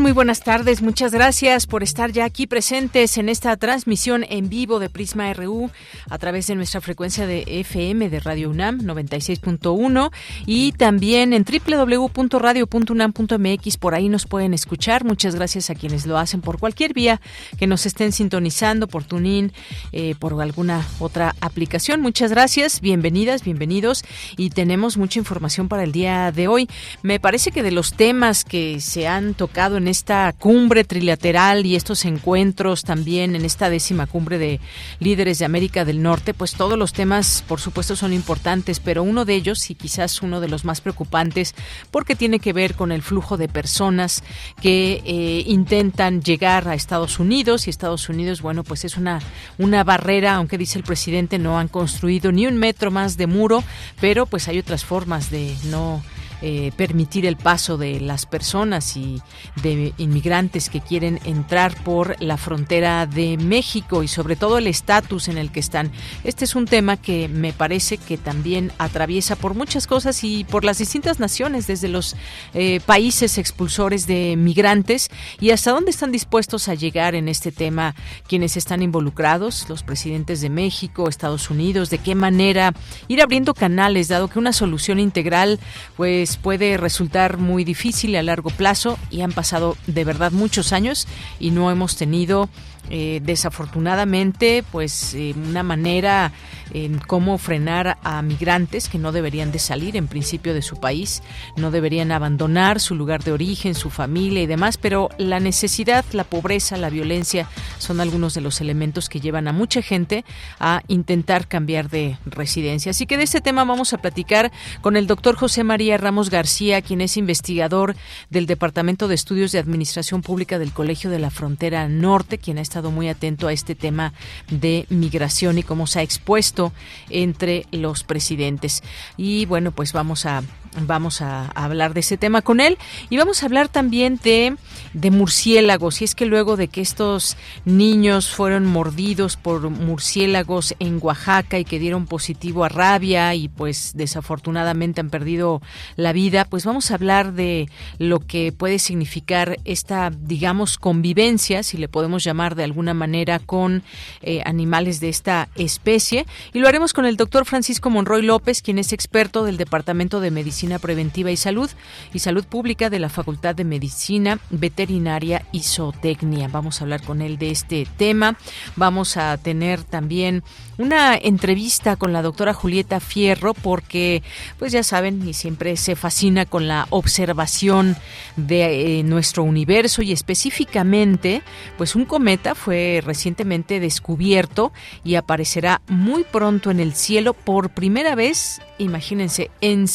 Muy buenas tardes. Muchas gracias por estar ya aquí presentes en esta transmisión en vivo de Prisma RU a través de nuestra frecuencia de FM de Radio UNAM 96.1 y también en www.radio.unam.mx. Por ahí nos pueden escuchar. Muchas gracias a quienes lo hacen por cualquier vía que nos estén sintonizando, por TuneIn, eh, por alguna otra aplicación. Muchas gracias. Bienvenidas, bienvenidos. Y tenemos mucha información para el día de hoy. Me parece que de los temas que se han tocado en esta cumbre trilateral y estos encuentros también en esta décima cumbre de líderes de América del Norte, pues todos los temas, por supuesto, son importantes, pero uno de ellos, y quizás uno de los más preocupantes, porque tiene que ver con el flujo de personas que eh, intentan llegar a Estados Unidos y Estados Unidos, bueno, pues es una, una barrera, aunque dice el presidente, no han construido ni un metro más de muro, pero pues hay otras formas de no eh, permitir el paso de las personas y de inmigrantes que quieren entrar por la frontera de México y sobre todo el estatus en el que están. Este es un tema que me parece que también atraviesa por muchas cosas y por las distintas naciones, desde los eh, países expulsores de migrantes y hasta dónde están dispuestos a llegar en este tema quienes están involucrados, los presidentes de México, Estados Unidos, de qué manera ir abriendo canales, dado que una solución integral pues puede resultar muy difícil a largo plazo y han pasado de verdad muchos años y no hemos tenido eh, desafortunadamente pues eh, una manera en cómo frenar a migrantes que no deberían de salir en principio de su país, no deberían abandonar su lugar de origen, su familia y demás, pero la necesidad, la pobreza, la violencia son algunos de los elementos que llevan a mucha gente a intentar cambiar de residencia. Así que de este tema vamos a platicar con el doctor José María Ramos García, quien es investigador del Departamento de Estudios de Administración Pública del Colegio de la Frontera Norte, quien ha estado muy atento a este tema de migración y cómo se ha expuesto entre los presidentes. Y bueno, pues vamos a vamos a, hablar de ese tema con él y vamos a hablar también de, de murciélagos. Y es que luego de que estos niños fueron mordidos por murciélagos en Oaxaca y que dieron positivo a rabia y pues desafortunadamente han perdido la vida, pues vamos a hablar de lo que puede significar esta, digamos, convivencia, si le podemos llamar de alguna manera, con eh, animales de esta especie y lo haremos con el doctor Francisco Monroy López, quien es experto del Departamento de Medicina Preventiva y Salud y Salud Pública de la Facultad de Medicina Veterinaria y Zootecnia. Vamos a hablar con él de este tema. Vamos a tener también una entrevista con la doctora Julieta Fierro porque, pues ya saben, y siempre se fascina con la observación de eh, nuestro universo y específicamente, pues un cometa fue recientemente descubierto y aparecerá muy pronto en el cielo por primera vez, imagínense, en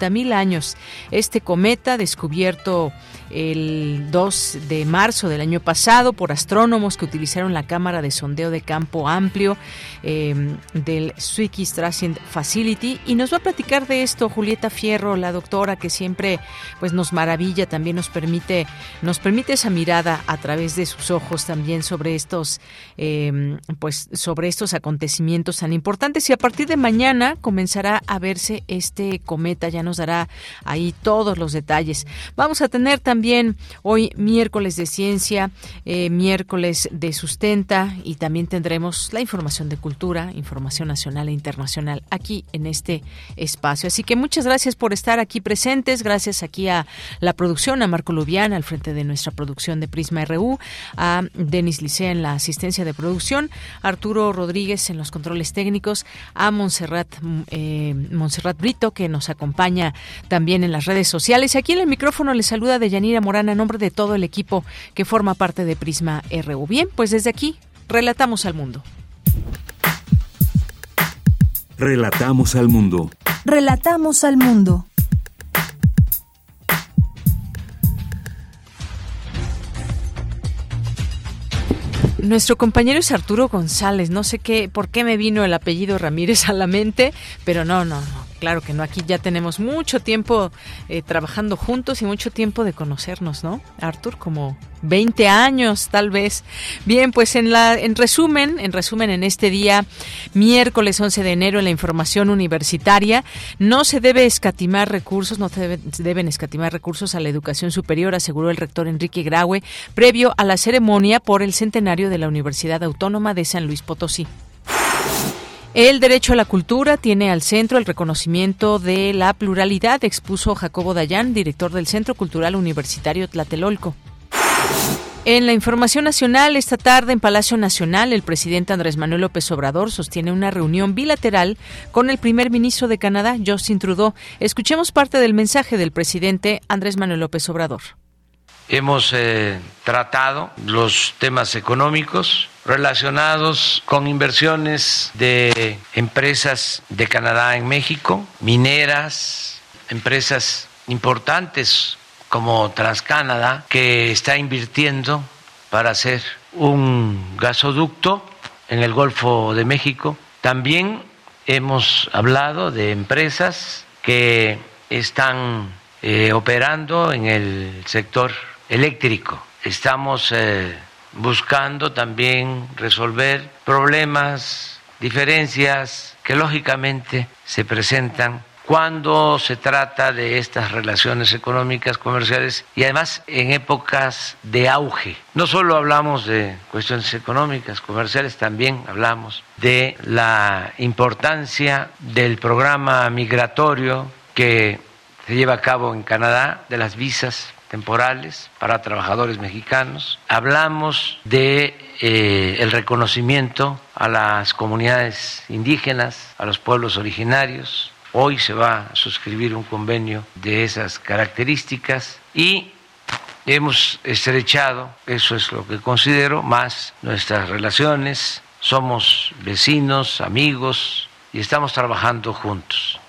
50.000 años. Este cometa descubierto el 2 de marzo del año pasado por astrónomos que utilizaron la cámara de sondeo de campo amplio eh, del Zwicky Tracing Facility y nos va a platicar de esto Julieta Fierro, la doctora que siempre pues nos maravilla, también nos permite nos permite esa mirada a través de sus ojos también sobre estos eh, pues sobre estos acontecimientos tan importantes y a partir de mañana comenzará a verse este cometa, ya nos dará ahí todos los detalles. Vamos a tener también también hoy miércoles de ciencia, eh, miércoles de sustenta y también tendremos la información de cultura, información nacional e internacional aquí en este espacio. Así que muchas gracias por estar aquí presentes, gracias aquí a la producción, a Marco Lubián al frente de nuestra producción de Prisma RU, a Denis Licea en la asistencia de producción, Arturo Rodríguez en los controles técnicos, a Montserrat, eh, Montserrat Brito que nos acompaña también en las redes sociales. Aquí en el micrófono le saluda Deyanira Morana en nombre de todo el equipo que forma parte de Prisma RU. Bien, pues desde aquí relatamos al mundo. Relatamos al mundo. Relatamos al mundo. Nuestro compañero es Arturo González. No sé qué, por qué me vino el apellido Ramírez a la mente, pero no, no, no. Claro que no. Aquí ya tenemos mucho tiempo eh, trabajando juntos y mucho tiempo de conocernos, ¿no? Artur, como 20 años, tal vez. Bien, pues en la, en resumen, en resumen, en este día, miércoles 11 de enero, en la información universitaria, no se debe escatimar recursos, no se, se deben escatimar recursos a la educación superior, aseguró el rector Enrique Graue, previo a la ceremonia por el centenario de la Universidad Autónoma de San Luis Potosí. El derecho a la cultura tiene al centro el reconocimiento de la pluralidad, expuso Jacobo Dayan, director del Centro Cultural Universitario Tlatelolco. En la información nacional, esta tarde en Palacio Nacional, el presidente Andrés Manuel López Obrador sostiene una reunión bilateral con el primer ministro de Canadá, Justin Trudeau. Escuchemos parte del mensaje del presidente Andrés Manuel López Obrador. Hemos eh, tratado los temas económicos relacionados con inversiones de empresas de Canadá en México, mineras, empresas importantes como TransCanada, que está invirtiendo para hacer un gasoducto en el Golfo de México. También hemos hablado de empresas que están eh, operando en el sector eléctrico. Estamos eh, buscando también resolver problemas, diferencias que lógicamente se presentan cuando se trata de estas relaciones económicas, comerciales y además en épocas de auge. No solo hablamos de cuestiones económicas, comerciales, también hablamos de la importancia del programa migratorio que se lleva a cabo en Canadá, de las visas temporales para trabajadores mexicanos. Hablamos de eh, el reconocimiento a las comunidades indígenas, a los pueblos originarios. Hoy se va a suscribir un convenio de esas características y hemos estrechado, eso es lo que considero, más nuestras relaciones. Somos vecinos, amigos y estamos trabajando juntos.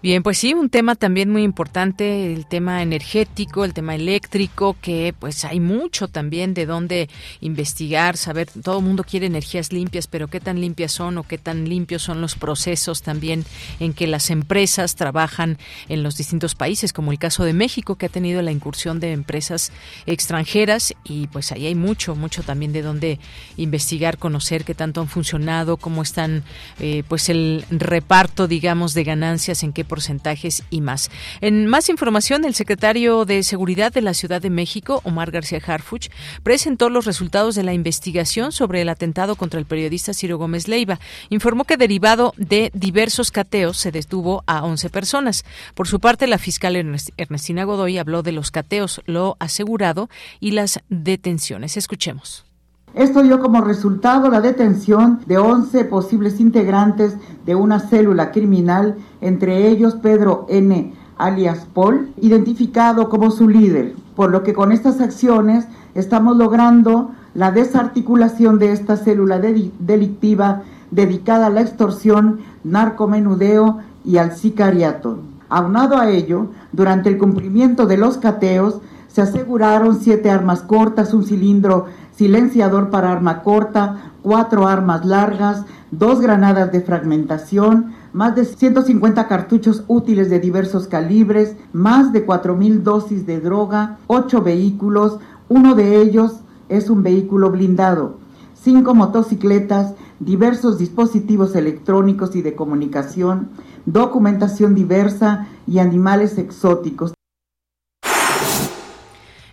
Bien, pues sí, un tema también muy importante, el tema energético, el tema eléctrico, que pues hay mucho también de dónde investigar, saber, todo el mundo quiere energías limpias, pero qué tan limpias son o qué tan limpios son los procesos también en que las empresas trabajan en los distintos países, como el caso de México, que ha tenido la incursión de empresas extranjeras y pues ahí hay mucho, mucho también de dónde investigar, conocer qué tanto han funcionado, cómo están, eh, pues el reparto, digamos, de ganancias, en qué porcentajes y más. En más información, el secretario de Seguridad de la Ciudad de México, Omar García Harfuch, presentó los resultados de la investigación sobre el atentado contra el periodista Ciro Gómez Leiva. Informó que derivado de diversos cateos se detuvo a 11 personas. Por su parte, la fiscal Ernestina Godoy habló de los cateos, lo asegurado y las detenciones. Escuchemos. Esto dio como resultado la detención de 11 posibles integrantes de una célula criminal, entre ellos Pedro N., alias Paul, identificado como su líder, por lo que con estas acciones estamos logrando la desarticulación de esta célula delictiva dedicada a la extorsión, narcomenudeo y al sicariato. Aunado a ello, durante el cumplimiento de los cateos, se aseguraron siete armas cortas, un cilindro silenciador para arma corta, cuatro armas largas, dos granadas de fragmentación, más de 150 cartuchos útiles de diversos calibres, más de 4.000 dosis de droga, ocho vehículos, uno de ellos es un vehículo blindado, cinco motocicletas, diversos dispositivos electrónicos y de comunicación, documentación diversa y animales exóticos.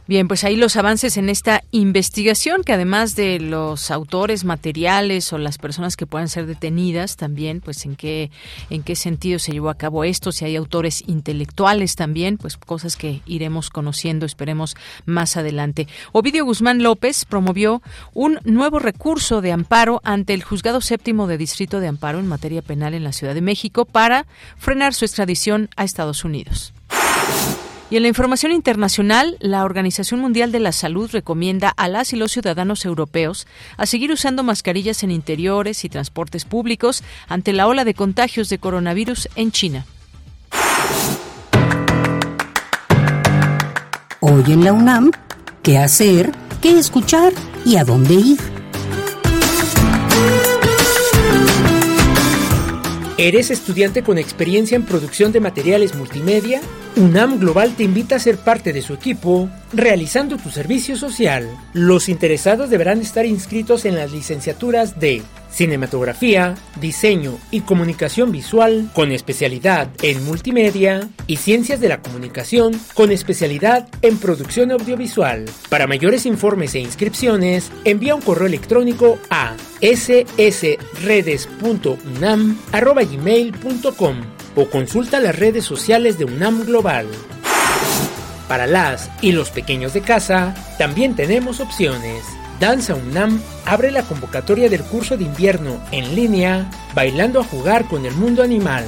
Bien, pues ahí los avances en esta investigación, que además de los autores materiales o las personas que puedan ser detenidas, también, pues en qué, en qué sentido se llevó a cabo esto, si hay autores intelectuales también, pues cosas que iremos conociendo, esperemos más adelante. Ovidio Guzmán López promovió un nuevo recurso de amparo ante el Juzgado Séptimo de Distrito de Amparo en materia penal en la Ciudad de México para frenar su extradición a Estados Unidos. Y en la información internacional, la Organización Mundial de la Salud recomienda a las y los ciudadanos europeos a seguir usando mascarillas en interiores y transportes públicos ante la ola de contagios de coronavirus en China. Hoy en la UNAM, ¿qué hacer? ¿Qué escuchar? ¿Y a dónde ir? ¿Eres estudiante con experiencia en producción de materiales multimedia? UNAM Global te invita a ser parte de su equipo realizando tu servicio social. Los interesados deberán estar inscritos en las licenciaturas de cinematografía, diseño y comunicación visual con especialidad en multimedia y ciencias de la comunicación con especialidad en producción audiovisual. Para mayores informes e inscripciones, envía un correo electrónico a ssredes.unam.gmail.com o consulta las redes sociales de UNAM Global. Para las y los pequeños de casa, también tenemos opciones. Danza UNAM abre la convocatoria del curso de invierno en línea Bailando a jugar con el mundo animal.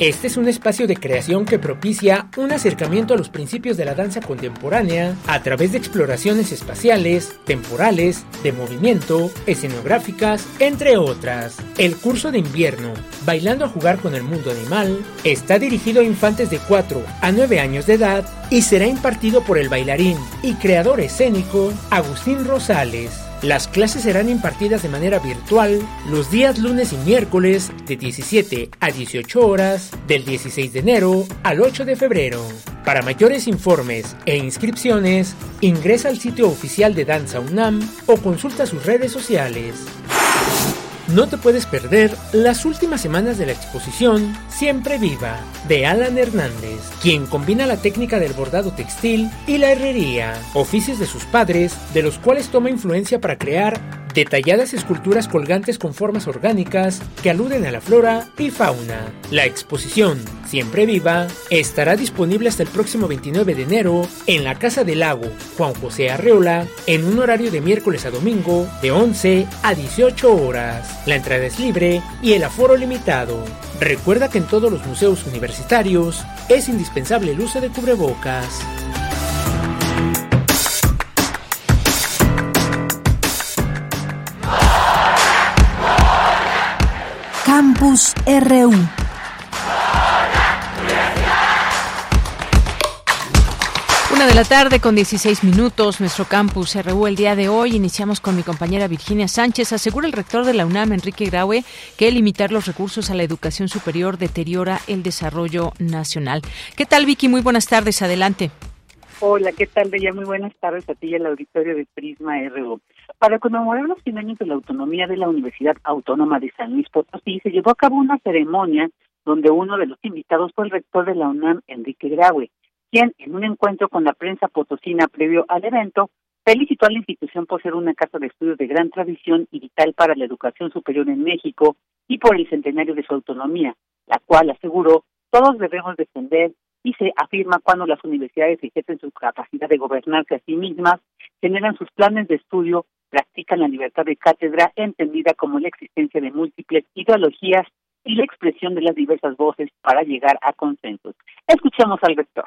Este es un espacio de creación que propicia un acercamiento a los principios de la danza contemporánea a través de exploraciones espaciales, temporales, de movimiento, escenográficas, entre otras. El curso de invierno, Bailando a jugar con el mundo animal, está dirigido a infantes de 4 a 9 años de edad y será impartido por el bailarín y creador escénico Agustín Rosales. Las clases serán impartidas de manera virtual los días lunes y miércoles de 17 a 18 horas del 16 de enero al 8 de febrero. Para mayores informes e inscripciones, ingresa al sitio oficial de Danza UNAM o consulta sus redes sociales. No te puedes perder las últimas semanas de la exposición Siempre Viva de Alan Hernández, quien combina la técnica del bordado textil y la herrería, oficios de sus padres, de los cuales toma influencia para crear detalladas esculturas colgantes con formas orgánicas que aluden a la flora y fauna. La exposición, siempre viva, estará disponible hasta el próximo 29 de enero en la Casa del Lago Juan José Arreola en un horario de miércoles a domingo de 11 a 18 horas. La entrada es libre y el aforo limitado. Recuerda que en todos los museos universitarios es indispensable el uso de cubrebocas. Campus RU. Una de la tarde con 16 minutos, nuestro campus RU el día de hoy. Iniciamos con mi compañera Virginia Sánchez. Asegura el rector de la UNAM, Enrique Graue, que limitar los recursos a la educación superior deteriora el desarrollo nacional. ¿Qué tal, Vicky? Muy buenas tardes. Adelante. Hola, ¿qué tal, Bella? Muy buenas tardes a ti y al auditorio de Prisma RU. Para conmemorar los 100 años de la autonomía de la Universidad Autónoma de San Luis Potosí, se llevó a cabo una ceremonia donde uno de los invitados fue el rector de la UNAM, Enrique Graue, quien, en un encuentro con la prensa potosina previo al evento, felicitó a la institución por ser una casa de estudios de gran tradición y vital para la educación superior en México y por el centenario de su autonomía, la cual aseguró todos debemos defender y se afirma cuando las universidades ejercen su capacidad de gobernarse a sí mismas, generan sus planes de estudio, practican la libertad de cátedra entendida como la existencia de múltiples ideologías y la expresión de las diversas voces para llegar a consensos. Escuchemos al rector.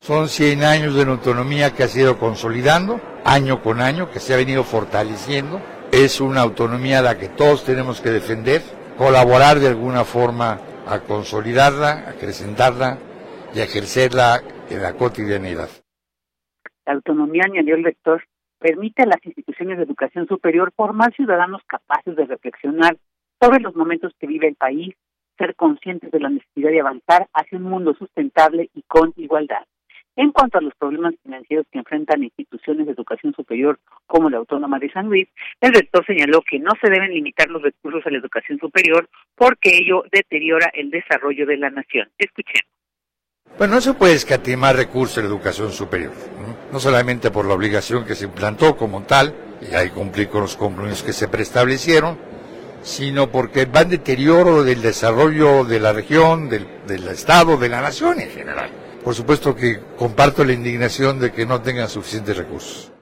Son 100 años de autonomía que ha sido consolidando, año con año, que se ha venido fortaleciendo. Es una autonomía a la que todos tenemos que defender, colaborar de alguna forma a consolidarla, a acrecentarla y a ejercerla en la cotidianidad. La autonomía, añadió el rector, permite a las instituciones de educación superior formar ciudadanos capaces de reflexionar sobre los momentos que vive el país, ser conscientes de la necesidad de avanzar hacia un mundo sustentable y con igualdad. En cuanto a los problemas financieros que enfrentan instituciones de educación superior como la Autónoma de San Luis, el rector señaló que no se deben limitar los recursos a la educación superior porque ello deteriora el desarrollo de la nación. Escuchemos. Bueno, no se puede escatimar recursos en la educación superior. ¿no? solamente por la obligación que se implantó como tal, y hay cumplir con los compromisos que se preestablecieron, sino porque va en deterioro del desarrollo de la región, del, del Estado, de la nación en general. Por supuesto que comparto la indignación de que no tengan suficientes recursos.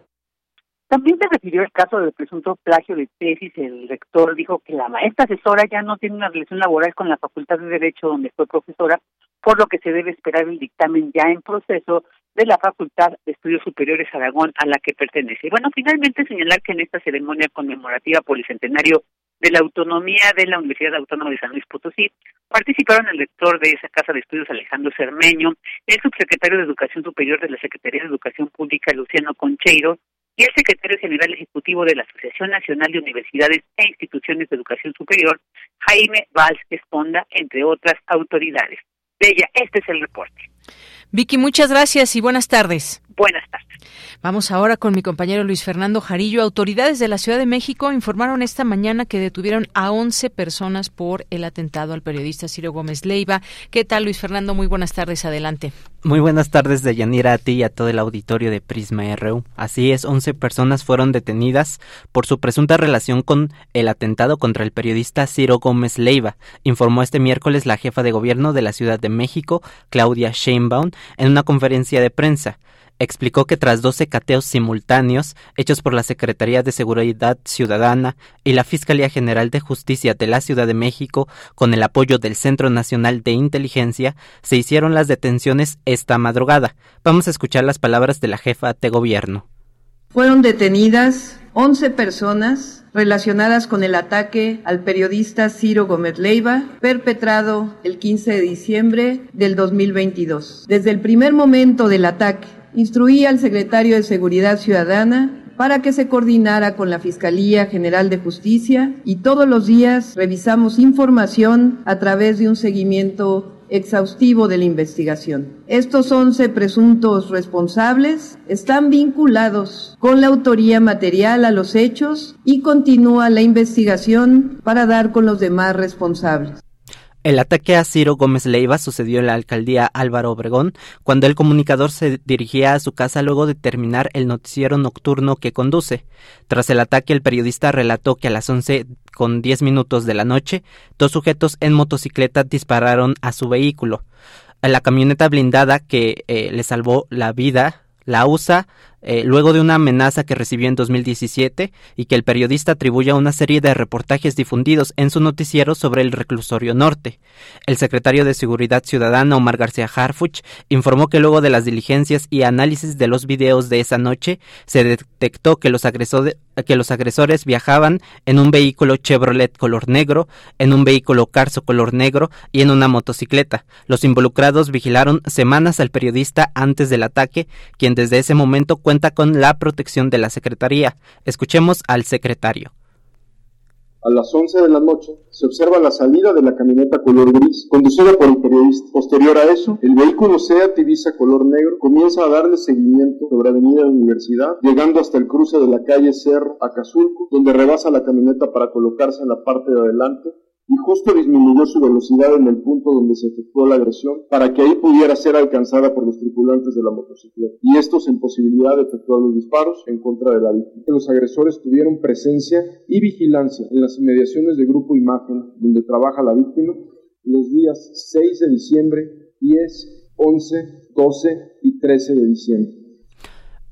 También se refirió al caso del presunto plagio de tesis. El rector dijo que la maestra asesora ya no tiene una relación laboral con la Facultad de Derecho donde fue profesora, por lo que se debe esperar el dictamen ya en proceso de la Facultad de Estudios Superiores Aragón a la que pertenece. Bueno, finalmente señalar que en esta ceremonia conmemorativa por el centenario de la autonomía de la Universidad Autónoma de San Luis Potosí participaron el rector de esa casa de estudios Alejandro Cermeño, el subsecretario de Educación Superior de la Secretaría de Educación Pública Luciano Concheiro, y el secretario general ejecutivo de la Asociación Nacional de Universidades e Instituciones de Educación Superior, Jaime Valls Esponda, entre otras autoridades. Este es el reporte. Vicky, muchas gracias y buenas tardes. Buenas tardes. Vamos ahora con mi compañero Luis Fernando Jarillo. Autoridades de la Ciudad de México informaron esta mañana que detuvieron a 11 personas por el atentado al periodista Ciro Gómez Leiva. ¿Qué tal, Luis Fernando? Muy buenas tardes. Adelante. Muy buenas tardes, Deyanira, a ti y a todo el auditorio de Prisma RU. Así es, 11 personas fueron detenidas por su presunta relación con el atentado contra el periodista Ciro Gómez Leiva, informó este miércoles la jefa de gobierno de la Ciudad de México, Claudia Sheinbaum, en una conferencia de prensa explicó que tras 12 cateos simultáneos hechos por la Secretaría de Seguridad Ciudadana y la Fiscalía General de Justicia de la Ciudad de México, con el apoyo del Centro Nacional de Inteligencia, se hicieron las detenciones esta madrugada. Vamos a escuchar las palabras de la jefa de gobierno. Fueron detenidas 11 personas relacionadas con el ataque al periodista Ciro Gómez Leiva, perpetrado el 15 de diciembre del 2022. Desde el primer momento del ataque, instruí al secretario de Seguridad Ciudadana para que se coordinara con la Fiscalía General de Justicia y todos los días revisamos información a través de un seguimiento exhaustivo de la investigación. Estos 11 presuntos responsables están vinculados con la autoría material a los hechos y continúa la investigación para dar con los demás responsables. El ataque a Ciro Gómez Leiva sucedió en la alcaldía Álvaro Obregón, cuando el comunicador se dirigía a su casa luego de terminar el noticiero nocturno que conduce. Tras el ataque, el periodista relató que a las once con diez minutos de la noche, dos sujetos en motocicleta dispararon a su vehículo. La camioneta blindada que eh, le salvó la vida la usa eh, luego de una amenaza que recibió en 2017 y que el periodista atribuye a una serie de reportajes difundidos en su noticiero sobre el reclusorio norte. El secretario de Seguridad Ciudadana, Omar García Harfuch, informó que luego de las diligencias y análisis de los videos de esa noche, se detectó que los, agresores, que los agresores viajaban en un vehículo Chevrolet color negro, en un vehículo Carso color negro y en una motocicleta. Los involucrados vigilaron semanas al periodista antes del ataque, quien desde ese momento cuenta con la protección de la Secretaría. Escuchemos al secretario. A las 11 de la noche se observa la salida de la camioneta color gris conducida por el periodista. Posterior a eso, el vehículo Seat Ibiza color negro comienza a darle seguimiento sobre Avenida Universidad, llegando hasta el cruce de la calle Cerro a donde rebasa la camioneta para colocarse en la parte de adelante y justo disminuyó su velocidad en el punto donde se efectuó la agresión para que ahí pudiera ser alcanzada por los tripulantes de la motocicleta y estos en posibilidad de efectuar los disparos en contra de la víctima. Los agresores tuvieron presencia y vigilancia en las inmediaciones de Grupo Imagen donde trabaja la víctima los días 6 de diciembre, 10, 11, 12 y 13 de diciembre.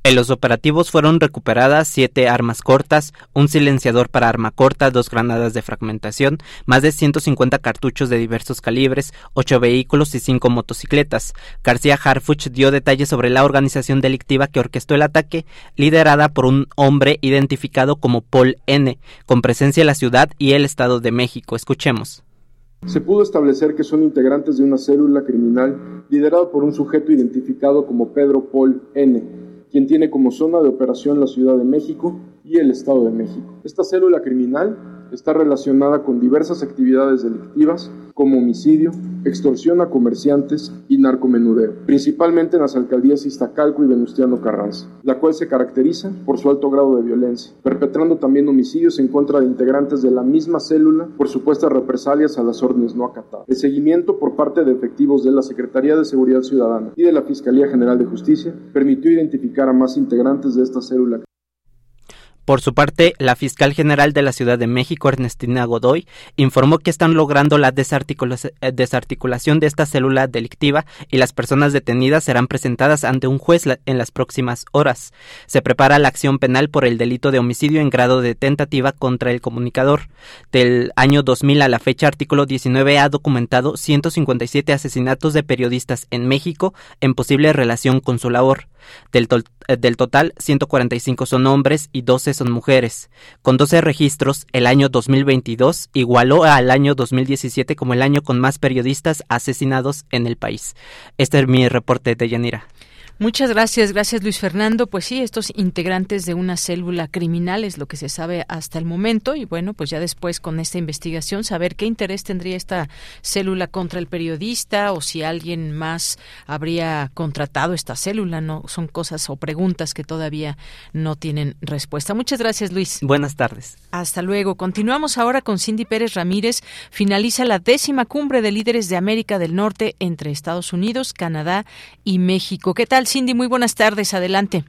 En los operativos fueron recuperadas siete armas cortas, un silenciador para arma corta, dos granadas de fragmentación, más de 150 cartuchos de diversos calibres, ocho vehículos y cinco motocicletas. García Harfuch dio detalles sobre la organización delictiva que orquestó el ataque, liderada por un hombre identificado como Paul N., con presencia en la ciudad y el Estado de México. Escuchemos. Se pudo establecer que son integrantes de una célula criminal liderada por un sujeto identificado como Pedro Paul N., quien tiene como zona de operación la Ciudad de México y el Estado de México. Esta célula criminal está relacionada con diversas actividades delictivas como homicidio, extorsión a comerciantes y narcomenudeo, principalmente en las alcaldías Iztacalco y Venustiano Carranza, la cual se caracteriza por su alto grado de violencia, perpetrando también homicidios en contra de integrantes de la misma célula por supuestas represalias a las órdenes no acatadas. El seguimiento por parte de efectivos de la Secretaría de Seguridad Ciudadana y de la Fiscalía General de Justicia permitió identificar a más integrantes de esta célula por su parte, la fiscal general de la Ciudad de México, Ernestina Godoy, informó que están logrando la eh, desarticulación de esta célula delictiva y las personas detenidas serán presentadas ante un juez en las próximas horas. Se prepara la acción penal por el delito de homicidio en grado de tentativa contra el comunicador. Del año 2000 a la fecha, artículo 19 ha documentado 157 asesinatos de periodistas en México en posible relación con su labor. Del, eh, del, total, 145 son hombres y 12 son mujeres. Con 12 registros, el año 2022 igualó al año 2017 como el año con más periodistas asesinados en el país. Este es mi reporte de Yanira. Muchas gracias, gracias Luis Fernando. Pues sí, estos integrantes de una célula criminal es lo que se sabe hasta el momento y bueno, pues ya después con esta investigación saber qué interés tendría esta célula contra el periodista o si alguien más habría contratado esta célula, no son cosas o preguntas que todavía no tienen respuesta. Muchas gracias, Luis. Buenas tardes. Hasta luego. Continuamos ahora con Cindy Pérez Ramírez. Finaliza la décima cumbre de líderes de América del Norte entre Estados Unidos, Canadá y México. ¿Qué Cindy? Muy buenas tardes, adelante.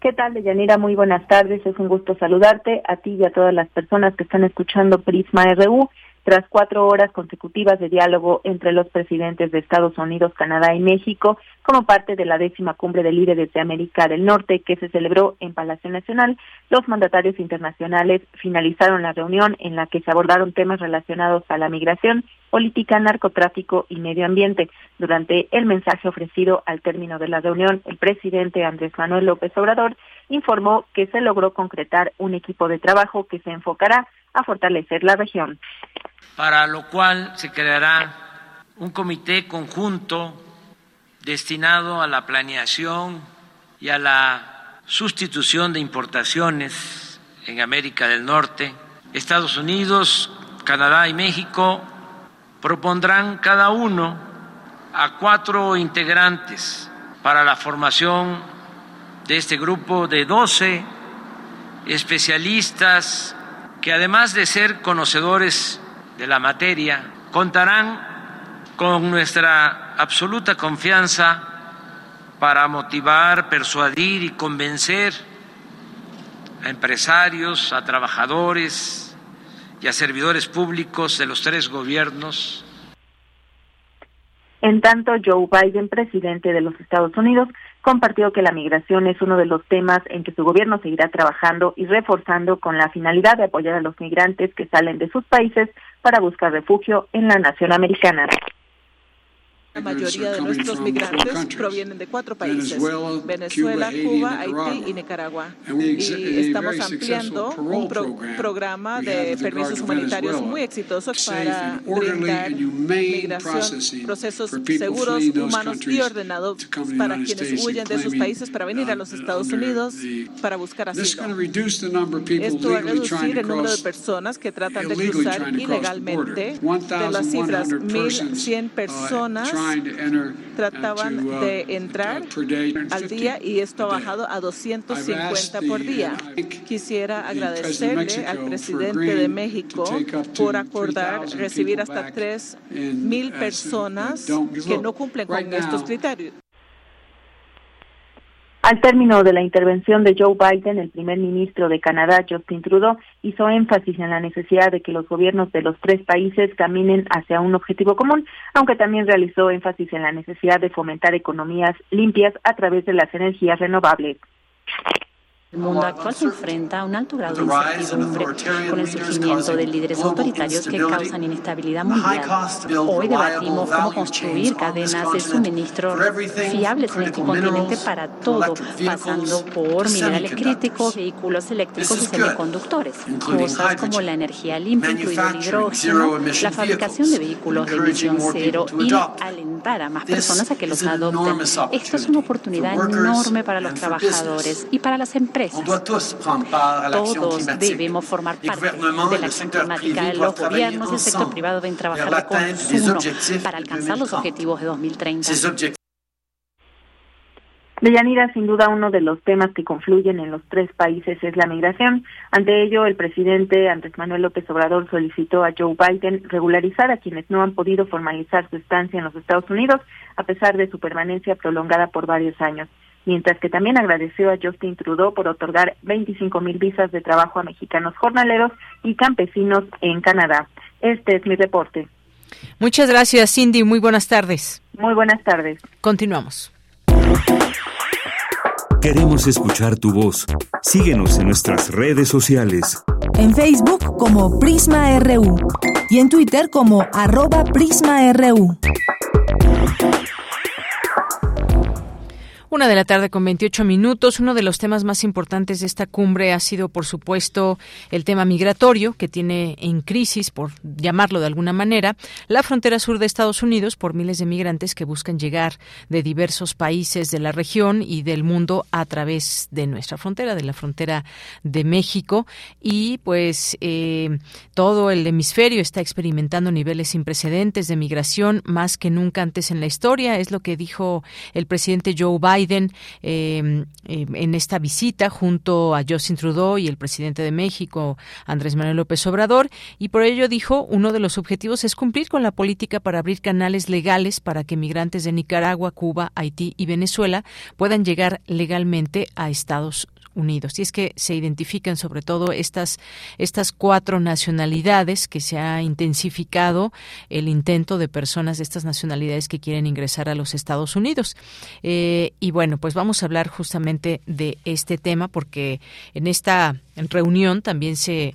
¿Qué tal, Deyanira? Muy buenas tardes, es un gusto saludarte a ti y a todas las personas que están escuchando Prisma RU tras cuatro horas consecutivas de diálogo entre los presidentes de Estados Unidos, Canadá y México, como parte de la décima cumbre de líderes de América del Norte que se celebró en Palacio Nacional, los mandatarios internacionales finalizaron la reunión en la que se abordaron temas relacionados a la migración, política, narcotráfico y medio ambiente. Durante el mensaje ofrecido al término de la reunión, el presidente Andrés Manuel López Obrador informó que se logró concretar un equipo de trabajo que se enfocará a fortalecer la región para lo cual se creará un comité conjunto destinado a la planeación y a la sustitución de importaciones en América del Norte. Estados Unidos, Canadá y México propondrán cada uno a cuatro integrantes para la formación de este grupo de 12 especialistas que además de ser conocedores de la materia contarán con nuestra absoluta confianza para motivar, persuadir y convencer a empresarios, a trabajadores y a servidores públicos de los tres gobiernos. En tanto, Joe Biden, presidente de los Estados Unidos, compartió que la migración es uno de los temas en que su gobierno seguirá trabajando y reforzando con la finalidad de apoyar a los migrantes que salen de sus países para buscar refugio en la nación americana. La mayoría de nuestros migrantes provienen de cuatro países, Venezuela, Cuba, Haití y Nicaragua. Y estamos ampliando un programa de permisos humanitarios muy exitoso para brindar migración, procesos seguros, humanos y ordenados para quienes huyen de sus países para venir a los Estados Unidos para buscar asilo. Esto va a reducir el número de personas que tratan de cruzar ilegalmente de las cifras 1.100 personas trataban uh, de entrar al día y esto ha bajado a 250 por día. Quisiera agradecerle al presidente de México por acordar recibir hasta 3 mil personas que no cumplen con estos criterios. Al término de la intervención de Joe Biden, el primer ministro de Canadá, Justin Trudeau, hizo énfasis en la necesidad de que los gobiernos de los tres países caminen hacia un objetivo común, aunque también realizó énfasis en la necesidad de fomentar economías limpias a través de las energías renovables. El mundo actual se enfrenta a un alto grado de incertidumbre con el surgimiento de líderes autoritarios que causan inestabilidad mundial. Hoy debatimos cómo construir cadenas de suministro fiables en este continente para todo, pasando por minerales críticos, vehículos eléctricos y semiconductores. Cosas como la energía limpia, incluido el hidrógeno, la fabricación de vehículos de emisión cero y alentar a más personas a que los adopten. Esto es una oportunidad enorme para los trabajadores y para las empresas empresas. Todos debemos formar parte de la acción climática. Los gobiernos y el sector privado deben trabajar consumo para alcanzar los objetivos de 2030. Deyanira, sin duda uno de los temas que confluyen en los tres países es la migración. Ante ello, el presidente Andrés Manuel López Obrador solicitó a Joe Biden regularizar a quienes no han podido formalizar su estancia en los Estados Unidos, a pesar de su permanencia prolongada por varios años. Mientras que también agradeció a Justin Trudeau por otorgar 25 mil visas de trabajo a mexicanos jornaleros y campesinos en Canadá. Este es mi reporte. Muchas gracias, Cindy. Muy buenas tardes. Muy buenas tardes. Continuamos. Queremos escuchar tu voz. Síguenos en nuestras redes sociales. En Facebook como Prisma RU y en Twitter como arroba PrismaRU. Una de la tarde con 28 minutos. Uno de los temas más importantes de esta cumbre ha sido, por supuesto, el tema migratorio, que tiene en crisis, por llamarlo de alguna manera, la frontera sur de Estados Unidos por miles de migrantes que buscan llegar de diversos países de la región y del mundo a través de nuestra frontera, de la frontera de México. Y pues eh, todo el hemisferio está experimentando niveles sin precedentes de migración más que nunca antes en la historia. Es lo que dijo el presidente Joe Biden Em, em, en esta visita junto a Justin Trudeau y el presidente de México, Andrés Manuel López Obrador, y por ello dijo, uno de los objetivos es cumplir con la política para abrir canales legales para que migrantes de Nicaragua, Cuba, Haití y Venezuela puedan llegar legalmente a Estados Unidos. Y es que se identifican sobre todo estas, estas cuatro nacionalidades que se ha intensificado el intento de personas de estas nacionalidades que quieren ingresar a los Estados Unidos. Eh, y bueno, pues vamos a hablar justamente de este tema porque en esta reunión también se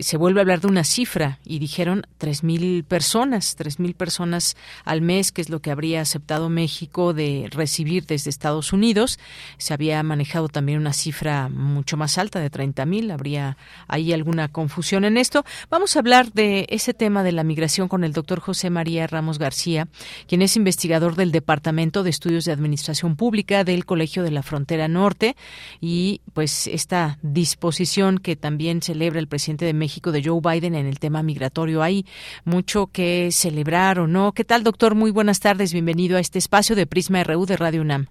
se vuelve a hablar de una cifra y dijeron 3.000 personas, 3.000 personas al mes, que es lo que habría aceptado México de recibir desde Estados Unidos. Se había manejado también una cifra mucho más alta de 30.000. Habría ahí alguna confusión en esto. Vamos a hablar de ese tema de la migración con el doctor José María Ramos García, quien es investigador del Departamento de Estudios de Administración Pública del Colegio de la Frontera Norte y pues esta disposición que también celebra el presidente de México de Joe Biden en el tema migratorio. Hay mucho que celebrar o no. ¿Qué tal, doctor? Muy buenas tardes. Bienvenido a este espacio de Prisma RU de Radio UNAM.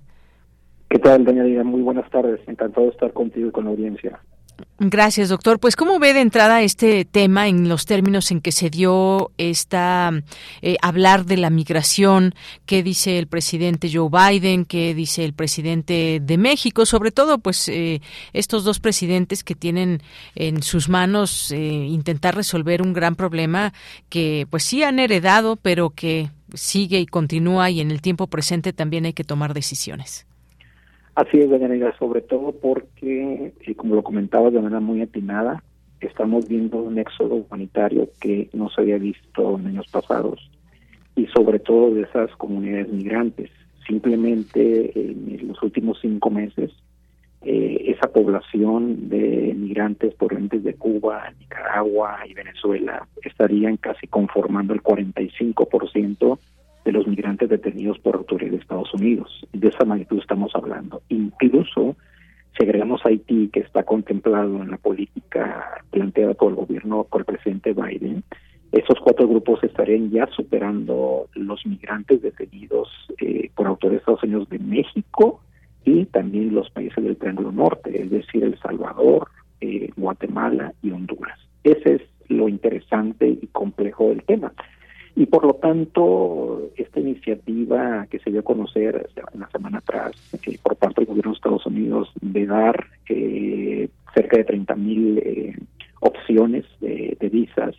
¿Qué tal, doña Lidia? Muy buenas tardes. Encantado de estar contigo y con la audiencia. Gracias, doctor. Pues, ¿cómo ve de entrada este tema en los términos en que se dio esta eh, hablar de la migración? ¿Qué dice el presidente Joe Biden? ¿Qué dice el presidente de México? Sobre todo, pues, eh, estos dos presidentes que tienen en sus manos eh, intentar resolver un gran problema que, pues, sí han heredado, pero que sigue y continúa y en el tiempo presente también hay que tomar decisiones. Así es, doña sobre todo porque, y como lo comentaba de manera muy atinada, estamos viendo un éxodo humanitario que no se había visto en años pasados y sobre todo de esas comunidades migrantes. Simplemente en los últimos cinco meses, eh, esa población de migrantes provenientes de Cuba, Nicaragua y Venezuela estarían casi conformando el 45% de los migrantes detenidos por autoridades de Estados Unidos. De esa magnitud estamos hablando. Incluso si agregamos Haití, que está contemplado en la política planteada por el gobierno, por el presidente Biden, esos cuatro grupos estarían ya superando los migrantes detenidos eh, por autoridades de Estados Unidos de México y también los países del Triángulo Norte, es decir, El Salvador, eh, Guatemala y Honduras. Ese es lo interesante y complejo del tema. Y por lo tanto, esta iniciativa que se dio a conocer una semana atrás eh, por parte del gobierno de Estados Unidos de dar eh, cerca de 30 mil eh, opciones de, visas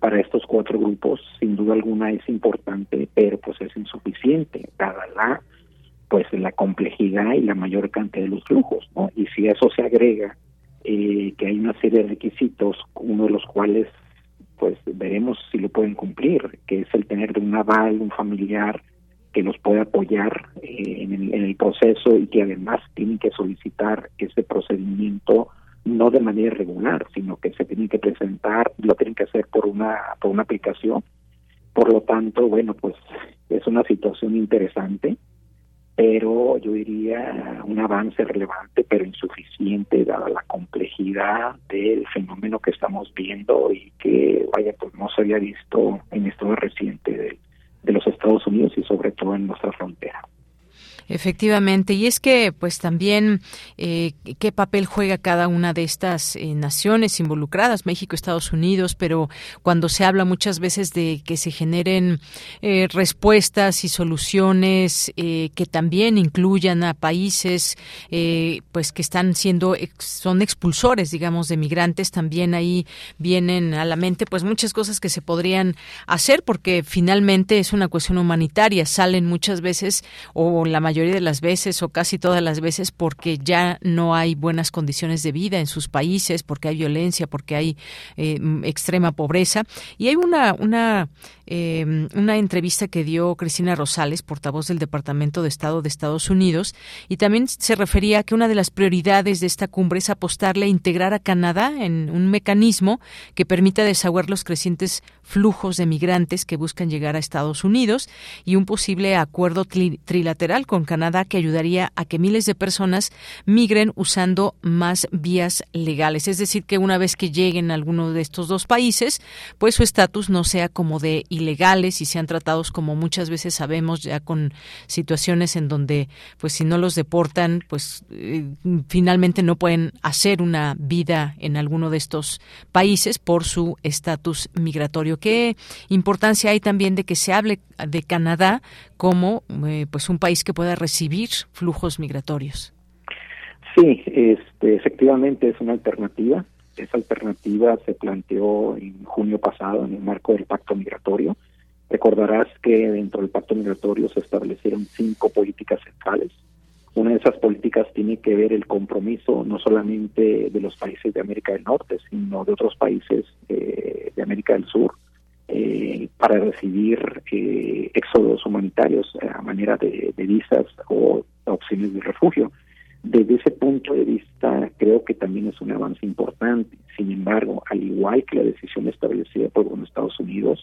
para estos cuatro grupos, sin duda alguna es importante, pero pues es insuficiente, dada la pues la complejidad y la mayor cantidad de los flujos, ¿no? Y si eso se agrega que hay una serie de requisitos, uno de los cuales pues veremos si lo pueden cumplir, que es el tener de un aval, un familiar que los pueda apoyar eh, en, el, proceso y que además tienen que solicitar ese procedimiento no de manera regular, sino que se tienen que presentar, lo tienen que hacer por una por una aplicación. Por lo tanto, bueno, pues es una situación interesante pero yo diría un avance relevante pero insuficiente dada la complejidad del fenómeno que estamos viendo y que vaya pues no se había visto en esto reciente de, de los Estados Unidos y sobre todo en nuestra frontera. Efectivamente, y es que pues también eh, qué papel juega cada una de estas eh, naciones involucradas, México, Estados Unidos, pero cuando se habla muchas veces de que se generen eh, respuestas y soluciones que también incluyan a países pues que están siendo son expulsores, digamos, de migrantes, también ahí vienen a la mente pues muchas cosas que se podrían hacer porque finalmente es una cuestión humanitaria, salen muchas veces o la mayoría mayoría de las veces o casi todas las veces porque ya no hay buenas condiciones de vida en sus países, porque hay violencia, porque hay eh, extrema pobreza. Y hay una, una, eh, una entrevista que dio Cristina Rosales, portavoz del Departamento de Estado de Estados Unidos, y también se refería a que una de las prioridades de esta cumbre es apostarle a integrar a Canadá en un mecanismo que permita desahogar los crecientes flujos de migrantes que buscan llegar a Estados Unidos y un posible acuerdo trilateral con Canadá que ayudaría a que miles de personas migren usando más vías legales. Es decir, que una vez que lleguen a alguno de estos dos países, pues su estatus no sea como de ilegales y sean tratados como muchas veces sabemos ya con situaciones en donde pues si no los deportan, pues eh, finalmente no pueden hacer una vida en alguno de estos países por su estatus migratorio. ¿Qué importancia hay también de que se hable de Canadá como eh, pues un país que pueda recibir flujos migratorios. Sí, este, efectivamente es una alternativa. Esa alternativa se planteó en junio pasado en el marco del pacto migratorio. Recordarás que dentro del pacto migratorio se establecieron cinco políticas centrales. Una de esas políticas tiene que ver el compromiso no solamente de los países de América del Norte, sino de otros países eh, de América del Sur, eh, para recibir eh, éxodos humanitarios a manera de, visas o opciones de refugio. Desde ese punto de vista, creo que también es un avance importante. Sin embargo, al igual que la decisión establecida por los Estados Unidos,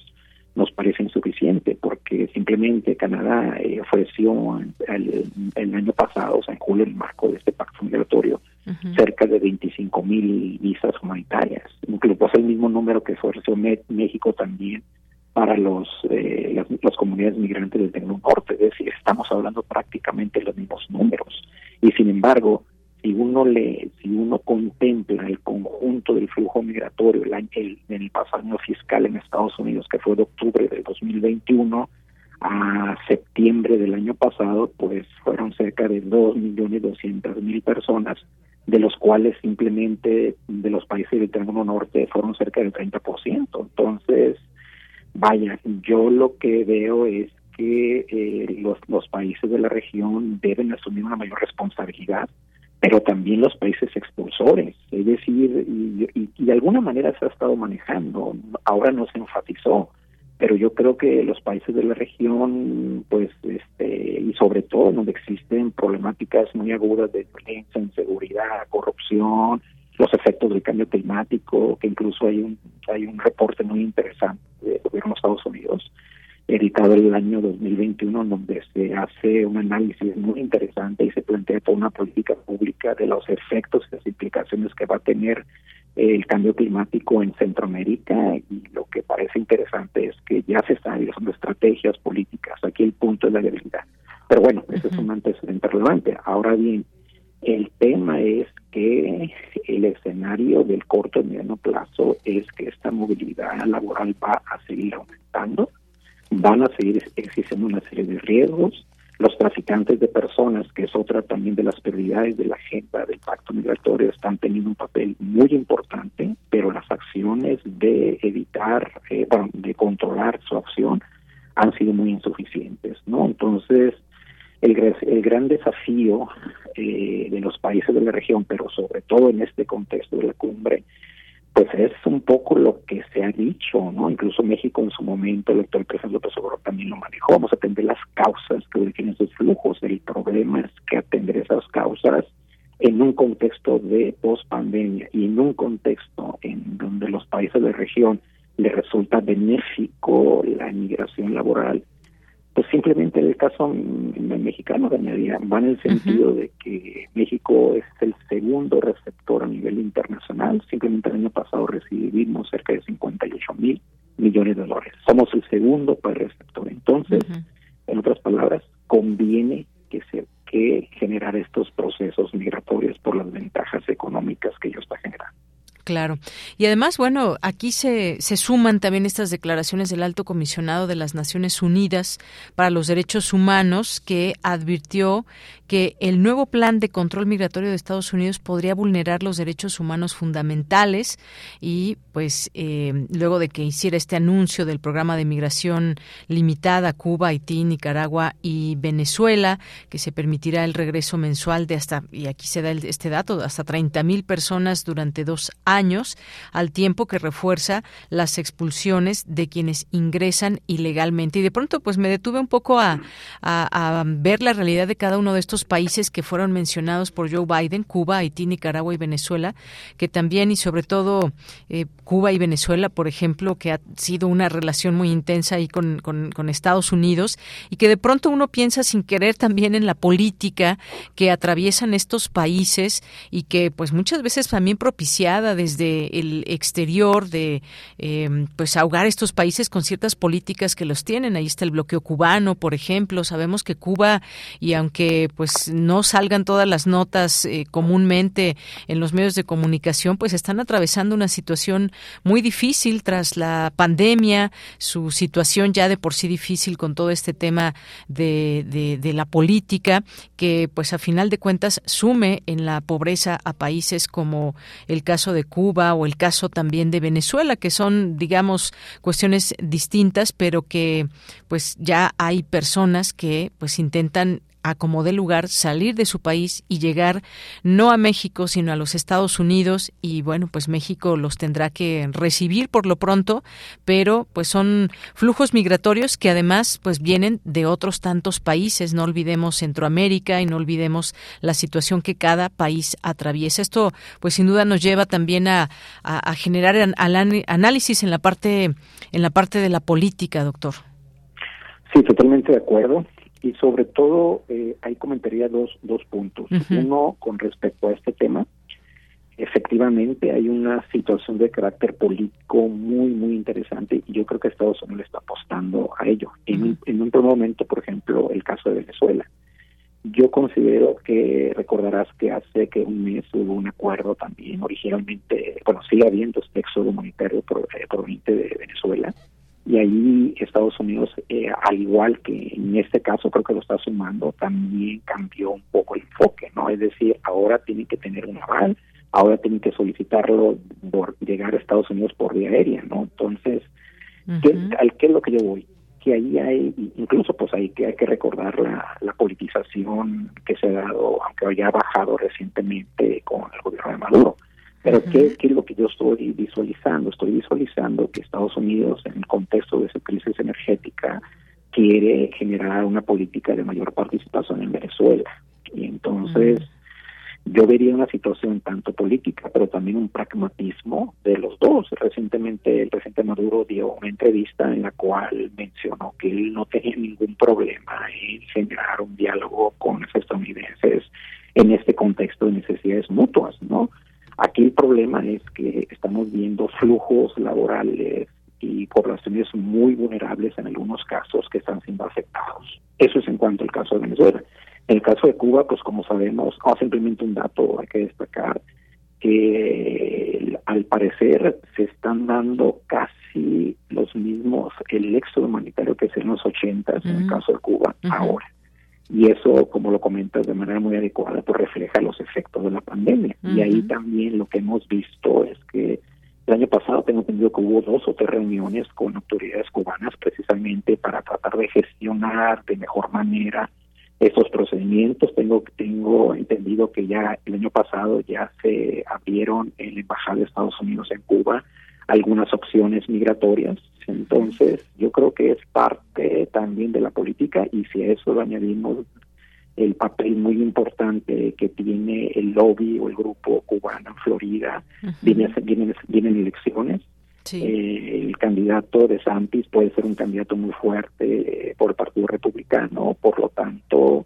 nos parece insuficiente porque simplemente Canadá eh, ofreció el, año pasado, o sea, en julio, el marco de este pacto migratorio, cerca de 25 mil visas humanitarias, incluso el mismo número que ofreció México también para los eh, las, comunidades migrantes del Tecno Norte, es decir, estamos hablando prácticamente los mismos números. Y sin embargo, si uno le, si uno contempla el conjunto del flujo migratorio el, el, en el pasado año fiscal en Estados Unidos, que fue de octubre del 2021 a septiembre del año pasado, pues fueron cerca de dos millones doscientas mil personas, de los cuales simplemente de los países del Triángulo Norte fueron cerca del 30%. Entonces, vaya, yo lo que veo es que eh, los, los países de la región deben asumir una mayor responsabilidad pero también los países expulsores, es decir, y, de alguna manera se ha estado manejando, ahora no se enfatizó, pero yo creo que los países de la región, pues, este, y sobre todo donde existen problemáticas muy agudas de violencia, inseguridad, corrupción, los efectos del cambio climático, que incluso hay un hay un reporte muy interesante del gobierno de Estados Unidos editado el año 2021, donde se hace un análisis muy interesante y se plantea toda una política pública de los efectos y las implicaciones que va a tener el cambio climático en Centroamérica y lo que parece interesante es que ya se están realizando estrategias políticas. Aquí el punto es la debilidad. Pero bueno, ese es un antecedente relevante. Ahora bien, el tema es que el escenario del corto y mediano plazo es que esta movilidad laboral va a seguir aumentando van a seguir existiendo una serie de riesgos. Los traficantes de personas, que es otra también de las prioridades de la agenda del pacto migratorio, están teniendo un papel muy importante, pero las acciones de evitar, eh, de controlar su acción han sido muy insuficientes. Entonces, el, el gran desafío eh, de los países de la región, pero sobre todo en este contexto de la cumbre, pues es un poco lo que se ha dicho, ¿no? Incluso México en su momento, el doctor presidente López Obrador también lo manejó, vamos a atender las causas que originan esos flujos, el problema es que atender esas causas en un contexto de post-pandemia y en un contexto en donde los países de región les resulta benéfico la inmigración laboral, pues simplemente el caso mexicano añadía va en el sentido de que México es el segundo receptor a nivel internacional. Simplemente el año pasado recibimos cerca de 58 mil millones de dólares. Somos el segundo país receptor. Entonces, en otras palabras, conviene que se que generar estos procesos migratorios por las ventajas económicas que ello está generando. Claro. Y además, bueno, aquí se, se suman también estas declaraciones del alto comisionado de las Naciones Unidas para los Derechos Humanos, que advirtió que el nuevo plan de control migratorio de Estados Unidos podría vulnerar los derechos humanos fundamentales y, pues, eh, luego de que hiciera este anuncio del programa de migración limitada a Cuba, Haití, Nicaragua y Venezuela, que se permitirá el regreso mensual de hasta, y aquí se da este dato, hasta 30 mil personas durante dos años años, al tiempo que refuerza las expulsiones de quienes ingresan ilegalmente. Y de pronto, pues me detuve un poco a, a, ver la realidad de cada uno de estos países que fueron mencionados por Joe Biden, Cuba, Haití, Nicaragua y Venezuela, que también y sobre todo eh, Cuba y Venezuela, por ejemplo, que ha sido una relación muy intensa ahí con, con, con Estados Unidos y que de pronto uno piensa sin querer también en la política que atraviesan estos países y que pues muchas veces también propiciada desde el exterior de em, pues ahogar estos países con ciertas políticas que los tienen. Ahí está el bloqueo cubano, por ejemplo. Sabemos que Cuba, y aunque pues no salgan todas las notas eh, comúnmente en los medios de comunicación, pues están atravesando una situación muy difícil tras la pandemia, su situación ya de por sí difícil con todo este tema de, de, de la política, que pues a final de cuentas sume en la pobreza a países como el caso de Cuba o el caso también de Venezuela, que son, digamos, cuestiones distintas, pero que pues ya hay personas que pues intentan a como de lugar salir de su país y llegar no a México sino a los Estados Unidos. Y bueno pues México los tendrá que recibir por lo pronto pero pues son flujos migratorios que además pues vienen de otros tantos países. No olvidemos Centroamérica y no olvidemos la situación que cada país atraviesa. Esto pues sin duda nos lleva también a, a, generar análisis en la parte en la parte de la política doctor. Sí, totalmente de acuerdo y sobre todo eh, ahí comentaría dos, dos puntos. Uno, con respecto a este tema, efectivamente hay una situación de carácter político muy, muy interesante y yo creo que Estados Unidos está apostando a ello. En, un, en un momento, por ejemplo, el caso de Venezuela. Yo considero que recordarás que hace que un mes hubo un acuerdo también originalmente, bueno, sigue habiendo este éxodo humanitario eh, proveniente de Venezuela, y ahí Estados Unidos, eh, al igual que en este caso creo que lo está sumando, también cambió un poco el enfoque, ¿no? Es decir, ahora tiene que tener un aval, ahora tiene que solicitarlo por llegar a Estados Unidos por vía aérea, ¿no? Entonces, ¿qué, ¿al qué es lo que yo voy? Que ahí hay, incluso pues hay que, hay que recordar la, la politización que se ha dado, aunque haya bajado recientemente con el gobierno de Maduro pero ¿qué, ¿qué, es lo que yo estoy visualizando? Estoy visualizando que Estados Unidos, en el contexto de esa crisis energética, quiere generar una política de mayor participación en Venezuela. Y entonces yo vería una situación tanto política, pero también un pragmatismo de los dos. Recientemente el presidente Maduro dio una entrevista en la cual mencionó que él no tenía ningún problema en generar un diálogo con los estadounidenses en este contexto de necesidades mutuas, ¿no? Aquí el problema es que estamos viendo flujos laborales y poblaciones muy vulnerables en algunos casos que están siendo afectados. Eso es en cuanto al caso de Venezuela. En el caso de Cuba, pues como sabemos, o simplemente un dato hay que destacar, que al parecer se están dando casi los mismos, el éxodo humanitario que es en los 80 en el caso de Cuba, ahora y eso, como lo comentas de manera muy adecuada, pues refleja los efectos de la pandemia. Y ahí también lo que hemos visto es que el año pasado tengo entendido que hubo dos o tres reuniones con autoridades cubanas precisamente para tratar de gestionar de mejor manera esos procedimientos. Tengo tengo entendido que ya el año pasado ya se abrieron en la embajada de Estados Unidos en Cuba algunas opciones migratorias. Entonces, yo creo que es parte también de la política y si a eso lo añadimos el papel muy importante que tiene el lobby o el grupo cubano en Florida, vienen, vienen, vienen elecciones, Eh, el candidato de Santis puede ser un candidato muy fuerte por el Partido Republicano, por lo tanto,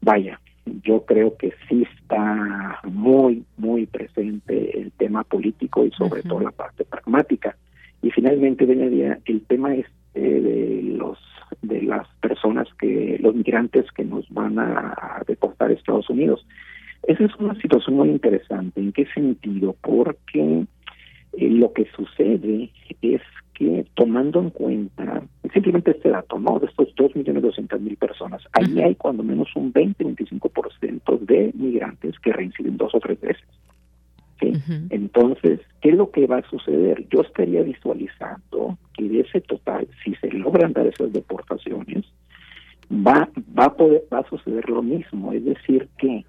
vaya, yo creo que sí está muy, muy presente el tema político y sobre todo la parte pragmática. Y finalmente, Benedía, el tema este de los de las personas que, los migrantes que nos van a deportar a Estados Unidos. Esa es una situación muy interesante. ¿En qué sentido? Porque eh, lo que sucede es que tomando en cuenta simplemente este dato, ¿no? De estos dos millones doscientas mil personas, ahí hay cuando menos un 20-25% de migrantes que reinciden dos o tres veces. ¿Sí? Entonces, ¿qué es lo que va a suceder? Yo estaría visualizando que de ese total, si se logran dar esas deportaciones, va, va a poder, va a suceder lo mismo, es decir, que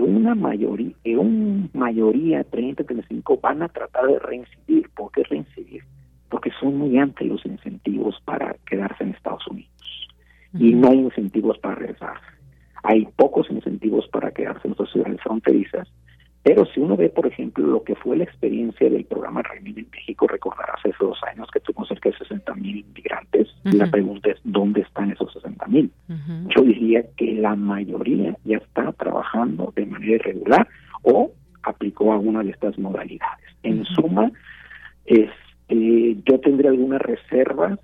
una mayoría, que una mayoría, 30, 35, van a tratar de reincidir. ¿Por qué reincidir? Porque son muy amplios los incentivos para quedarse en Estados Unidos y no hay incentivos para regresar. Hay pocos incentivos para quedarse en nuestras ciudades fronterizas pero si uno ve, por ejemplo, lo que fue la experiencia del programa REMIN en México, recordarás hace dos años que tuvimos cerca de 60 mil inmigrantes, la pregunta es, ¿dónde están esos 60 mil? Yo diría que la mayoría ya está trabajando de manera irregular o aplicó alguna de estas modalidades. En suma, este, yo tendré algunas reservas,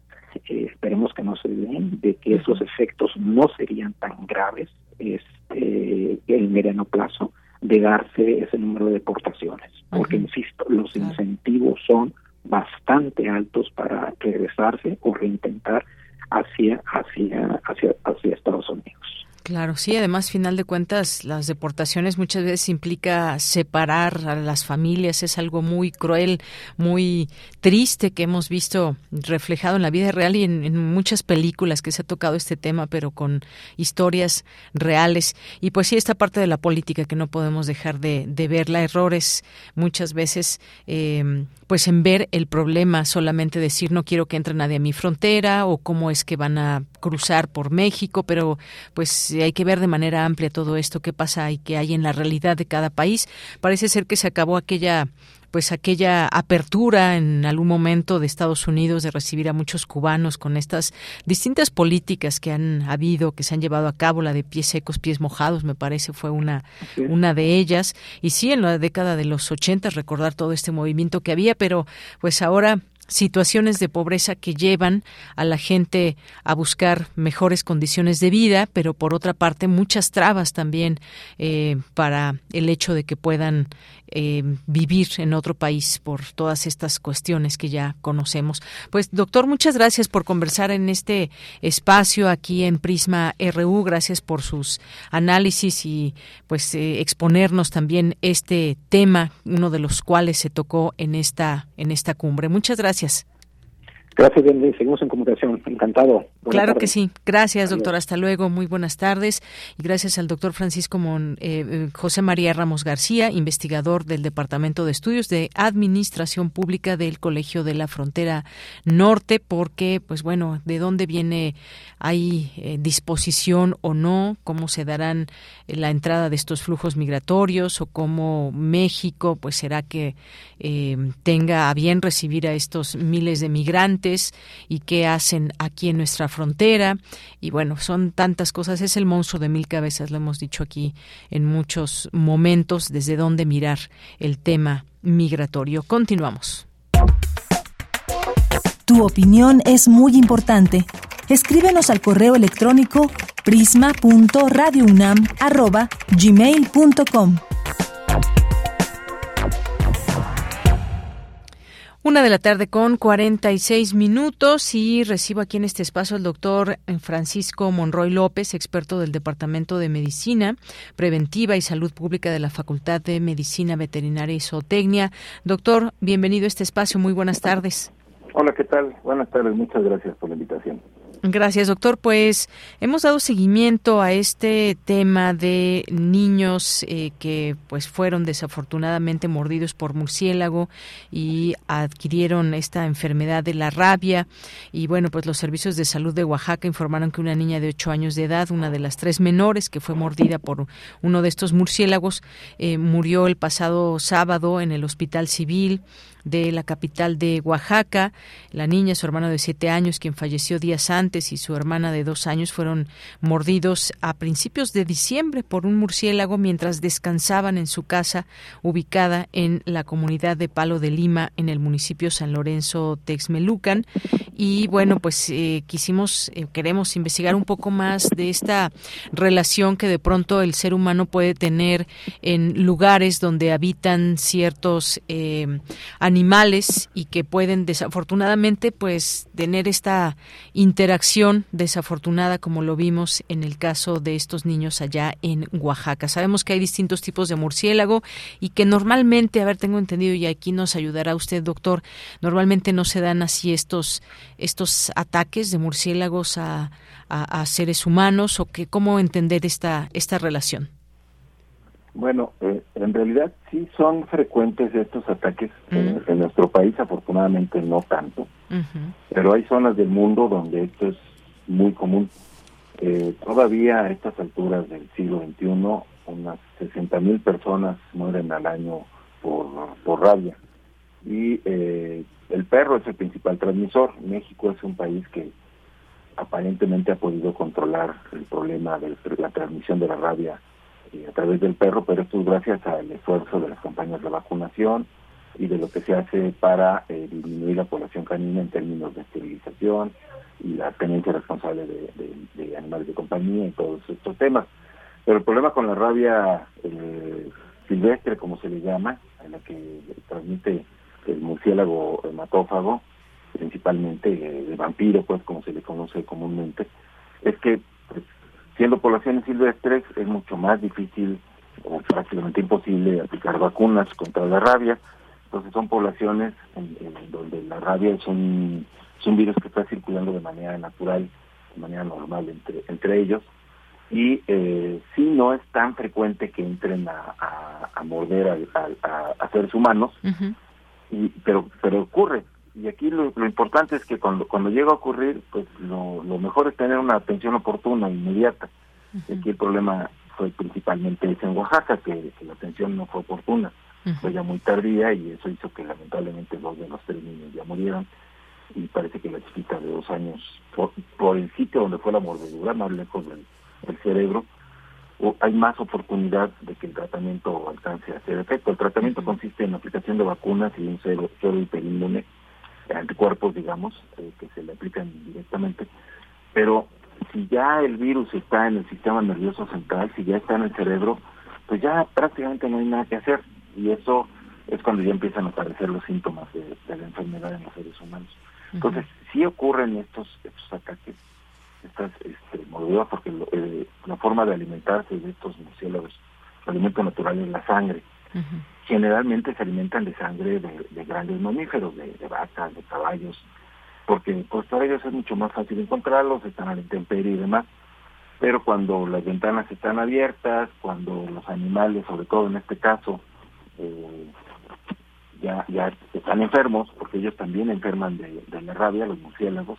eh, esperemos que no se den, de que esos efectos no serían tan graves este, en mediano plazo, de darse ese número de deportaciones, porque insisto, los incentivos son bastante altos para regresarse o reintentar hacia hacia hacia. Claro, sí, además, final de cuentas, las deportaciones muchas veces implica separar a las familias, es algo muy cruel, muy triste que hemos visto reflejado en la vida real y en, muchas películas que se ha tocado este tema, pero con historias reales. Y pues sí, esta parte de la política que no podemos dejar de, de verla, errores muchas veces, eh, pues en ver el problema, solamente decir no quiero que entre nadie a mi frontera o cómo es que van a cruzar por México, pero pues hay que ver de manera amplia todo esto, qué pasa y qué hay en la realidad de cada país. Parece ser que se acabó aquella pues aquella apertura en algún momento de Estados Unidos de recibir a muchos cubanos con estas distintas políticas que han habido, que se han llevado a cabo, la de pies secos, pies mojados, me parece fue una, una de ellas. Y sí, en la década de los 80 recordar todo este movimiento que había, pero pues ahora situaciones de pobreza que llevan a la gente a buscar mejores condiciones de vida, pero por otra parte muchas trabas también eh, para el hecho de que puedan eh, vivir en otro país por todas estas cuestiones que ya conocemos. Pues doctor, muchas gracias por conversar en este espacio aquí en Prisma RU, gracias por sus análisis y pues eh, exponernos también este tema, uno de los cuales se tocó en esta en esta cumbre. Muchas gracias. Gracias. Gracias, Seguimos en comunicación. Encantado. claro que sí. Gracias, doctor. Hasta luego. Muy buenas tardes. Y gracias al doctor Francisco Mon, eh, eh, José María Ramos García, investigador del Departamento de Estudios de Administración Pública del Colegio de la Frontera Norte, porque, pues bueno, de dónde viene, hay eh, disposición o no, cómo se darán la entrada de estos flujos migratorios o cómo México, pues será que tenga a bien recibir a estos miles de migrantes y qué hacen aquí en nuestra frontera. Y bueno, son tantas cosas. Es el monstruo de mil cabezas, lo hemos dicho aquí en muchos momentos, desde dónde mirar el tema migratorio. Continuamos. Tu opinión es muy importante. Escríbenos al correo electrónico prisma.radiounam@gmail.com. Una de la tarde con 46 minutos y recibo aquí en este espacio al doctor Francisco Monroy López, experto del Departamento de Medicina Preventiva y Salud Pública de la Facultad de Medicina Veterinaria y Zootecnia. Doctor, bienvenido a este espacio. Muy buenas tardes. Hola, ¿qué tal? Buenas tardes. Muchas gracias por la invitación. Gracias, doctor. Pues hemos dado seguimiento a este tema de niños eh, que pues fueron desafortunadamente mordidos por murciélago y adquirieron esta enfermedad de la rabia. Y bueno, pues los servicios de salud de Oaxaca informaron que una niña de ocho años de edad, una de las tres menores que fue mordida por uno de estos murciélagos, eh, murió el pasado sábado en el Hospital Civil de la capital de Oaxaca. La niña, su hermano de siete años, quien falleció días antes, y su hermana de dos años fueron mordidos a principios de diciembre por un murciélago mientras descansaban en su casa ubicada en la comunidad de Palo de Lima, en el municipio San Lorenzo Texmelucan. Y bueno, pues eh, quisimos, eh, queremos investigar un poco más de esta relación que de pronto el ser humano puede tener en lugares donde habitan ciertos eh, animales y que pueden desafortunadamente pues tener esta interacción desafortunada como lo vimos en el caso de estos niños allá en Oaxaca. Sabemos que hay distintos tipos de murciélago y que normalmente, a ver, tengo entendido y aquí nos ayudará usted, doctor, normalmente no se dan así estos estos ataques de murciélagos a, a, seres humanos o que cómo entender esta esta relación. Bueno, eh, en realidad sí son frecuentes estos ataques en, nuestro país, afortunadamente no tanto, pero hay zonas del mundo donde esto es muy común. Eh, todavía a estas alturas del siglo XXI, unas 60 mil personas mueren al año por, por rabia. Y eh, el perro es el principal transmisor. México es un país que aparentemente ha podido controlar el problema de la transmisión de la rabia a través del perro, pero esto es gracias al esfuerzo de las campañas de vacunación y de lo que se hace para eh, disminuir la población canina en términos de esterilización y la tenencia responsable de, animales de compañía y todos estos temas. Pero el problema con la rabia eh, silvestre, como se le llama, en la que transmite el murciélago hematófago, principalmente eh, de vampiro, pues como se le conoce comúnmente, es que pues, Siendo poblaciones silvestres es mucho más difícil o prácticamente imposible aplicar vacunas contra la rabia. Entonces son poblaciones donde la rabia es un, virus que está circulando de manera natural, de manera normal entre, entre ellos. Y eh, sí no es tan frecuente que entren a, a, morder a, seres humanos, y, pero, pero ocurre. Y aquí lo, importante es que cuando, cuando llega a ocurrir, pues lo, mejor es tener una atención oportuna, inmediata. Aquí el problema fue principalmente ese en Oaxaca, que, la atención no fue oportuna, fue ya muy tardía y eso hizo que lamentablemente dos de los tres niños ya murieron. Y parece que la chiquita de dos años, por, el sitio donde fue la mordedura, más lejos del, cerebro, hay más oportunidad de que el tratamiento alcance a hacer efecto. El tratamiento consiste en la aplicación de vacunas y un cero, cero hiperinmune anticuerpos, digamos, eh, que se le aplican directamente, pero si ya el virus está en el sistema nervioso central, si ya está en el cerebro, pues ya prácticamente no hay nada que hacer. Y eso es cuando ya empiezan a aparecer los síntomas de, la enfermedad en los seres humanos. Entonces, sí ocurren estos, estos ataques, estas este, mordeduras, porque eh, la forma de alimentarse de estos murciélagos, el alimento natural es la sangre generalmente se alimentan de sangre de, grandes mamíferos, de, vacas, de caballos, porque pues para ellos es mucho más fácil encontrarlos, están a la intemperie y demás. Pero cuando las ventanas están abiertas, cuando los animales, sobre todo en este caso, eh, ya, ya están enfermos, porque ellos también enferman de, de la rabia, los murciélagos,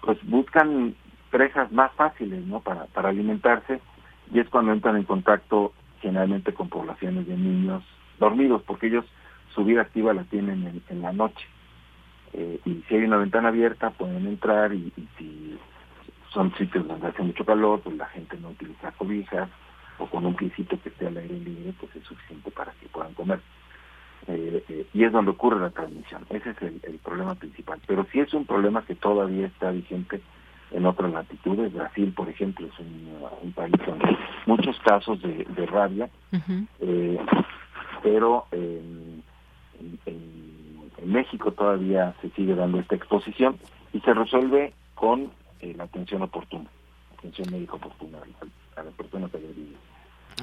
pues buscan presas más fáciles ¿no? para, para alimentarse y es cuando entran en contacto generalmente con poblaciones de niños dormidos, porque ellos su vida activa la tienen en, la noche. Eh, y si hay una ventana abierta pueden entrar y, si son sitios donde hace mucho calor, pues la gente no utiliza cobijas o con un piecito que esté al aire libre, pues es suficiente para que puedan comer. Eh, eh, y es donde ocurre la transmisión. Ese es el, problema principal. Pero sí es un problema que todavía está vigente en otras latitudes. Brasil, por ejemplo, es un, país con muchos casos de, rabia pero en, México todavía se sigue dando esta exposición y se resuelve con eh, la atención oportuna, atención médica oportuna a la persona que vive.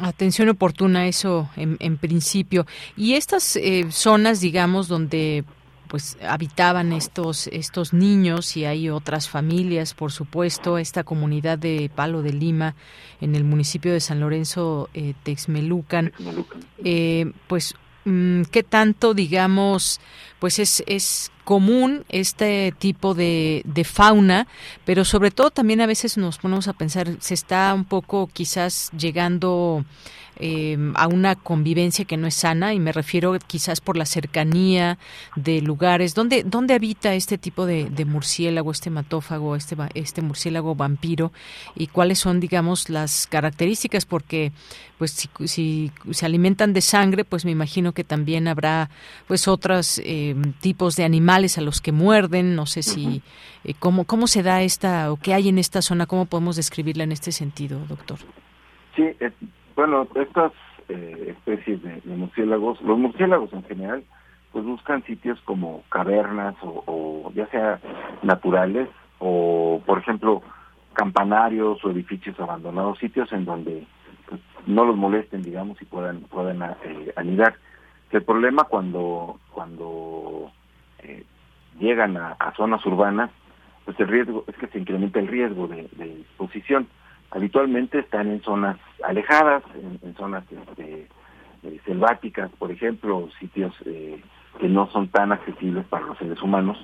Atención oportuna, eso en, principio. Y estas eh, zonas, digamos, donde pues habitaban estos estos niños y hay otras familias, por supuesto, esta comunidad de Palo de Lima en el municipio de San Lorenzo eh, Texmelucan, eh, pues mm, qué tanto digamos pues es, es común este tipo de, de, fauna, pero sobre todo también a veces nos ponemos a pensar, se está un poco quizás llegando eh, a una convivencia que no es sana y me refiero quizás por la cercanía de lugares. Donde dónde habita este tipo de, murciélago este matófago este este murciélago vampiro y cuáles son digamos las características porque pues si, si se alimentan de sangre pues me imagino que también habrá pues otros eh, tipos de animales a los que muerden no sé si eh, cómo cómo se da esta o qué hay en esta zona cómo podemos describirla en este sentido doctor sí bueno, estas eh, especies de, murciélagos, los murciélagos en general, pues buscan sitios como cavernas o, ya sea naturales o, por ejemplo, campanarios o edificios abandonados, sitios en donde pues, no los molesten, digamos, y puedan puedan eh, anidar. El problema cuando cuando eh, llegan a, zonas urbanas, pues el riesgo es que se incrementa el riesgo de, de exposición habitualmente están en zonas alejadas, en, zonas este, eh, selváticas, por ejemplo, sitios eh, que no son tan accesibles para los seres humanos.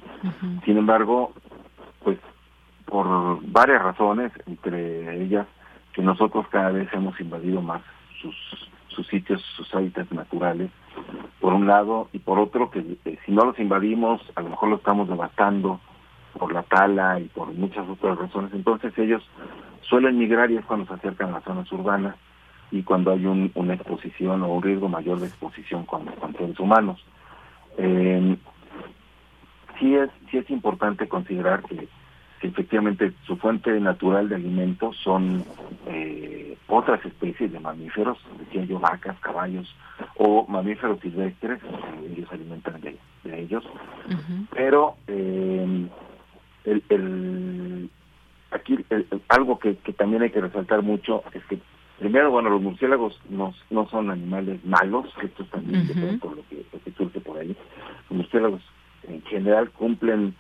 Sin embargo, pues por varias razones, entre ellas que nosotros cada vez hemos invadido más sus, sus sitios, sus hábitats naturales, por un lado, y por otro, que si no los invadimos, a lo mejor lo estamos devastando por la tala y por muchas otras razones, entonces ellos suelen migrar y es cuando se acercan a las zonas urbanas y cuando hay una exposición o un riesgo mayor de exposición con, con seres humanos. Eh, sí es sí es importante considerar que, efectivamente su fuente natural de alimentos son eh, otras especies de mamíferos, decía yo, vacas, caballos o mamíferos silvestres, ellos alimentan de, ellos, pero eh, el, el, aquí algo que, también hay que resaltar mucho es que primero bueno los murciélagos no, no son animales malos esto también por lo que, surge por ahí. Los murciélagos en general cumplen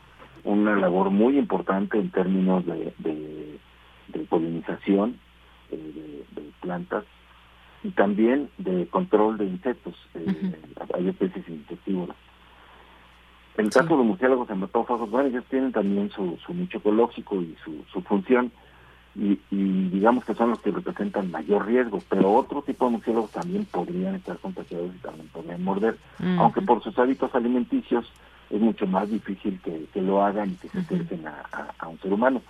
una labor muy importante en términos de, de, polinización eh, de, plantas y también de control de insectos eh, hay especies insectívoras. En el caso de los murciélagos hematófagos, bueno, ellos tienen también su, su nicho ecológico y su, su función, y, y, digamos que son los que representan mayor riesgo, pero otro tipo de murciélagos también podrían estar contagiados y también podrían morder, aunque por sus hábitos alimenticios es mucho más difícil que, que lo hagan y que se acerquen a, a, un ser humano.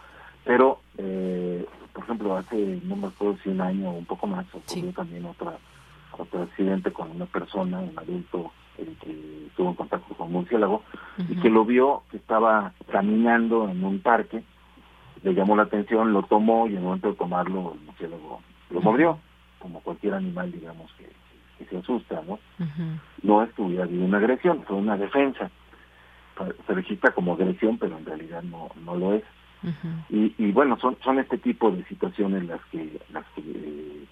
Pero, eh, por ejemplo, hace, no me acuerdo si un año o un poco más, ocurrió también otra, otro accidente con una persona, un adulto, el que tuvo en contacto con un murciélago, y que lo vio que estaba caminando en un parque, le llamó la atención, lo tomó y en el momento de tomarlo el murciélago lo mordió, como cualquier animal, digamos, que, se asusta, ¿no? No es que hubiera habido una agresión, fue una defensa. Se registra como agresión, pero en realidad no, no lo es. y, y bueno, son, son este tipo de situaciones las que, las que eh,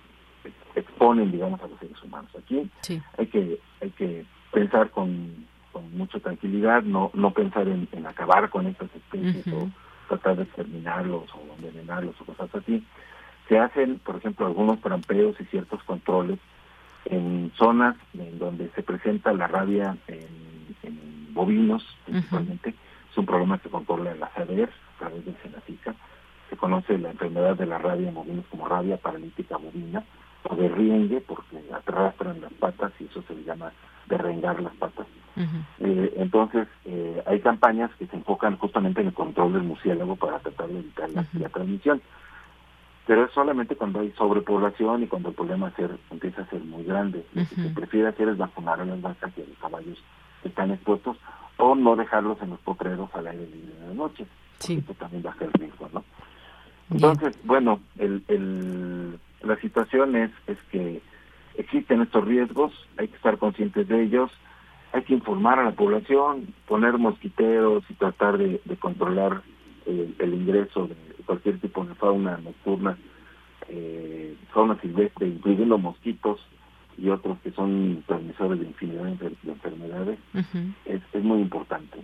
exponen, digamos, a los seres humanos. Aquí hay que hay que pensar con, mucha tranquilidad, no no pensar en, acabar con estas especies o tratar de exterminarlos o envenenarlos o cosas así. Se hacen, por ejemplo, algunos trampeos y ciertos controles en zonas en donde se presenta la rabia en, bovinos, principalmente. Es un problema que controla la SADER a través del Senatica. Se conoce la enfermedad de la rabia en bovinos como rabia paralítica bovina o de riengue, porque arrastran las patas y eso se le llama derrengar las patas. Eh, entonces, eh, hay campañas que se enfocan justamente en el control del murciélago para tratar de evitar la, transmisión. Pero es solamente cuando hay sobrepoblación y cuando el problema ser, empieza a ser muy grande. Lo que se prefiere hacer es vacunar a las vacas y a los caballos están expuestos o no dejarlos en los potreros al aire libre de la noche. Sí. Esto también baja el riesgo, ¿no? Entonces, bueno, el, el, la situación es, es que existen estos riesgos, hay que estar conscientes de ellos, hay que informar a la población, poner mosquiteros y tratar de, controlar el, ingreso de cualquier tipo de fauna nocturna, eh, fauna silvestre, incluyendo mosquitos, y otros que son transmisores de infinidad de, enfermedades, es, es, muy importante.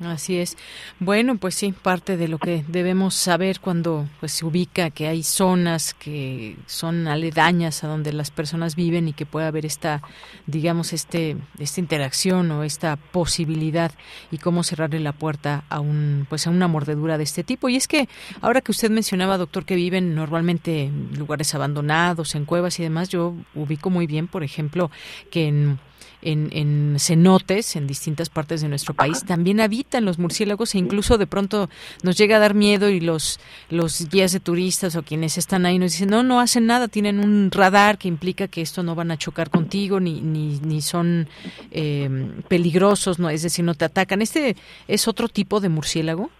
Así es. Bueno, pues sí, parte de lo que debemos saber cuando pues se ubica que hay zonas que son aledañas a donde las personas viven y que puede haber esta, digamos, este, esta interacción o esta posibilidad y cómo cerrarle la puerta a un, pues a una mordedura de este tipo. Y es que ahora que usted mencionaba, doctor, que viven normalmente en lugares abandonados, en cuevas y demás, yo ubico muy bien, por ejemplo, que en en, en, cenotes en distintas partes de nuestro país también habitan los murciélagos e incluso de pronto nos llega a dar miedo y los los guías de turistas o quienes están ahí nos dicen no no hacen nada tienen un radar que implica que esto no van a chocar contigo ni ni, ni son eh, peligrosos no es decir no te atacan este es otro tipo de murciélago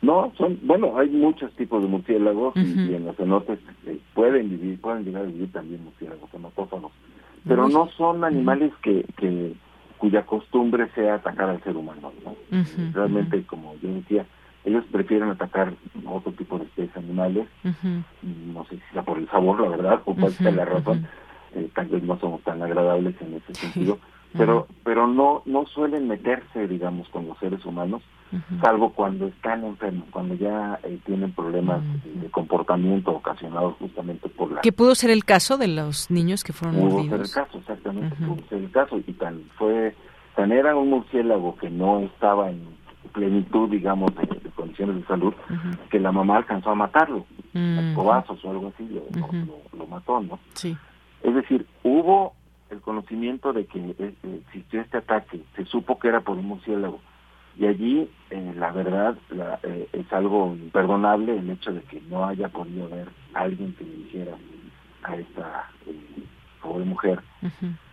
no, son, bueno, hay muchos tipos de murciélagos y, en los cenotes eh, pueden vivir, pueden llegar a vivir también murciélagos hematófagos pero no son animales que, que cuya costumbre sea atacar al ser humano. Realmente, como yo decía, ellos prefieren atacar otro tipo de especies animales, no sé si sea por el sabor, la verdad, o cuál sea la razón, eh, tal vez no somos tan agradables en ese sentido, pero pero no no suelen meterse, digamos, con los seres humanos, salvo cuando están enfermos, cuando ya eh, tienen problemas de comportamiento ocasionados justamente por la... ¿Qué pudo ser el caso de los niños que fueron pudo mordidos? ser el caso, exactamente, pudo ser el caso, y tan fue, tan era un murciélago que no estaba en plenitud, digamos, de, condiciones de salud, que la mamá alcanzó a matarlo, mm. cobazos o algo así, lo, mató, ¿no? Sí. Es decir, hubo el conocimiento de que eh, existió este ataque, se supo que era por un murciélago, y allí, eh, la verdad, eh, es algo imperdonable el hecho de que no haya podido ver a alguien que le dijera a esta eh, pobre mujer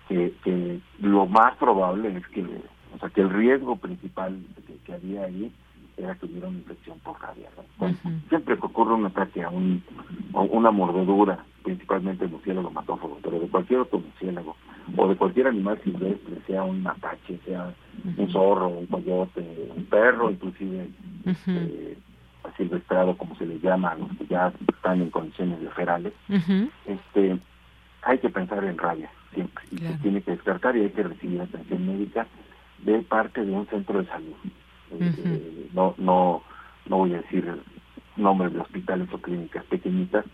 que, lo más probable es que, o sea, que el riesgo principal que, había ahí era que hubiera una infección por rabia. Siempre que ocurre un ataque a, un, una mordedura, principalmente el murciélago matófago, pero de cualquier otro murciélago, o de cualquier animal silvestre, sea un mapache, sea un zorro, un coyote, un perro, inclusive eh, silvestrado, como se le llama a los que ya están en condiciones ferales, este, hay que pensar en rabia siempre, y se tiene que descartar y hay que recibir atención médica de parte de un centro de salud. Eh, no, no, no voy a decir nombres de hospitales o clínicas pequeñitas,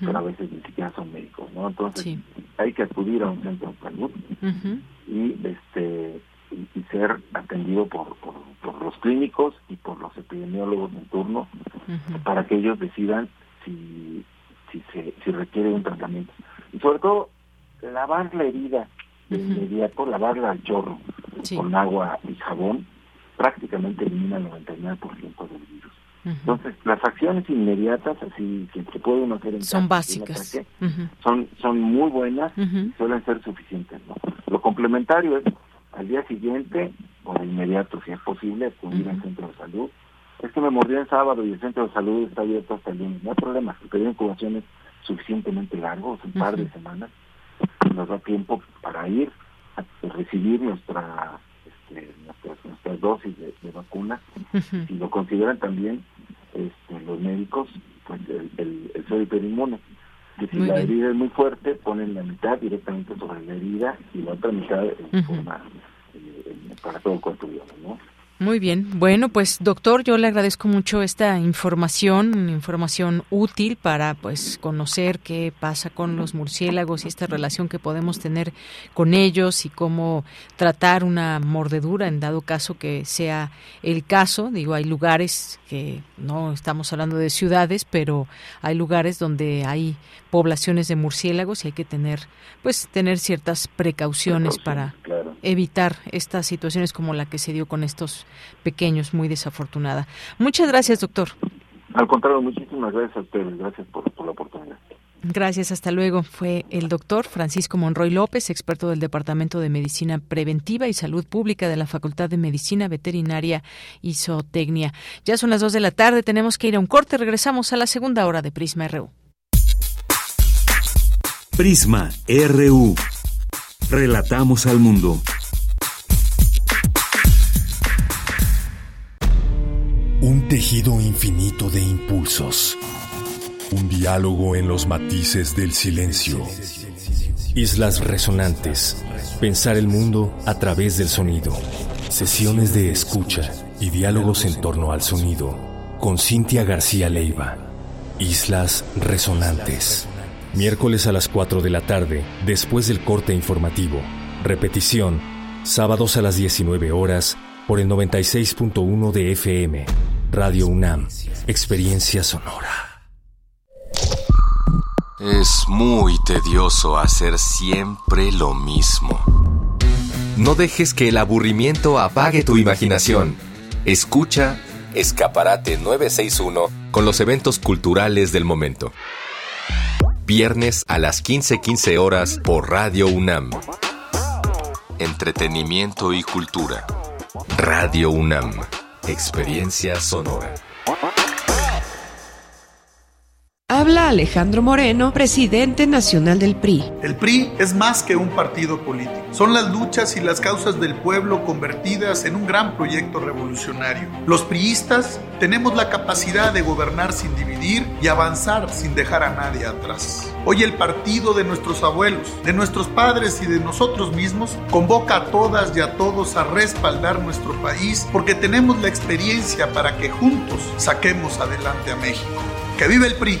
pero a veces ni siquiera son médicos, ¿no? Entonces hay que acudir a un centro de salud y este y, ser atendido por, por, los clínicos y por los epidemiólogos en turno para que ellos decidan si si se si requiere un tratamiento. Y sobre todo lavar la herida de inmediato, lavarla al chorro con agua y jabón prácticamente elimina el 99% del virus. Entonces, las acciones inmediatas, así que se pueden hacer en son básicas, son son muy buenas, suelen ser suficientes. Lo complementario es al día siguiente o de inmediato, si es posible, acudir al centro de salud. Es que me mordió el sábado y el centro de salud está abierto hasta el lunes. No hay problema, el periodo de incubación es suficientemente largo, un par de semanas. Nos da tiempo para ir a recibir nuestra este, nuestras, dosis de, vacuna. Si lo consideran también este, los médicos, pues el, el, el hiperinmune. Que si la herida es muy fuerte, ponen la mitad directamente sobre la herida y la otra mitad en forma, eh, para todo el cuerpo, ¿no? Muy bien. Bueno, pues doctor, yo le agradezco mucho esta información, información útil para pues conocer qué pasa con los murciélagos y esta relación que podemos tener con ellos y cómo tratar una mordedura en dado caso que sea el caso. Digo, hay lugares que no estamos hablando de ciudades, pero hay lugares donde hay poblaciones de murciélagos y hay que tener pues tener ciertas precauciones para evitar estas situaciones como la que se dio con estos pequeños, muy desafortunada. Muchas gracias, doctor. Al contrario, muchísimas gracias a ustedes, gracias por, la oportunidad. Gracias, hasta luego. Fue el doctor Francisco Monroy López, experto del Departamento de Medicina Preventiva y Salud Pública de la Facultad de Medicina Veterinaria y Zootecnia. Ya son las dos de la tarde, tenemos que ir a un corte, regresamos a la segunda hora de Prisma RU. Prisma RU. Relatamos al mundo. Un tejido infinito de impulsos. Un diálogo en los matices del silencio. Islas Resonantes. Pensar el mundo a través del sonido. Sesiones de escucha y diálogos en torno al sonido. Con Cintia García Leiva. Islas Resonantes. Miércoles a las 4 de la tarde, después del corte informativo. Repetición, sábados a las 19 horas, por el 96.1 de FM. Radio UNAM. Experiencia sonora. Es muy tedioso hacer siempre lo mismo. No dejes que el aburrimiento apague tu imaginación. Escucha Escaparate 961 con los eventos culturales del momento. Viernes a las 15:15 horas por Radio UNAM. Entretenimiento y cultura. Radio UNAM. Experiencia sonora. Habla Alejandro Moreno, presidente nacional del PRI. El PRI es más que un partido político. Son las luchas y las causas del pueblo convertidas en un gran proyecto revolucionario. Los priistas tenemos la capacidad de gobernar sin dividir y avanzar sin dejar a nadie atrás. Hoy el partido de nuestros abuelos, de nuestros padres y de nosotros mismos convoca a todas y a todos a respaldar nuestro país porque tenemos la experiencia para que juntos saquemos adelante a México. ¡Que vive el PRI!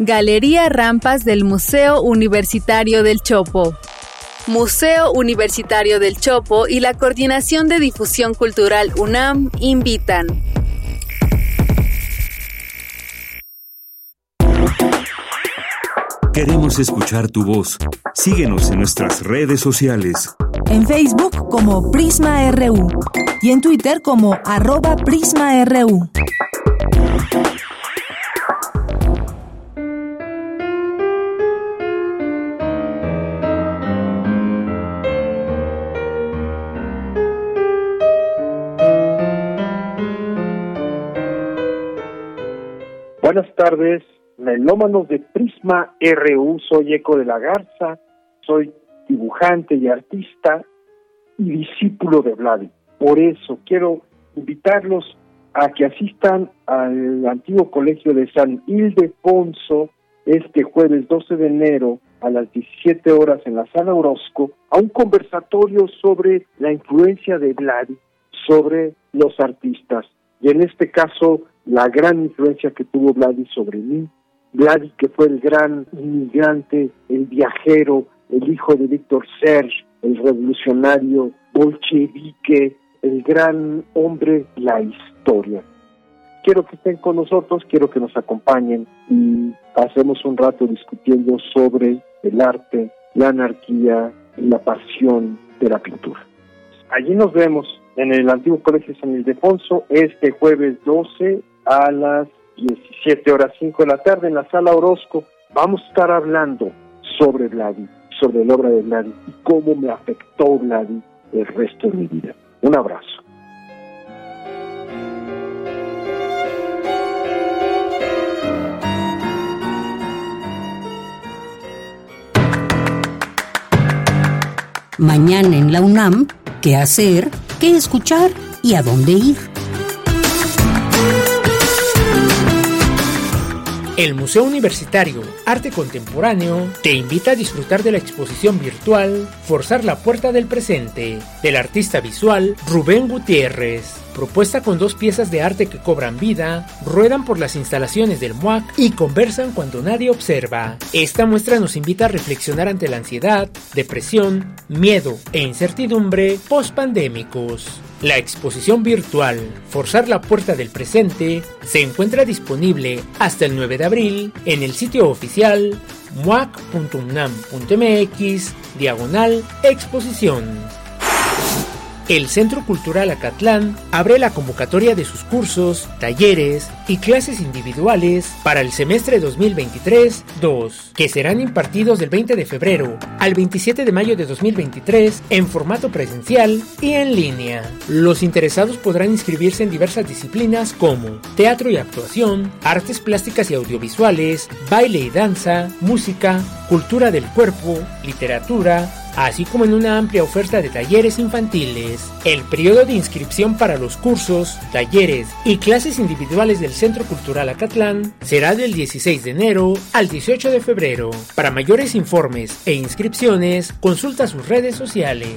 Galería Rampas del Museo Universitario del Chopo. Museo Universitario del Chopo y la Coordinación de Difusión Cultural UNAM invitan. Queremos escuchar tu voz. Síguenos en nuestras redes sociales. En Facebook como Prisma RU y en Twitter como arroba PrismaRU. Buenas tardes, melómanos de Prisma RU, soy Eco de la Garza, soy dibujante y artista y discípulo de Vladi. Por eso quiero invitarlos a que asistan al antiguo colegio de San Ildefonso este jueves 12 de enero a las 17 horas en la sala Orozco a un conversatorio sobre la influencia de Vladi sobre los artistas. Y en este caso la gran influencia que tuvo Vladi sobre mí, Vladi que fue el gran inmigrante, el viajero, el hijo de Víctor Serge, el revolucionario bolchevique, el gran hombre, la historia. Quiero que estén con nosotros, quiero que nos acompañen y pasemos un rato discutiendo sobre el arte, la anarquía y la pasión de la pintura. Allí nos vemos en el antiguo Colegio San Ildefonso este jueves 12 a las 17 horas 5 de la tarde en la sala Orozco. Vamos a estar hablando sobre Vladi, sobre la obra de Vladi y cómo me afectó Vladi el resto de mi vida. Un abrazo. Mañana en la UNAM, ¿qué hacer? ¿Qué escuchar? ¿Y a dónde ir? El Museo Universitario Arte Contemporáneo te invita a disfrutar de la exposición virtual Forzar la Puerta del Presente del artista visual Rubén Gutiérrez. Propuesta con dos piezas de arte que cobran vida, ruedan por las instalaciones del MUAC y conversan cuando nadie observa. Esta muestra nos invita a reflexionar ante la ansiedad, depresión, miedo e incertidumbre post-pandémicos. La exposición virtual Forzar la puerta del presente se encuentra disponible hasta el 9 de abril en el sitio oficial muac.unam.mx diagonal exposición. El Centro Cultural Acatlán abre la convocatoria de sus cursos, talleres y clases individuales para el semestre 2023-2, que serán impartidos del 20 de febrero al 27 de mayo de 2023 en formato presencial y en línea. Los interesados podrán inscribirse en diversas disciplinas como teatro y actuación, artes plásticas y audiovisuales, baile y danza, música, cultura del cuerpo, literatura, así como en una amplia oferta de talleres infantiles. El periodo de inscripción para los cursos, talleres y clases individuales del Centro Cultural Acatlán será del 16 de enero al 18 de febrero. Para mayores informes e inscripciones, consulta sus redes sociales.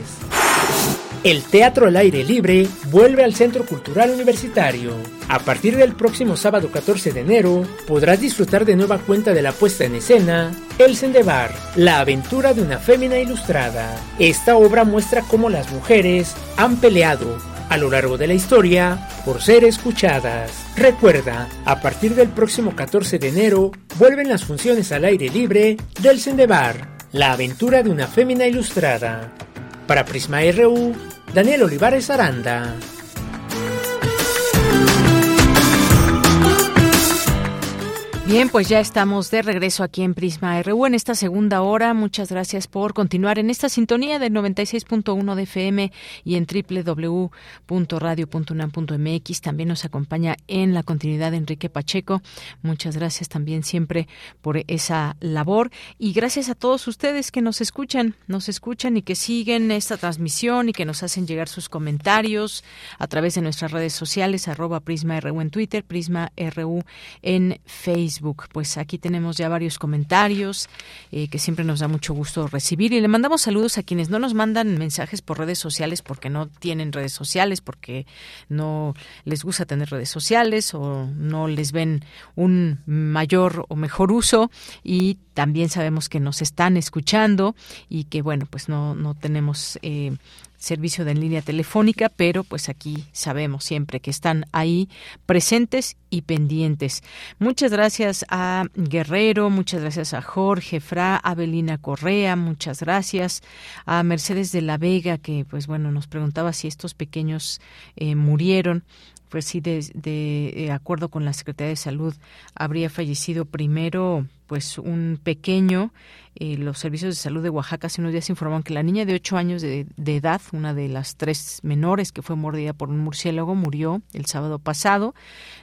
El Teatro al Aire Libre vuelve al Centro Cultural Universitario. A partir del próximo sábado 14 de enero, podrás disfrutar de nueva cuenta de la puesta en escena El Sendebar, la aventura de una fémina ilustrada. Esta obra muestra cómo las mujeres han peleado a lo largo de la historia por ser escuchadas. Recuerda, a partir del próximo 14 de enero, vuelven las funciones al aire libre del Sendebar, la aventura de una fémina ilustrada. Para Prisma RU, Daniel Olivares Aranda. Bien, pues ya estamos de regreso aquí en Prisma RU en esta segunda hora. Muchas gracias por continuar en esta sintonía del 96.1 de FM y en www.radio.unam.mx. También nos acompaña en la continuidad Enrique Pacheco. Muchas gracias también siempre por esa labor y gracias a todos ustedes que nos escuchan, nos escuchan y que siguen esta transmisión y que nos hacen llegar sus comentarios a través de nuestras redes sociales, arroba Prisma RU en Twitter, Prisma RU en Facebook. Pues aquí tenemos ya varios comentarios eh, que siempre nos da mucho gusto recibir. Y le mandamos saludos a quienes no nos mandan mensajes por redes sociales porque no tienen redes sociales, porque no les gusta tener redes sociales o no les ven un mayor o mejor uso. Y también sabemos que nos están escuchando y que bueno pues no no tenemos eh, servicio de en línea telefónica, pero pues aquí sabemos siempre que están ahí presentes y pendientes. Muchas gracias a Guerrero, muchas gracias a Jorge Fra, a Belina Correa, muchas gracias a Mercedes de la Vega, que pues bueno, nos preguntaba si estos pequeños eh, murieron pues sí, de, de, acuerdo con la Secretaría de Salud, habría fallecido primero pues un pequeño eh, los servicios de salud de Oaxaca hace unos días informaron que la niña de 8 años de, edad, una de las tres menores que fue mordida por un murciélago, murió el sábado pasado.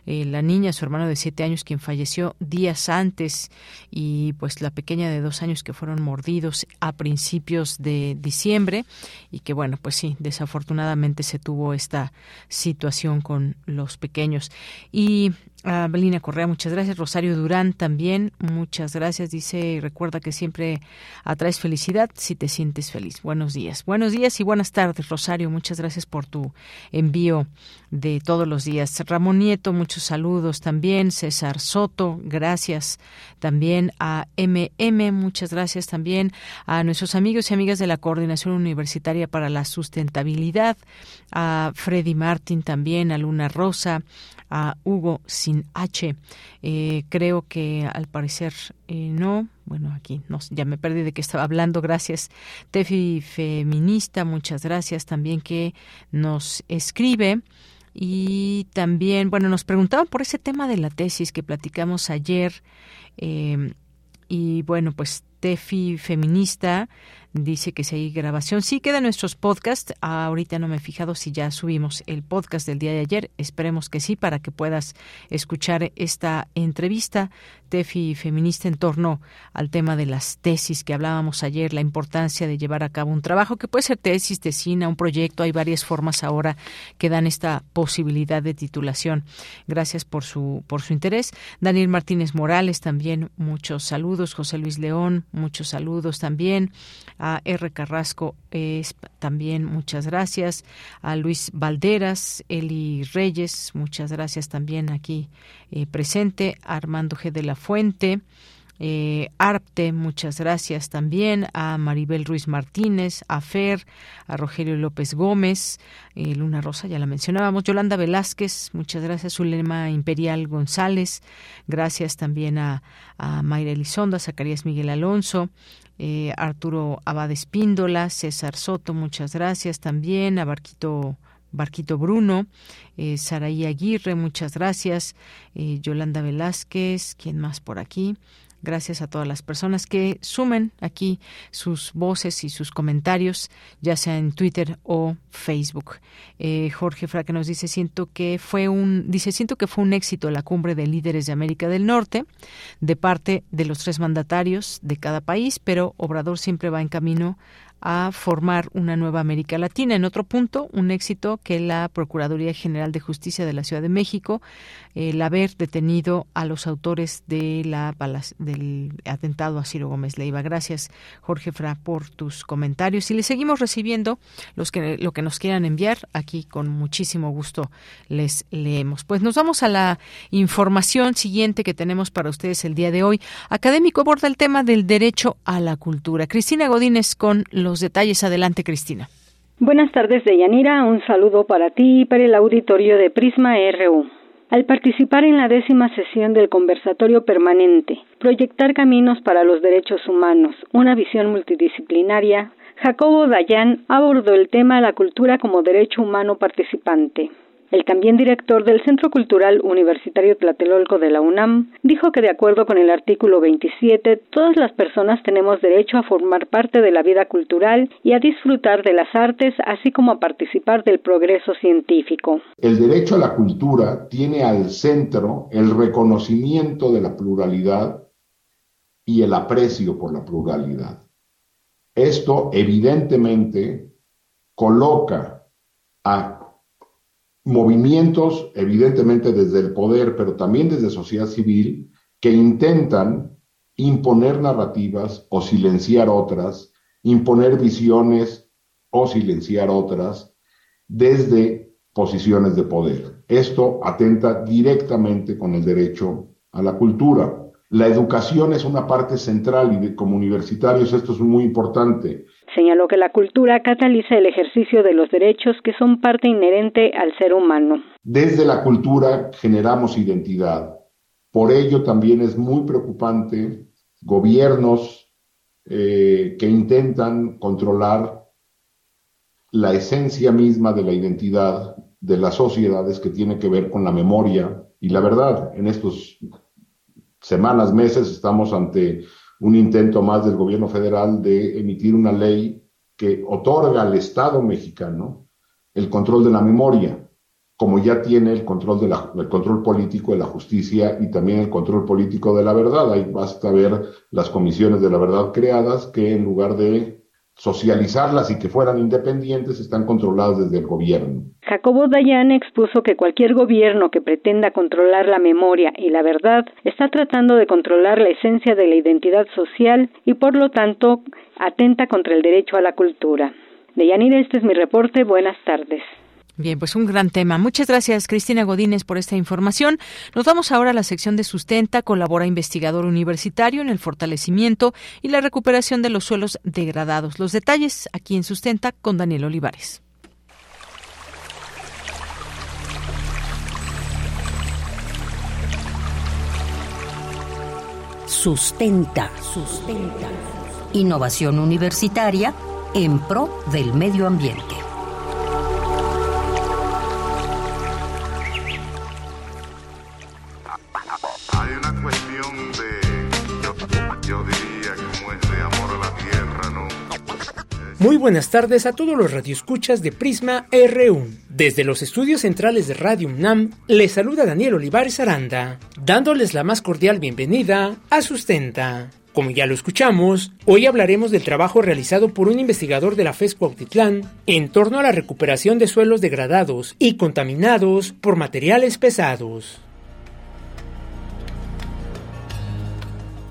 Eh, la niña, su hermano de 7 años, quien falleció días antes, y pues la pequeña de 2 años que fueron mordidos a principios de diciembre, y que bueno, pues sí, desafortunadamente se tuvo esta situación con los pequeños. Y Belina Correa, muchas gracias. Rosario Durán también, muchas gracias. Dice, recuerda que siempre atraes felicidad si te sientes feliz. Buenos días. Buenos días y buenas tardes, Rosario. Muchas gracias por tu envío de todos los días. Ramón Nieto, muchos saludos también. César Soto, gracias también a MM, muchas gracias también a nuestros amigos y amigas de la Coordinación Universitaria para la Sustentabilidad, a Freddy Martin también, a Luna Rosa, a Hugo sin H. Eh, creo que al parecer eh, no. Bueno, aquí no, ya me perdí de qué estaba hablando. Gracias. Tefi Feminista, muchas gracias también que nos escribe. Y también, bueno, nos preguntaban por ese tema de la tesis que platicamos ayer. Eh, y bueno, pues Tefi Feminista dice que si hay grabación, sí quedan nuestros podcasts. Ahorita no me he fijado si ya subimos el podcast del día de ayer. Esperemos que sí, para que puedas escuchar esta entrevista, Tefi Feminista, en torno al tema de las tesis que hablábamos ayer, la importancia de llevar a cabo un trabajo que puede ser tesis, tesina, un proyecto. Hay varias formas ahora que dan esta posibilidad de titulación. Gracias por su, por su interés. Daniel Martínez Morales, también muchos saludos. José Luis León, muchos saludos también. A R. Carrasco también muchas gracias. A Luis Valderas, Eli Reyes, muchas gracias también aquí eh, presente. Armando G. de la Fuente. Eh, Arte, muchas gracias también, a Maribel Ruiz Martínez, a Fer, a Rogelio López Gómez, eh, Luna Rosa, ya la mencionábamos, Yolanda Velázquez, muchas gracias, Zulema Imperial González, gracias también a, a Mayra Elizondo, Zacarías Miguel Alonso, eh, Arturo Abad Espíndola, César Soto, muchas gracias también, a Barquito Barquito Bruno, eh, Saraí Aguirre, muchas gracias, eh, Yolanda Velázquez, ¿quién más por aquí? Gracias a todas las personas que sumen aquí sus voces y sus comentarios, ya sea en Twitter o Facebook. Eh, Jorge Fraque nos dice siento que fue un dice siento que fue un éxito la cumbre de líderes de América del Norte de parte de los tres mandatarios de cada país, pero Obrador siempre va en camino a formar una nueva América Latina. En otro punto, un éxito que la Procuraduría General de Justicia de la Ciudad de México, el haber detenido a los autores de la, del atentado a Ciro Gómez Leiva. Gracias, Jorge Fra, por tus comentarios. Y le seguimos recibiendo los que, lo que nos quieran enviar. Aquí con muchísimo gusto les leemos. Pues nos vamos a la información siguiente que tenemos para ustedes el día de hoy. Académico aborda el tema del derecho a la cultura. Cristina Godínez con los detalles. Adelante, Cristina. Buenas tardes, Deyanira. Un saludo para ti y para el auditorio de Prisma RU. Al participar en la décima sesión del conversatorio permanente, Proyectar Caminos para los Derechos Humanos, una visión multidisciplinaria, Jacobo Dayan abordó el tema la cultura como derecho humano participante. El también director del Centro Cultural Universitario Tlatelolco de la UNAM dijo que de acuerdo con el artículo 27, todas las personas tenemos derecho a formar parte de la vida cultural y a disfrutar de las artes, así como a participar del progreso científico. El derecho a la cultura tiene al centro el reconocimiento de la pluralidad y el aprecio por la pluralidad. Esto evidentemente coloca a movimientos, evidentemente desde el poder, pero también desde sociedad civil, que intentan imponer narrativas o silenciar otras, imponer visiones o silenciar otras desde posiciones de poder. Esto atenta directamente con el derecho a la cultura. La educación es una parte central y como universitarios esto es muy importante. Señaló que la cultura cataliza el ejercicio de los derechos que son parte inherente al ser humano. Desde la cultura generamos identidad. Por ello también es muy preocupante gobiernos eh, que intentan controlar la esencia misma de la identidad de las sociedades que tiene que ver con la memoria y la verdad. En estos semanas, meses, estamos ante un intento más del gobierno federal de emitir una ley que otorga al Estado mexicano el control de la memoria, como ya tiene el control, de la, el control político de la justicia y también el control político de la verdad. Ahí basta ver las comisiones de la verdad creadas que en lugar de socializarlas y que fueran independientes están controladas desde el gobierno. Jacobo Dayan expuso que cualquier gobierno que pretenda controlar la memoria y la verdad está tratando de controlar la esencia de la identidad social y por lo tanto atenta contra el derecho a la cultura. Deyanira, este es mi reporte. Buenas tardes. Bien, pues un gran tema. Muchas gracias, Cristina Godínez, por esta información. Nos vamos ahora a la sección de Sustenta. Colabora investigador universitario en el fortalecimiento y la recuperación de los suelos degradados. Los detalles aquí en Sustenta con Daniel Olivares. Sustenta, sustenta. Innovación universitaria en pro del medio ambiente. Muy buenas tardes a todos los radioescuchas de Prisma R1. Desde los estudios centrales de Radio UNAM, les saluda Daniel Olivares Aranda, dándoles la más cordial bienvenida a Sustenta. Como ya lo escuchamos, hoy hablaremos del trabajo realizado por un investigador de la FES Cuautitlán en torno a la recuperación de suelos degradados y contaminados por materiales pesados.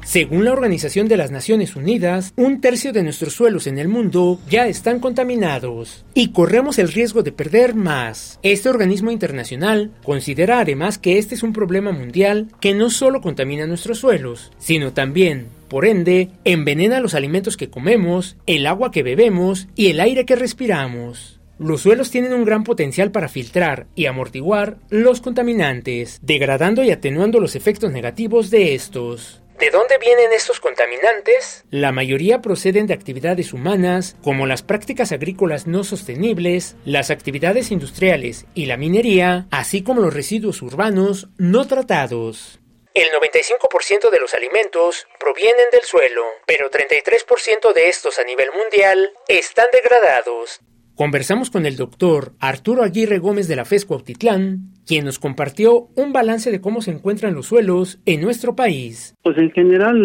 Según la Organización de las Naciones Unidas, un tercio de nuestros suelos en el mundo ya están contaminados y corremos el riesgo de perder más. Este organismo internacional considera además que este es un problema mundial que no solo contamina nuestros suelos, sino también por ende, envenena los alimentos que comemos, el agua que bebemos y el aire que respiramos. Los suelos tienen un gran potencial para filtrar y amortiguar los contaminantes, degradando y atenuando los efectos negativos de estos. ¿De dónde vienen estos contaminantes? La mayoría proceden de actividades humanas, como las prácticas agrícolas no sostenibles, las actividades industriales y la minería, así como los residuos urbanos no tratados. El 95% de los alimentos provienen del suelo, pero 33% de estos a nivel mundial están degradados. Conversamos con el doctor Arturo Aguirre Gómez de la FES Cuautitlán, quien nos compartió un balance de cómo se encuentran los suelos en nuestro país. Pues en general,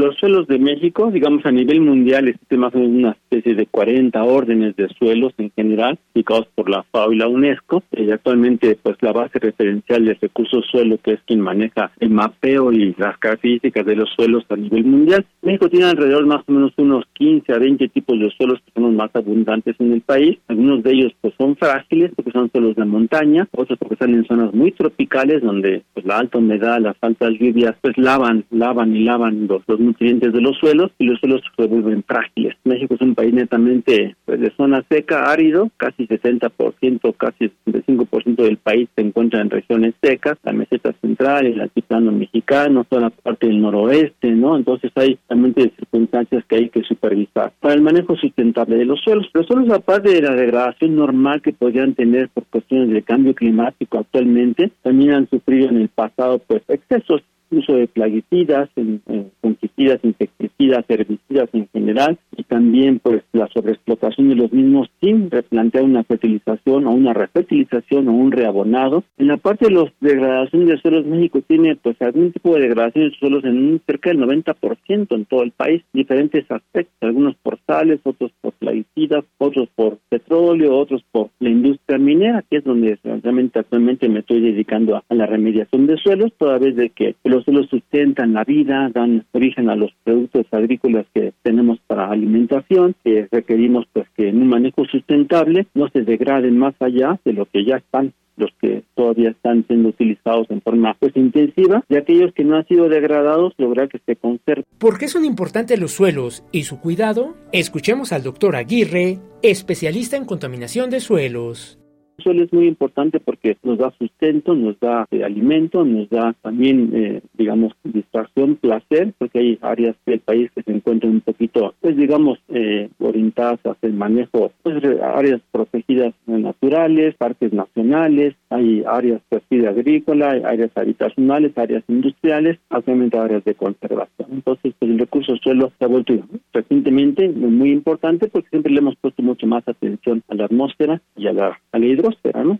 los suelos de México, digamos a nivel mundial, existe más o menos una especie de 40 órdenes de suelos en general, indicados por la FAO y la UNESCO. Y actualmente, pues la base referencial de recursos suelo, que es quien maneja el mapeo y las características de los suelos a nivel mundial, México tiene alrededor más o menos unos 15 a 20 tipos de suelos que son los más abundantes en el país. Algunos de ellos pues son frágiles porque son suelos de montaña, otros porque están en zonas muy tropicales donde pues la alta humedad, las altas lluvias pues lavan, lavan y lavan los, nutrientes de los suelos y los suelos se vuelven frágiles. México es un país netamente pues, de zona seca, árido, casi 60%, casi 65% del país se encuentra en regiones secas, la meseta central, el altiplano mexicano, toda la parte del noroeste, ¿no? Entonces hay realmente circunstancias que hay que supervisar. Para el manejo sustentable de los suelos, los suelos aparte de la degradación normal que podrían tener por cuestiones de cambio climático actualmente, también han sufrido en el pasado pues excesos uso de plaguicidas, en, fungicidas, insecticidas, herbicidas en general y también pues la sobreexplotación de los mismos sin replantear una fertilización o una refertilización o un reabonado. En la parte de los degradación de suelos México tiene pues algún tipo de degradación de suelos en un cerca del 90% en todo el país, diferentes aspectos, algunos por sales, otros por plaguicidas, otros por petróleo, otros por la industria minera, que es donde realmente actualmente me estoy dedicando a, a la remediación de suelos, toda vez de que los suelos sustentan la vida, dan origen a los productos agrícolas que tenemos para alimentación, que requerimos pues que en un manejo sustentable no se degraden más allá de lo que ya están los que todavía están siendo utilizados en forma pues intensiva y aquellos que no han sido degradados lograr que se conserven. ¿Por qué son importantes los suelos y su cuidado? Escuchemos al doctor Aguirre, especialista en contaminación de suelos. El suelo es muy importante porque nos da sustento, nos da eh, alimento, nos da también, eh, digamos, distracción, placer, porque hay áreas del país que se encuentran un poquito, pues digamos, eh, orientadas hacia el manejo, pues áreas protegidas naturales, parques nacionales, hay áreas vida agrícola, áreas habitacionales, áreas industriales, actualmente áreas de conservación. Entonces, pues, el recurso suelo se ha vuelto recientemente muy importante porque siempre le hemos puesto mucho más atención a la atmósfera y a la, a la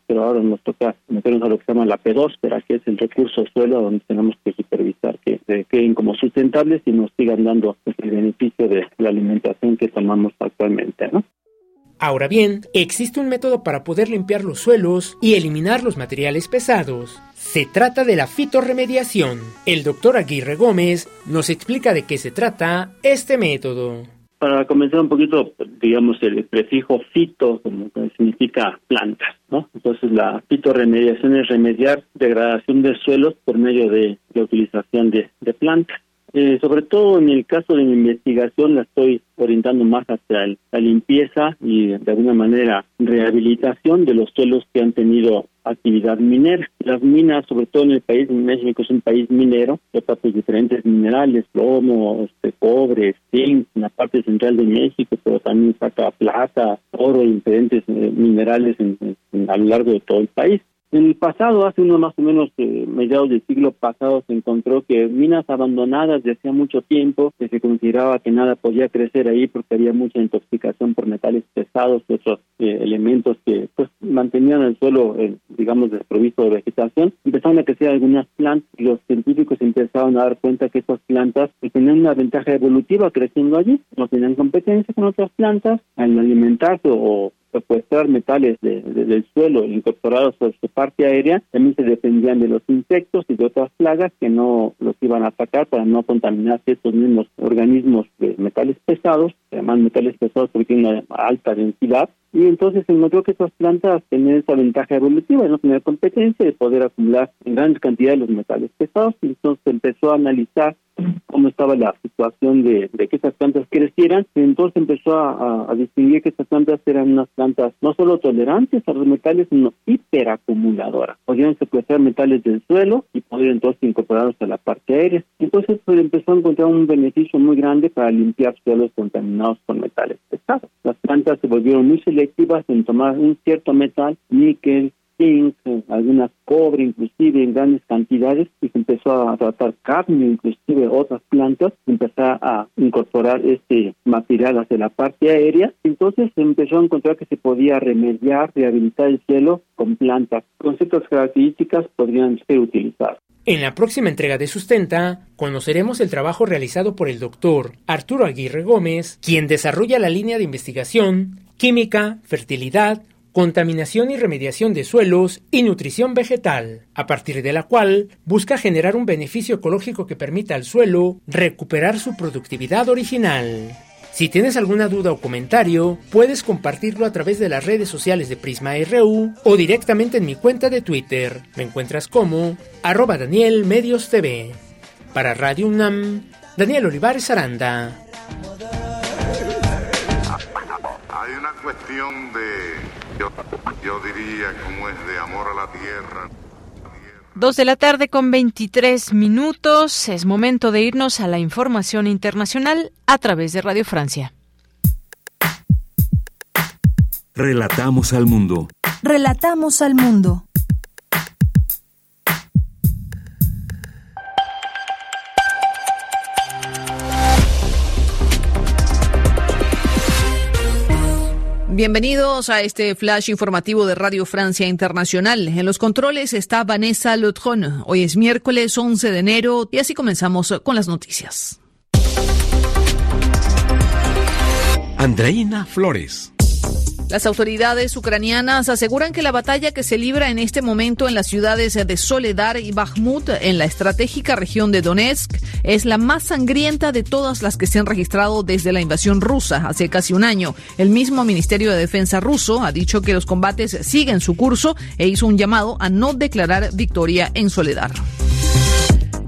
Pero ahora nos toca meternos a lo que se llama la pedósfera, que es el recurso suelo donde tenemos que supervisar que se queden como sustentables y nos sigan dando el beneficio de la alimentación que tomamos actualmente. Ahora bien, existe un método para poder limpiar los suelos y eliminar los materiales pesados. Se trata de la fitorremediación. El doctor Aguirre Gómez nos explica de qué se trata este método para comenzar un poquito, digamos, el prefijo fito, como significa plantas, ¿no? Entonces, la fitorremediación es remediar degradación de suelos por medio de la utilización de, de plantas. Eh, sobre todo en el caso de mi investigación la estoy orientando más hacia la limpieza y de alguna manera rehabilitación de los suelos que han tenido actividad minera. Las minas, sobre todo en el país de México, es un país minero, que pues, diferentes minerales, plomo, este, cobre, zinc, en la parte central de México, pero también saca plata, oro y diferentes eh, minerales a lo largo de todo el país. En el pasado, hace unos más o menos eh, mediados del siglo pasado, se encontró que minas abandonadas de hacía mucho tiempo, que se consideraba que nada podía crecer ahí porque había mucha intoxicación por metales pesados y otros eh, elementos que pues mantenían el suelo, eh, digamos, desprovisto de vegetación. Empezaron a crecer algunas plantas y los científicos empezaron a dar cuenta que estas plantas pues, tenían una ventaja evolutiva creciendo allí, no tenían competencia con otras plantas al alimentarse o secuestrar metales del suelo incorporados a su parte aérea, también se defendían de los insectos y de otras plagas que no los iban a atacar para no contaminarse estos mismos organismos de metales pesados, además metales pesados porque tienen una alta densidad, y entonces encontró que estas plantas tenían esa ventaja evolutiva de no tener competencia, de poder acumular en grandes cantidades los metales pesados, y entonces empezó a analizar cómo estaba la situación de, que estas plantas crecieran, y entonces empezó a, distinguir que estas plantas eran unas plantas no solo tolerantes a los metales, sino hiperacumuladoras. Podían secuestrar metales del suelo y poder entonces incorporarlos a la parte aérea. Entonces se empezó a encontrar un beneficio muy grande para limpiar suelos contaminados con metales Las plantas se volvieron muy selectivas en tomar un cierto metal, níquel, zinc, algunas cobre inclusive en grandes cantidades y se empezó a tratar cadmio inclusive otras plantas, empezó a incorporar este material hacia la parte aérea, entonces se empezó a encontrar que se podía remediar, rehabilitar el cielo con plantas. Con ciertas características podrían ser utilizadas. En la próxima entrega de Sustenta, conoceremos el trabajo realizado por el doctor Arturo Aguirre Gómez, quien desarrolla la línea de investigación Química, Fertilidad, contaminación y remediación de suelos y nutrición vegetal, a partir de la cual busca generar un beneficio ecológico que permita al suelo recuperar su productividad original. Si tienes alguna duda o comentario, puedes compartirlo a través de las redes sociales de Prisma RU o directamente en mi cuenta de Twitter. Me encuentras como arroba Daniel Medios TV. Para Radio UNAM, Daniel Olivares Aranda. Dos de la tarde con 23 minutos. Es momento de irnos a la información internacional a través de Radio Francia. Relatamos al mundo. Relatamos al mundo. Bienvenidos a este flash informativo de Radio Francia Internacional. En los controles está Vanessa Lutron. Hoy es miércoles 11 de enero y así comenzamos con las noticias. Andreina Flores. Las autoridades ucranianas aseguran que la batalla que se libra en este momento en las ciudades de Soledar y Bakhmut, en la estratégica región de Donetsk, es la más sangrienta de todas las que se han registrado desde la invasión rusa hace casi un año. El mismo Ministerio de Defensa ruso ha dicho que los combates siguen su curso e hizo un llamado a no declarar victoria en Soledar.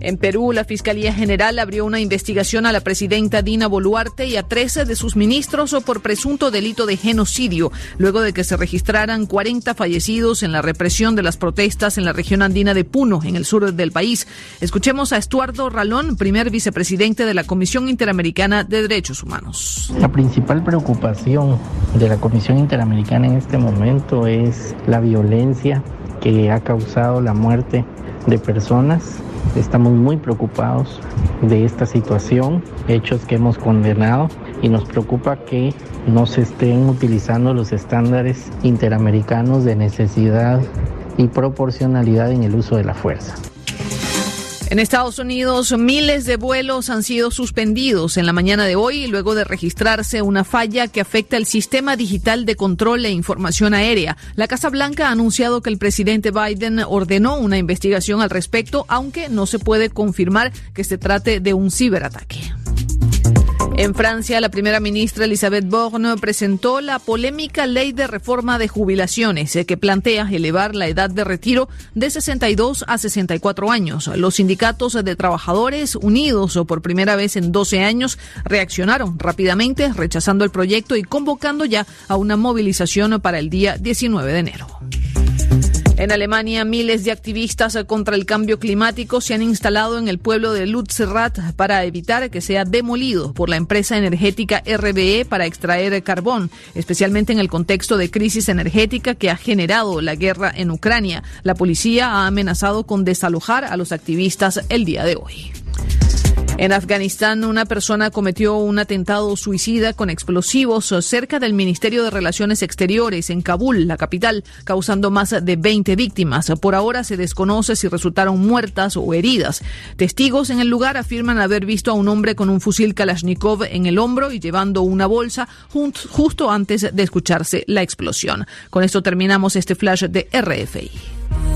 En Perú, la Fiscalía General abrió una investigación a la presidenta Dina Boluarte y a 13 de sus ministros por presunto delito de genocidio, luego de que se registraran 40 fallecidos en la represión de las protestas en la región andina de Puno, en el sur del país. Escuchemos a Estuardo Ralón, primer vicepresidente de la Comisión Interamericana de Derechos Humanos. La principal preocupación de la Comisión Interamericana en este momento es la violencia que ha causado la muerte de personas Estamos muy preocupados de esta situación, hechos que hemos condenado y nos preocupa que no se estén utilizando los estándares interamericanos de necesidad y proporcionalidad en el uso de la fuerza. En Estados Unidos, miles de vuelos han sido suspendidos en la mañana de hoy luego de registrarse una falla que afecta el sistema digital de control e información aérea. La Casa Blanca ha anunciado que el presidente Biden ordenó una investigación al respecto, aunque no se puede confirmar que se trate de un ciberataque. En Francia, la primera ministra Elisabeth Borne presentó la polémica ley de reforma de jubilaciones eh, que plantea elevar la edad de retiro de 62 a 64 años. Los sindicatos de trabajadores unidos por primera vez en 12 años reaccionaron rápidamente rechazando el proyecto y convocando ya a una movilización para el día 19 de enero. En Alemania, miles de activistas contra el cambio climático se han instalado en el pueblo de Lutzerat para evitar que sea demolido por la empresa energética RBE para extraer carbón, especialmente en el contexto de crisis energética que ha generado la guerra en Ucrania. La policía ha amenazado con desalojar a los activistas el día de hoy. En Afganistán, una persona cometió un atentado suicida con explosivos cerca del Ministerio de Relaciones Exteriores en Kabul, la capital, causando más de 20 víctimas. Por ahora se desconoce si resultaron muertas o heridas. Testigos en el lugar afirman haber visto a un hombre con un fusil Kalashnikov en el hombro y llevando una bolsa justo antes de escucharse la explosión. Con esto terminamos este flash de RFI.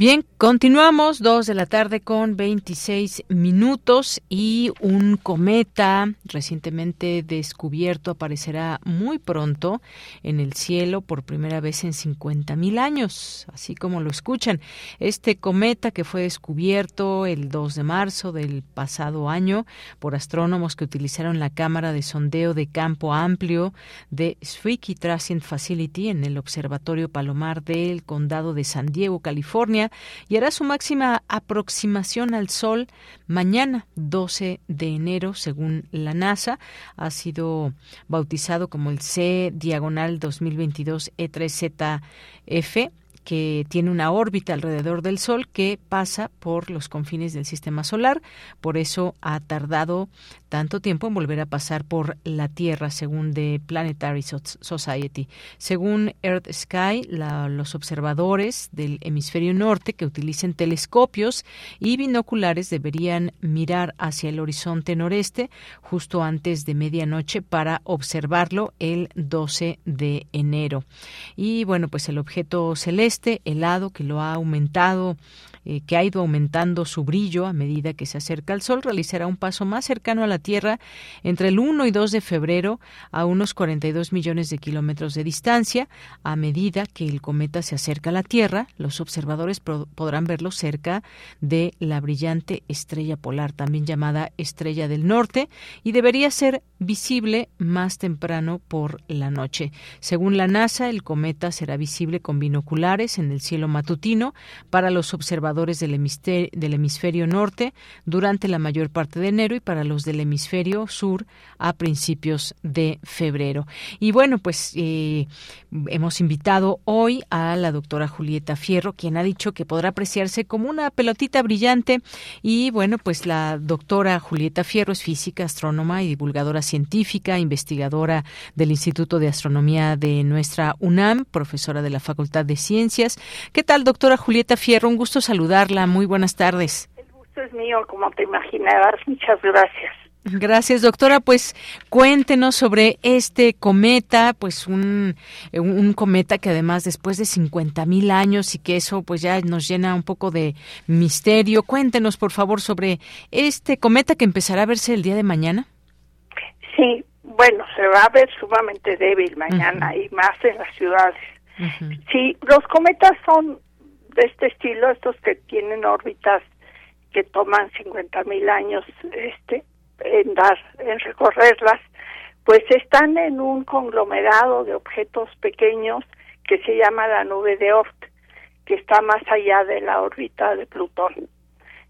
Bien, continuamos, dos de la tarde con 26 minutos y un cometa recientemente descubierto aparecerá muy pronto en el cielo por primera vez en 50 mil años, así como lo escuchan. Este cometa que fue descubierto el 2 de marzo del pasado año por astrónomos que utilizaron la cámara de sondeo de campo amplio de Zwicky Transient Facility en el Observatorio Palomar del Condado de San Diego, California, y hará su máxima aproximación al Sol mañana, 12 de enero, según la NASA. Ha sido bautizado como el C diagonal 2022 E3ZF que tiene una órbita alrededor del Sol que pasa por los confines del sistema solar. Por eso ha tardado tanto tiempo en volver a pasar por la Tierra, según The Planetary Society. Según Earth Sky, los observadores del hemisferio norte que utilicen telescopios y binoculares deberían mirar hacia el horizonte noreste justo antes de medianoche para observarlo el 12 de enero. Y bueno, pues el objeto celeste helado que lo ha aumentado eh, que ha ido aumentando su brillo a medida que se acerca al Sol, realizará un paso más cercano a la Tierra entre el 1 y 2 de febrero a unos 42 millones de kilómetros de distancia. A medida que el cometa se acerca a la Tierra, los observadores podrán verlo cerca de la brillante estrella polar, también llamada estrella del norte, y debería ser visible más temprano por la noche. Según la NASA, el cometa será visible con binoculares en el cielo matutino para los observadores del hemisferio, del hemisferio norte durante la mayor parte de enero y para los del hemisferio sur a principios de febrero. Y bueno, pues eh, hemos invitado hoy a la doctora Julieta Fierro, quien ha dicho que podrá apreciarse como una pelotita brillante. Y bueno, pues la doctora Julieta Fierro es física, astrónoma y divulgadora científica, investigadora del Instituto de Astronomía de nuestra UNAM, profesora de la Facultad de Ciencias. ¿Qué tal, doctora Julieta Fierro? Un gusto saludarla saludarla. Muy buenas tardes. El gusto es mío, como te imaginarás. Muchas gracias. Gracias, doctora. Pues cuéntenos sobre este cometa, pues un, un cometa que además después de 50 mil años y que eso pues ya nos llena un poco de misterio. Cuéntenos, por favor, sobre este cometa que empezará a verse el día de mañana. Sí, bueno, se va a ver sumamente débil mañana y más en las ciudades. Sí, los cometas son de este estilo, estos que tienen órbitas que toman 50 mil años este, en dar, en recorrerlas, pues están en un conglomerado de objetos pequeños que se llama la nube de Oort, que está más allá de la órbita de Plutón.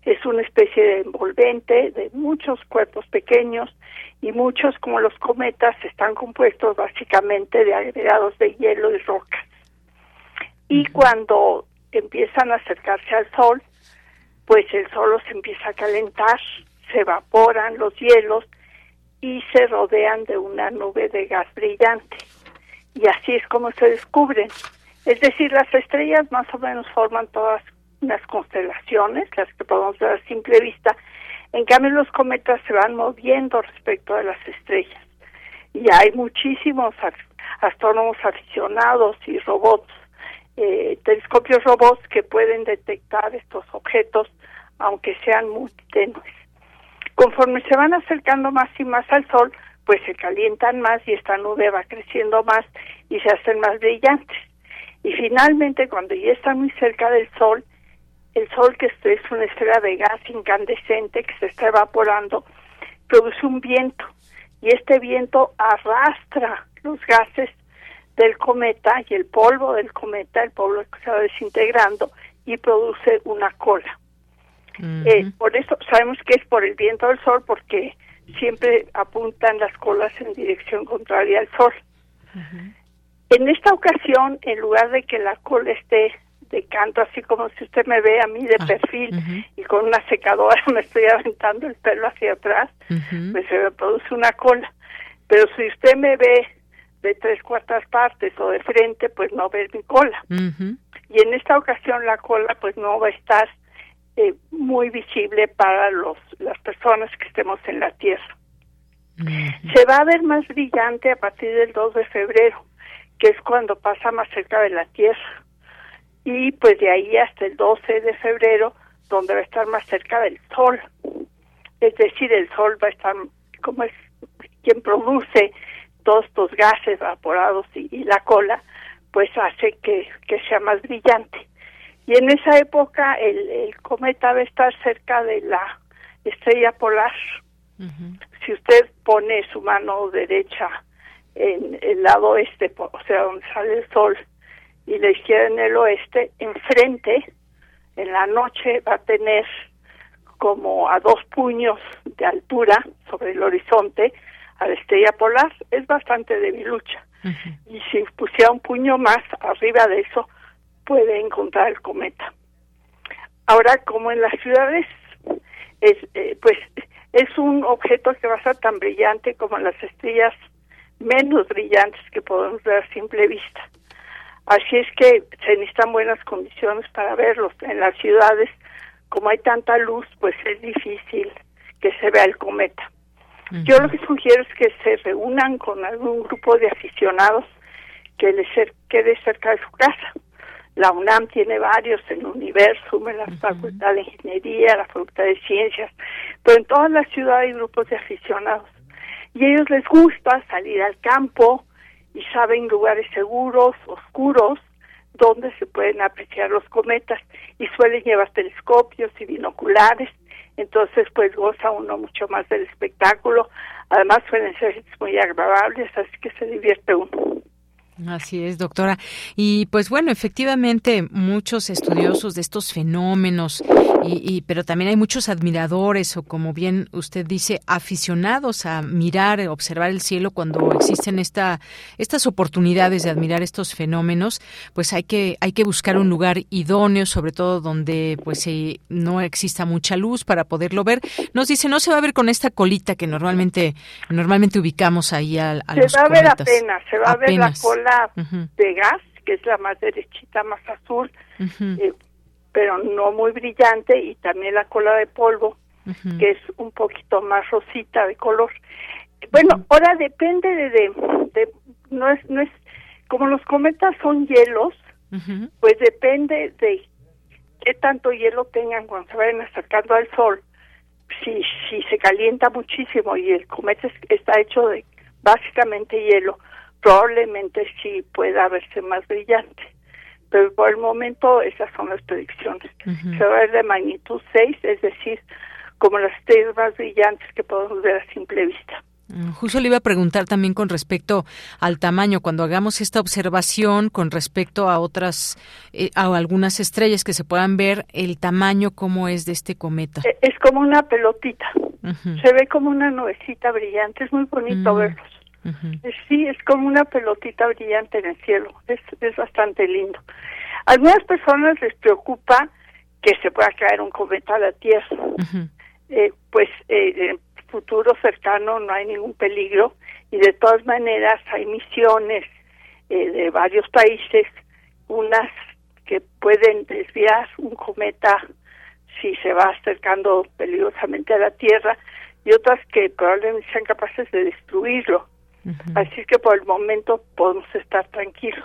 Es una especie de envolvente de muchos cuerpos pequeños y muchos, como los cometas, están compuestos básicamente de agregados de hielo y rocas. Y cuando empiezan a acercarse al sol, pues el sol se empieza a calentar, se evaporan los hielos y se rodean de una nube de gas brillante. Y así es como se descubren. Es decir, las estrellas más o menos forman todas unas constelaciones, las que podemos ver a simple vista. En cambio, los cometas se van moviendo respecto a las estrellas. Y hay muchísimos astrónomos aficionados y robots eh, telescopios robots que pueden detectar estos objetos, aunque sean muy tenues. Conforme se van acercando más y más al Sol, pues se calientan más y esta nube va creciendo más y se hacen más brillantes. Y finalmente, cuando ya están muy cerca del Sol, el Sol, que es una esfera de gas incandescente que se está evaporando, produce un viento y este viento arrastra los gases del cometa y el polvo del cometa, el polvo se va desintegrando y produce una cola. Eh, por eso sabemos que es por el viento del sol porque siempre apuntan las colas en dirección contraria al sol. En esta ocasión, en lugar de que la cola esté de canto, así como si usted me ve a mí de perfil y con una secadora me estoy aventando el pelo hacia atrás, pues se me produce una cola. Pero si usted me ve de tres cuartas partes o de frente, pues no ve mi cola. Y en esta ocasión la cola pues no va a estar eh, muy visible para los las personas que estemos en la Tierra. Se va a ver más brillante a partir del 2 de febrero, que es cuando pasa más cerca de la Tierra. Y pues de ahí hasta el 12 de febrero, donde va a estar más cerca del Sol. Es decir, el Sol va a estar, como es quien produce todos estos gases evaporados y, la cola, pues hace que, que sea más brillante. Y en esa época el, el cometa va a estar cerca de la estrella polar. Si usted pone su mano derecha en el lado este, o sea, donde sale el sol, y la izquierda en el oeste, enfrente, en la noche, va a tener como a dos puños de altura sobre el horizonte a la estrella polar. Es bastante debilucha. Y si pusiera un puño más arriba de eso, puede encontrar el cometa. Ahora, como en las ciudades es, eh, pues es un objeto que va a ser tan brillante como las estrellas menos brillantes que podemos ver a simple vista. Así es que se necesitan buenas condiciones para verlos. En las ciudades, como hay tanta luz, pues es difícil que se vea el cometa. Yo lo que sugiero es que se reúnan con algún grupo de aficionados que les quede cerca de su casa. La UNAM tiene varios en Universum, en la Facultad de Ingeniería, la Facultad de Ciencias, pero en todas las ciudades hay grupos de aficionados. Y a ellos les gusta salir al campo y saben lugares seguros, oscuros, donde se pueden apreciar los cometas y suelen llevar telescopios y binoculares, entonces pues goza uno mucho más del espectáculo, además suelen ser muy agradables, así que se divierte uno. Así es, doctora. Y pues bueno, efectivamente muchos estudiosos de estos fenómenos, y, pero también hay muchos admiradores o como bien usted dice, aficionados a mirar, observar el cielo cuando existen esta, estas oportunidades de admirar estos fenómenos, pues hay que, hay que buscar un lugar idóneo, sobre todo donde pues no exista mucha luz para poderlo ver. Nos dice, no se va a ver con esta colita que normalmente, normalmente ubicamos ahí a, a se va a ver apenas, se va a ver la cola de gas, que es la más derechita, más azul, eh, pero no muy brillante, y también la cola de polvo, que es un poquito más rosita de color. Bueno, ahora depende de, de, no es no es como los cometas son hielos, pues depende de qué tanto hielo tengan cuando se vayan acercando al sol. Si si se calienta muchísimo y el cometa está hecho de básicamente hielo, probablemente sí pueda verse más brillante. Pero por el momento esas son las predicciones. Se va a ver de magnitud 6, es decir, como las estrellas más brillantes que podemos ver a simple vista. Mm, justo le iba a preguntar también con respecto al tamaño, cuando hagamos esta observación con respecto a otras, eh, a algunas estrellas que se puedan ver, el tamaño, ¿cómo es de este cometa? E, es como una pelotita, se ve como una nubecita brillante, es muy bonito mm. verlos. Sí, es como una pelotita brillante en el cielo, es, es bastante lindo. A algunas personas les preocupa que se pueda caer un cometa a la Tierra. eh, pues eh, en futuro cercano no hay ningún peligro y de todas maneras hay misiones eh, de varios países, unas que pueden desviar un cometa si se va acercando peligrosamente a la Tierra y otras que probablemente sean capaces de destruirlo. Así que por el momento podemos estar tranquilos.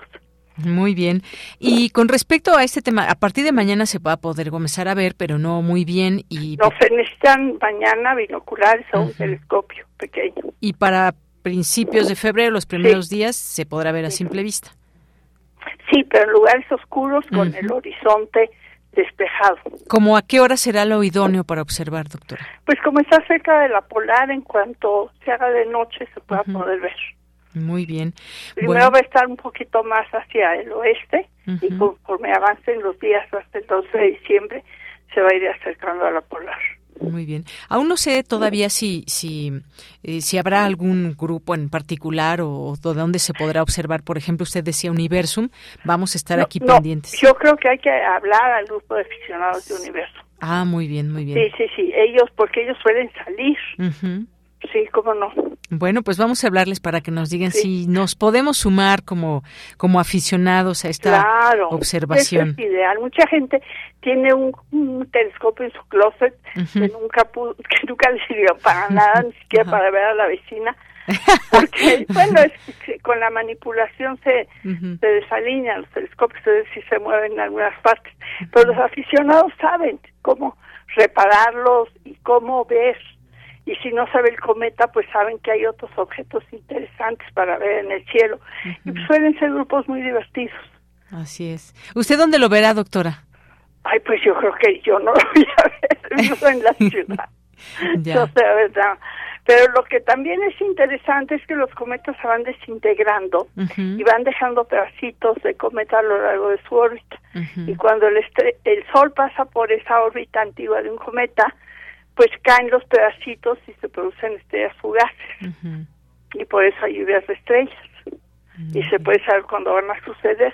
Muy bien. Y con respecto a este tema, a partir de mañana se va a poder comenzar a ver, pero no muy bien. y No, se necesitan mañana binoculares o un telescopio pequeño. Y para principios de febrero, los primeros días, se podrá ver a simple vista. Sí, pero en lugares oscuros con el horizonte despejado. ¿Cómo a qué hora será lo idóneo para observar, doctora? Pues como está cerca de la polar, en cuanto se haga de noche se pueda poder ver. Muy bien. Primero va a estar un poquito más hacia el oeste y conforme avancen los días hasta el 12 de diciembre se va a ir acercando a la polar. Muy bien. Aún no sé todavía si si eh, si habrá algún grupo en particular o, de dónde se podrá observar. Por ejemplo, usted decía Universum. Vamos a estar aquí pendientes. Yo creo que hay que hablar al grupo de aficionados de Universum. Ah, muy bien, muy bien. Sí, sí, sí. Ellos, porque ellos suelen salir. Sí, cómo no. Bueno, pues vamos a hablarles para que nos digan si nos podemos sumar como, como aficionados a esta claro, observación. Eso es ideal. Mucha gente tiene un, telescopio en su closet que nunca pudo, que nunca le sirvió para nada, ni siquiera para ver a la vecina. Porque, bueno, es, con la manipulación se, se desalinean los telescopios, es decir, se mueven en algunas partes. Pero los aficionados saben cómo repararlos y cómo ver y si no sabe el cometa, pues saben que hay otros objetos interesantes para ver en el cielo. Y suelen ser grupos muy divertidos. Así es. ¿Usted dónde lo verá, doctora? Ay, pues yo creo que yo no lo voy a ver, vivo en la ciudad. ya. verdad. Pero lo que también es interesante es que los cometas se van desintegrando y van dejando pedacitos de cometa a lo largo de su órbita. Y cuando el, el Sol pasa por esa órbita antigua de un cometa, pues caen los pedacitos y se producen estrellas fugaces. Y por eso hay lluvias de estrellas. Y se puede saber cuándo van a suceder,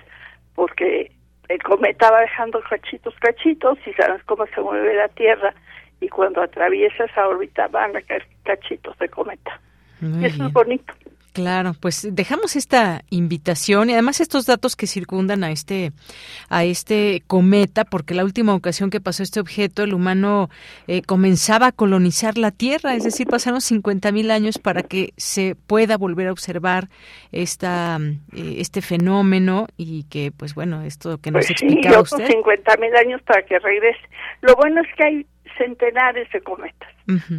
porque el cometa va dejando cachitos, cachitos, y sabes cómo se mueve la Tierra. Y cuando atraviesa esa órbita van a caer cachitos de cometa. eso es bonito. Claro, pues dejamos esta invitación y además estos datos que circundan a este a este cometa, porque la última ocasión que pasó este objeto, el humano eh, comenzaba a colonizar la Tierra, es decir, pasaron 50 mil años para que se pueda volver a observar esta eh, este fenómeno y que, pues bueno, esto que nos pues explicaba sí, usted. 50 mil años para que regrese. Lo bueno es que hay centenares de cometas.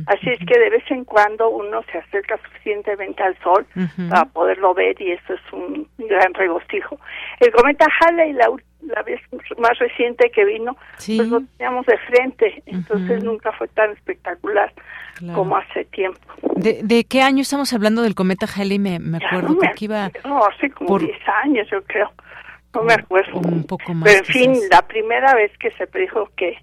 Así es que de vez en cuando uno se acerca suficientemente al Sol para poderlo ver y eso es un gran regocijo. El cometa Halley, la, la vez más reciente que vino, pues lo teníamos de frente, entonces nunca fue tan espectacular como hace tiempo. ¿De, qué año estamos hablando del cometa Halley? Me, me acuerdo, porque iba... No, hace como 10 años yo creo, no me acuerdo. Un poco más. Pero en fin, la primera vez que se predijo que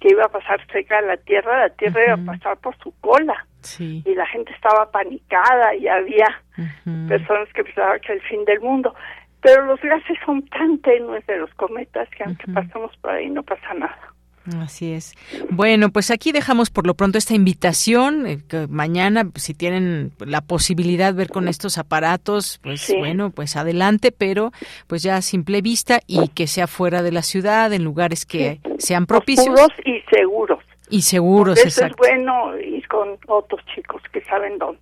que iba a pasar cerca de la Tierra, la Tierra iba a pasar por su cola. Y la gente estaba panicada y había personas que pensaban que era el fin del mundo. Pero los gases son tan tenues de los cometas que aunque pasamos por ahí no pasa nada. Así es. Bueno, pues aquí dejamos por lo pronto esta invitación. Eh, que mañana, pues, si tienen la posibilidad de ver con estos aparatos, pues bueno, pues adelante, pero pues ya a simple vista y que sea fuera de la ciudad, en lugares que sean propicios. Seguros y seguros. Y seguros, Eso es bueno ir con otros chicos que saben dónde.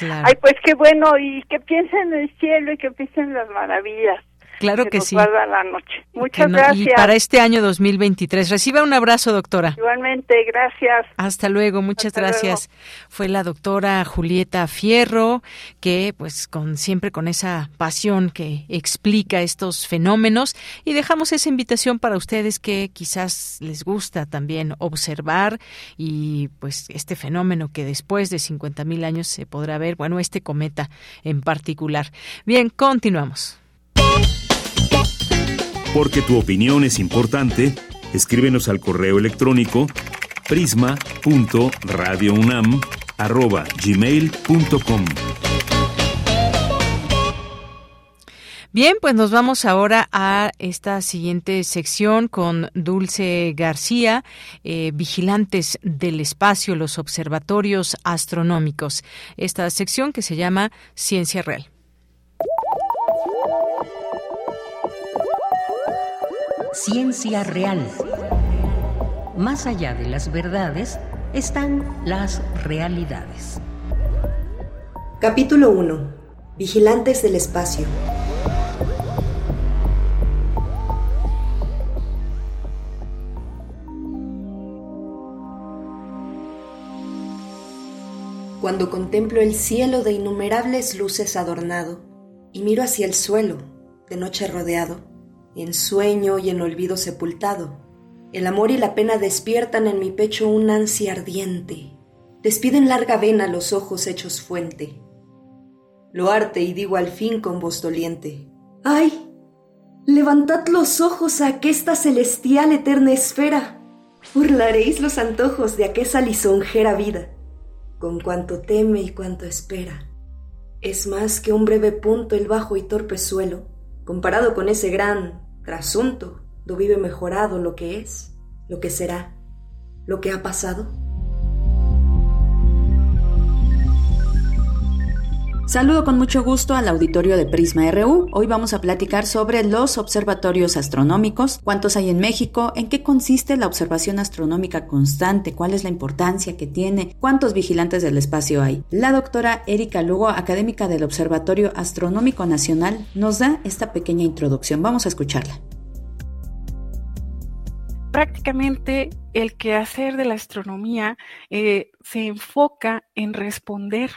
Ay, pues qué bueno, y que piensen en el cielo y que piensen en las maravillas Claro que, sí. la noche. Muchas gracias. Y para este año 2023. Reciba un abrazo, doctora. Igualmente, gracias. Hasta luego, muchas gracias. Fue la doctora Julieta Fierro, que pues con siempre con esa pasión que explica estos fenómenos y dejamos esa invitación para ustedes que quizás les gusta también observar y pues este fenómeno que después de 50 mil años se podrá ver, bueno, este cometa en particular. Bien, continuamos. Porque tu opinión es importante, escríbenos al correo electrónico prisma.radiounam@gmail.com. Bien, pues nos vamos ahora a esta siguiente sección con Dulce García, eh, Vigilantes del Espacio, los observatorios astronómicos. Esta sección que se llama Ciencia Real. Ciencia real. Más allá de las verdades están las realidades. Capítulo 1. Vigilantes del espacio. Cuando contemplo el cielo de innumerables luces adornado y miro hacia el suelo, de noche rodeado, en sueño y en olvido sepultado. El amor y la pena despiertan en mi pecho un ansia ardiente. Despiden larga vena los ojos hechos fuente. Lo arte y digo al fin con voz doliente. ¡Ay! Levantad los ojos a aquesta celestial eterna esfera. Burlaréis los antojos de aquella lisonjera vida, con cuanto teme y cuanto espera. Es más que un breve punto el bajo y torpe suelo, comparado con ese gran trasunto, do vive mejorado lo que es, lo que será, lo que ha pasado. Saludo con mucho gusto al auditorio de Prisma RU. Hoy vamos a platicar sobre los observatorios astronómicos, cuántos hay en México, en qué consiste la observación astronómica constante, cuál es la importancia que tiene, cuántos vigilantes del espacio hay. La doctora Erika Lugo, académica del Observatorio Astronómico Nacional, nos da esta pequeña introducción. Vamos a escucharla prácticamente el quehacer de la astronomía eh, se enfoca en responder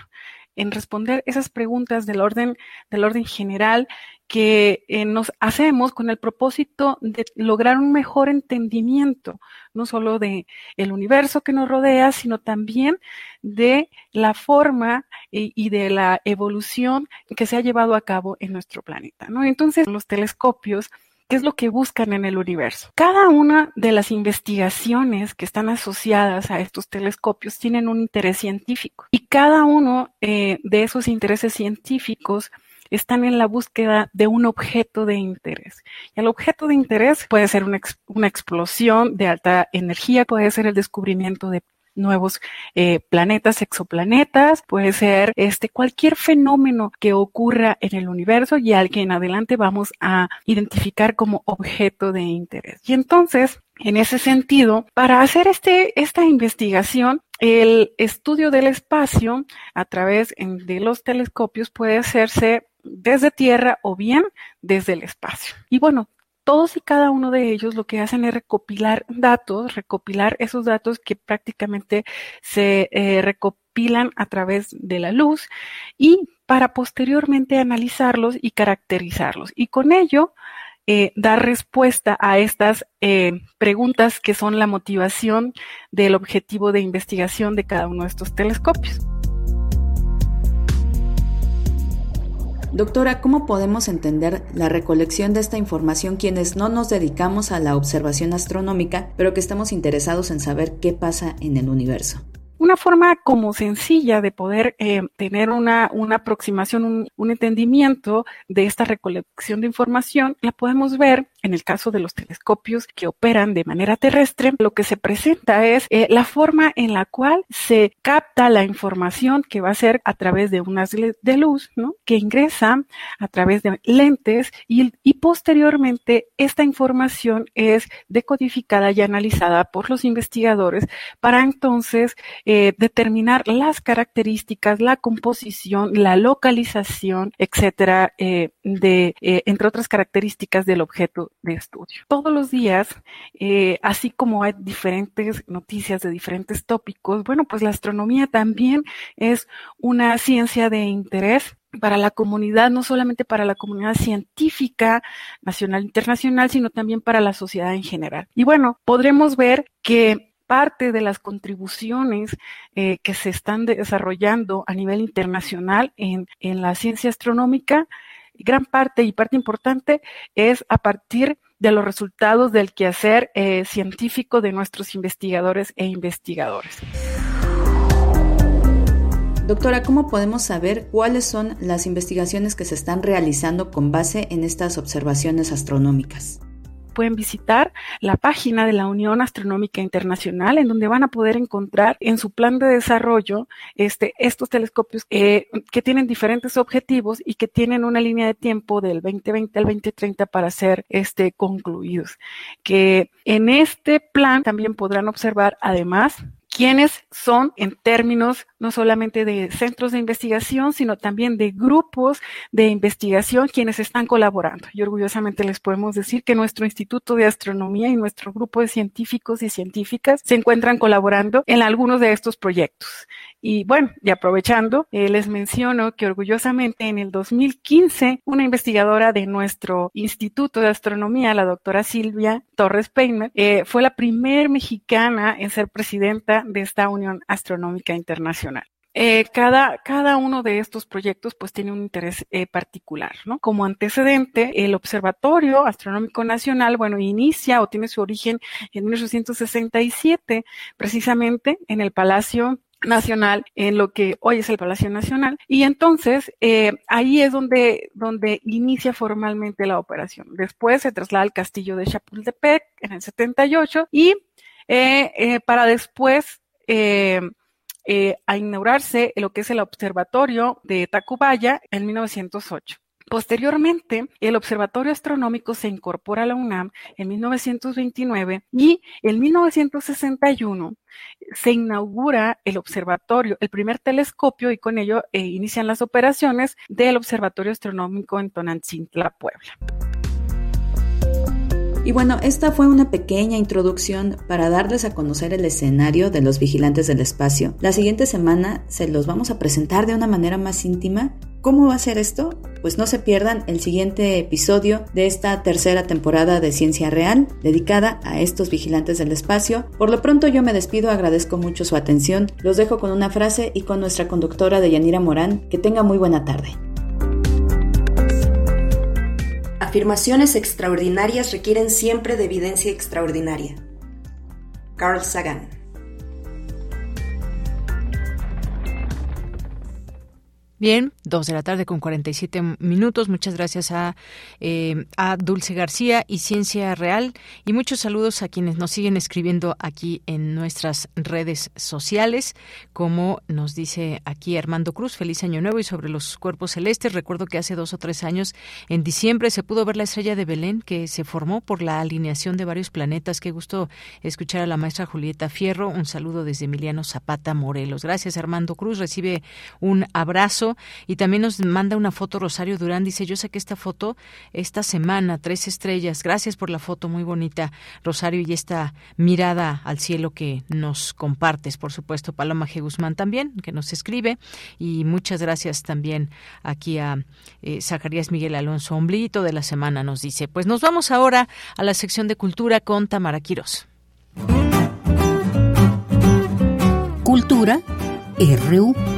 en responder esas preguntas del orden, del orden general que eh, nos hacemos con el propósito de lograr un mejor entendimiento, no solo de el universo que nos rodea, sino también de la forma y, y de la evolución que se ha llevado a cabo en nuestro planeta. ¿no? Entonces, los telescopios ¿Qué es lo que buscan en el universo? Cada una de las investigaciones que están asociadas a estos telescopios tienen un interés científico y cada uno eh, de esos intereses científicos están en la búsqueda de un objeto de interés. Y el objeto de interés puede ser una, una explosión de alta energía, puede ser el descubrimiento de nuevos eh, planetas, exoplanetas, puede ser este cualquier fenómeno que ocurra en el universo y al que en adelante vamos a identificar como objeto de interés. Y entonces, en ese sentido, para hacer este, esta investigación, el estudio del espacio a través de los telescopios puede hacerse desde Tierra o bien desde el espacio. Y bueno, todos y cada uno de ellos lo que hacen es recopilar datos, recopilar esos datos que prácticamente se eh, recopilan a través de la luz y para posteriormente analizarlos y caracterizarlos. Y con ello, eh, dar respuesta a estas eh, preguntas que son la motivación del objetivo de investigación de cada uno de estos telescopios. Doctora, ¿cómo podemos entender la recolección de esta información quienes no nos dedicamos a la observación astronómica, pero que estamos interesados en saber qué pasa en el universo? Una forma como sencilla de poder eh, tener una, una aproximación, un, entendimiento de esta recolección de información, la podemos ver en el caso de los telescopios que operan de manera terrestre. Lo que se presenta es eh, la forma en la cual se capta la información que va a ser a través de unas de luz, ¿no? Que ingresa a través de lentes y, y posteriormente esta información es decodificada y analizada por los investigadores para entonces eh, determinar las características, la composición, la localización, etcétera, eh, de, eh, entre otras características del objeto de estudio. Todos los días, eh, así como hay diferentes noticias de diferentes tópicos, bueno, pues la astronomía también es una ciencia de interés para la comunidad, no solamente para la comunidad científica nacional e internacional, sino también para la sociedad en general. Y bueno, podremos ver que parte de las contribuciones eh, que se están desarrollando a nivel internacional en, en la ciencia astronómica, gran parte y parte importante es a partir de los resultados del quehacer eh, científico de nuestros investigadores e investigadores. Doctora, ¿cómo podemos saber cuáles son las investigaciones que se están realizando con base en estas observaciones astronómicas? Pueden visitar la página de la Unión Astronómica Internacional, en donde van a poder encontrar en su plan de desarrollo este, estos telescopios eh, que tienen diferentes objetivos y que tienen una línea de tiempo del 2020 al 2030 para ser este, concluidos. Que en este plan también podrán observar además quiénes son en términos no solamente de centros de investigación, sino también de grupos de investigación quienes están colaborando. Y orgullosamente les podemos decir que nuestro Instituto de Astronomía y nuestro grupo de científicos y científicas se encuentran colaborando en algunos de estos proyectos. Y bueno, y aprovechando, eh, les menciono que orgullosamente en el 2015, una investigadora de nuestro Instituto de Astronomía, la doctora Silvia Torres Peiner, eh, fue la primer mexicana en ser presidenta de esta Unión Astronómica Internacional. Eh, cada, cada uno de estos proyectos pues tiene un interés eh, particular, ¿no? Como antecedente, el Observatorio Astronómico Nacional, bueno, inicia o tiene su origen en 1867, precisamente en el Palacio Nacional, en lo que hoy es el Palacio Nacional, y entonces eh, ahí es donde, donde inicia formalmente la operación. Después se traslada al castillo de Chapultepec en el 78 y eh, eh, para después a inaugurarse lo que es el observatorio de Tacubaya en 1908. Posteriormente, el Observatorio Astronómico se incorpora a la UNAM en 1929 y en 1961 se inaugura el observatorio, el primer telescopio y con ello eh, inician las operaciones del Observatorio Astronómico en Tonantzintla, Puebla. Y bueno, esta fue una pequeña introducción para darles a conocer el escenario de los vigilantes del espacio. La siguiente semana se los vamos a presentar de una manera más íntima. ¿Cómo va a ser esto? Pues no se pierdan el siguiente episodio de esta tercera temporada de Ciencia Real dedicada a estos vigilantes del espacio. Por lo pronto yo me despido, agradezco mucho su atención. Los dejo con una frase y con nuestra conductora de Yanira Morán. Que tenga muy buena tarde. Afirmaciones extraordinarias requieren siempre de evidencia extraordinaria. Carl Sagan Bien, dos de la tarde con 47 minutos. Muchas gracias a, eh, a Dulce García y Ciencia Real. Y muchos saludos a quienes nos siguen escribiendo aquí en nuestras redes sociales. Como nos dice aquí Armando Cruz, feliz año nuevo y sobre los cuerpos celestes. Recuerdo que hace dos o tres años, en diciembre, se pudo ver la estrella de Belén que se formó por la alineación de varios planetas. Qué gusto escuchar a la maestra Julieta Fierro. Un saludo desde Emiliano Zapata, Morelos. Gracias, Armando Cruz. Recibe un abrazo y también nos manda una foto Rosario Durán. Dice, yo saqué esta foto esta semana, tres estrellas. Gracias por la foto, muy bonita, Rosario, y esta mirada al cielo que nos compartes. Por supuesto, Paloma G. Guzmán también, que nos escribe. Y muchas gracias también aquí a eh, Zacarías Miguel Alonso Omblito de la semana, nos dice. Pues nos vamos ahora a la sección de cultura con Tamara Quirós. Cultura RU.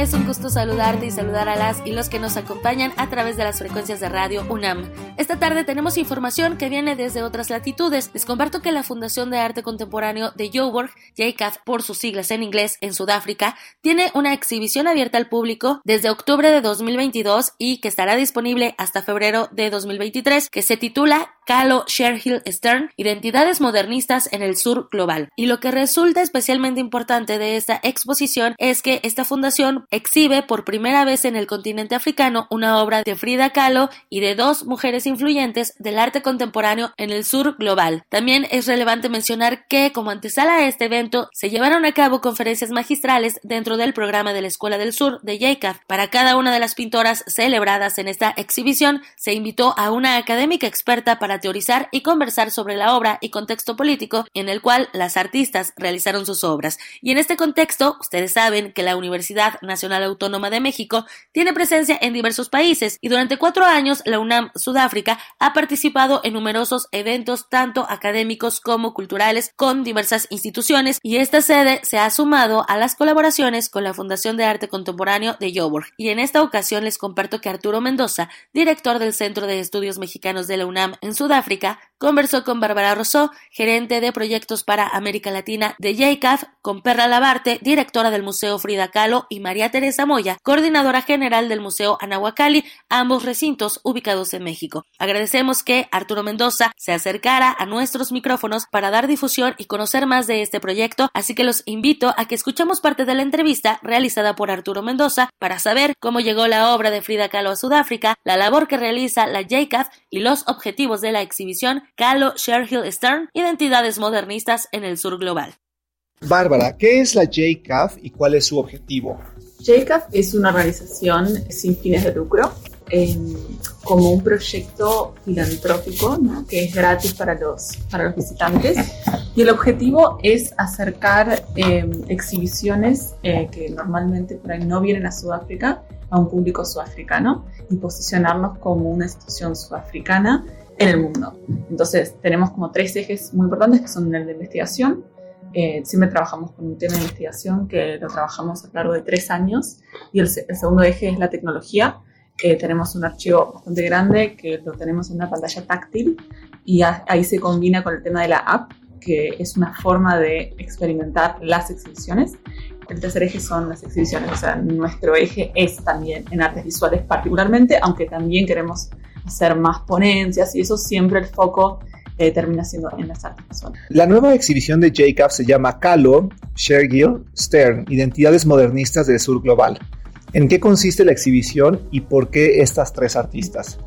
Es un gusto saludarte y saludar a las y los que nos acompañan a través de las frecuencias de radio UNAM. Esta tarde tenemos información que viene desde otras latitudes. Les comparto que la Fundación de Arte Contemporáneo de Joburg, JCAF por sus siglas en inglés, en Sudáfrica, tiene una exhibición abierta al público desde octubre de 2022 y que estará disponible hasta febrero de 2023, que se titula Calo Sherhill Stern, Identidades Modernistas en el Sur Global. Y lo que resulta especialmente importante de esta exposición es que esta fundación exhibe por primera vez en el continente africano una obra de Frida Kahlo y de dos mujeres influyentes del arte contemporáneo en el sur global. También es relevante mencionar que, como antesala a este evento, se llevaron a cabo conferencias magistrales dentro del programa de la Escuela del Sur de JCAF. Para cada una de las pintoras celebradas en esta exhibición, se invitó a una académica experta para teorizar y conversar sobre la obra y contexto político en el cual las artistas realizaron sus obras. Y en este contexto, ustedes saben que la Universidad Nacional Autónoma de México, tiene presencia en diversos países y durante cuatro años la UNAM Sudáfrica ha participado en numerosos eventos tanto académicos como culturales con diversas instituciones y esta sede se ha sumado a las colaboraciones con la Fundación de Arte Contemporáneo de Joburg. Y en esta ocasión les comparto que Arturo Mendoza, director del Centro de Estudios Mexicanos de la UNAM en Sudáfrica, conversó con Bárbara Rosó, gerente de proyectos para América Latina de JCAF, con Perla Labarte, directora del Museo Frida Kahlo y María Teresa Moya, coordinadora general del Museo Anahuacalli, ambos recintos ubicados en México. Agradecemos que Arturo Mendoza se acercara a nuestros micrófonos para dar difusión y conocer más de este proyecto, así que los invito a que escuchemos parte de la entrevista realizada por Arturo Mendoza para saber cómo llegó la obra de Frida Kahlo a Sudáfrica, la labor que realiza la JCAF y los objetivos de la exhibición Kahlo Sherhill Stern, Identidades Modernistas en el Sur Global. Bárbara, ¿qué es la JCAF y cuál es su objetivo? JCAF es una organización sin fines de lucro, em, como un proyecto filantrópico que es gratis para los, para los visitantes. Y el objetivo es acercar em, exhibiciones eh, que normalmente por ahí no vienen a Sudáfrica a un público sudafricano y posicionarnos como una institución sudafricana en el mundo. Entonces tenemos como tres ejes muy importantes que son el de investigación, eh, siempre trabajamos con un tema de investigación que lo trabajamos a lo largo de tres años y el, segundo eje es la tecnología. Eh, tenemos un archivo bastante grande que lo tenemos en una pantalla táctil y ahí se combina con el tema de la app, que es una forma de experimentar las exhibiciones. El tercer eje son las exhibiciones, o sea, nuestro eje es también en artes visuales particularmente, aunque también queremos hacer más ponencias y eso siempre el foco eh, termina siendo en las artes visuales. La nueva exhibición de Jacob se llama Calo, Shergill, Stern, Identidades Modernistas del Sur Global. ¿En qué consiste la exhibición y por qué estas tres artistas?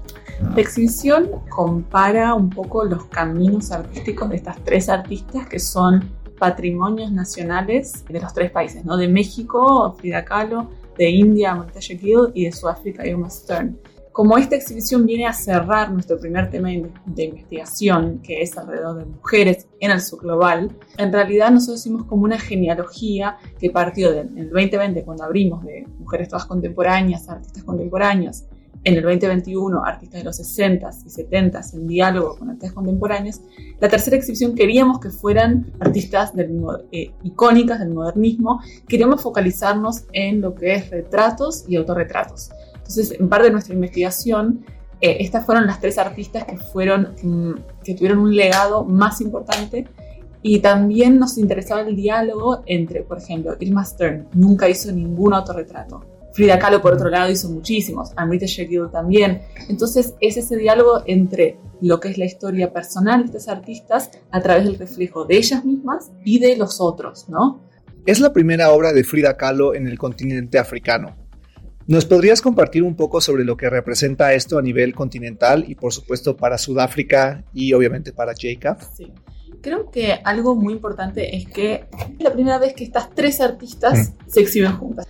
La exhibición compara un poco los caminos artísticos de estas tres artistas que son patrimonios nacionales de los tres países, ¿no? De México, Frida Kahlo, de India, Marta Gill y de Sudáfrica, Emma Stern. Como esta exhibición viene a cerrar nuestro primer tema de investigación, que es alrededor de mujeres en el subglobal, en realidad nosotros hicimos como una genealogía que partió del 2020, cuando abrimos de mujeres todas contemporáneas, artistas contemporáneas, en el 2021 artistas de los 60s y 70s en diálogo con artistas contemporáneos, la tercera exhibición queríamos que fueran artistas del, eh, icónicas del modernismo, queríamos focalizarnos en lo que es retratos y autorretratos. Entonces, en parte de nuestra investigación, eh, estas fueron las tres artistas que, fueron, mm, que tuvieron un legado más importante y también nos interesaba el diálogo entre, por ejemplo, Irma Stern nunca hizo ningún autorretrato. Frida Kahlo, por otro lado, hizo muchísimos, Amrita Shekill también. Entonces, es ese diálogo entre lo que es la historia personal de estas artistas a través del reflejo de ellas mismas y de los otros, ¿no? Es la primera obra de Frida Kahlo en el continente africano. ¿Nos podrías compartir un poco sobre lo que representa esto a nivel continental y por supuesto para Sudáfrica y obviamente para Jacob? Sí. Creo que algo muy importante es que es la primera vez que estas tres artistas mm. se exhiben juntas.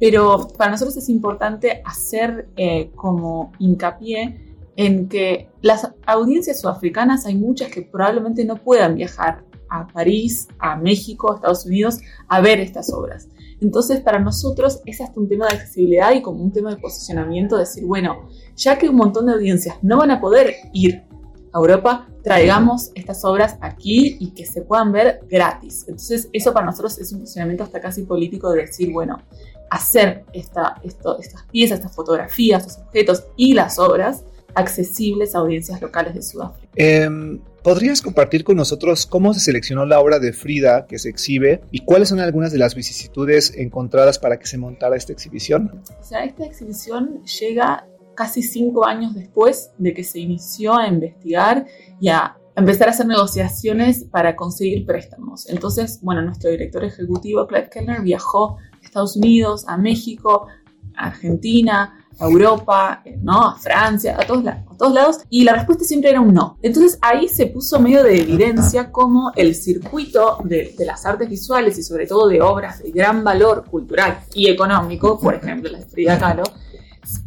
Pero para nosotros es importante hacer eh, como hincapié en que las audiencias sudafricanas hay muchas que probablemente no puedan viajar a París, a México, a Estados Unidos a ver estas obras. Entonces, para nosotros es hasta un tema de accesibilidad y como un tema de posicionamiento, decir, bueno, ya que un montón de audiencias no van a poder ir a Europa, traigamos estas obras aquí y que se puedan ver gratis. Entonces, eso para nosotros es un posicionamiento hasta casi político de decir, bueno, hacer esta, esto, estas piezas, estas fotografías, estos objetos y las obras accesibles a audiencias locales de Sudáfrica. Em, ¿Podrías compartir con nosotros cómo se seleccionó la obra de Frida que se exhibe y cuáles son algunas de las vicisitudes encontradas para que se montara esta exhibición? O sea, esta exhibición llega casi cinco años después de que se inició a investigar y a empezar a hacer negociaciones para conseguir préstamos. Entonces, bueno, nuestro director ejecutivo, Clive Kellner, viajó Estados Unidos, a México, a Argentina, a Europa, ¿no? a Francia, a todos, a todos lados, y la respuesta siempre era un no. Entonces ahí se puso medio de evidencia cómo el circuito de, las artes visuales y sobre todo de obras de gran valor cultural y económico, por ejemplo la de Frida Kahlo,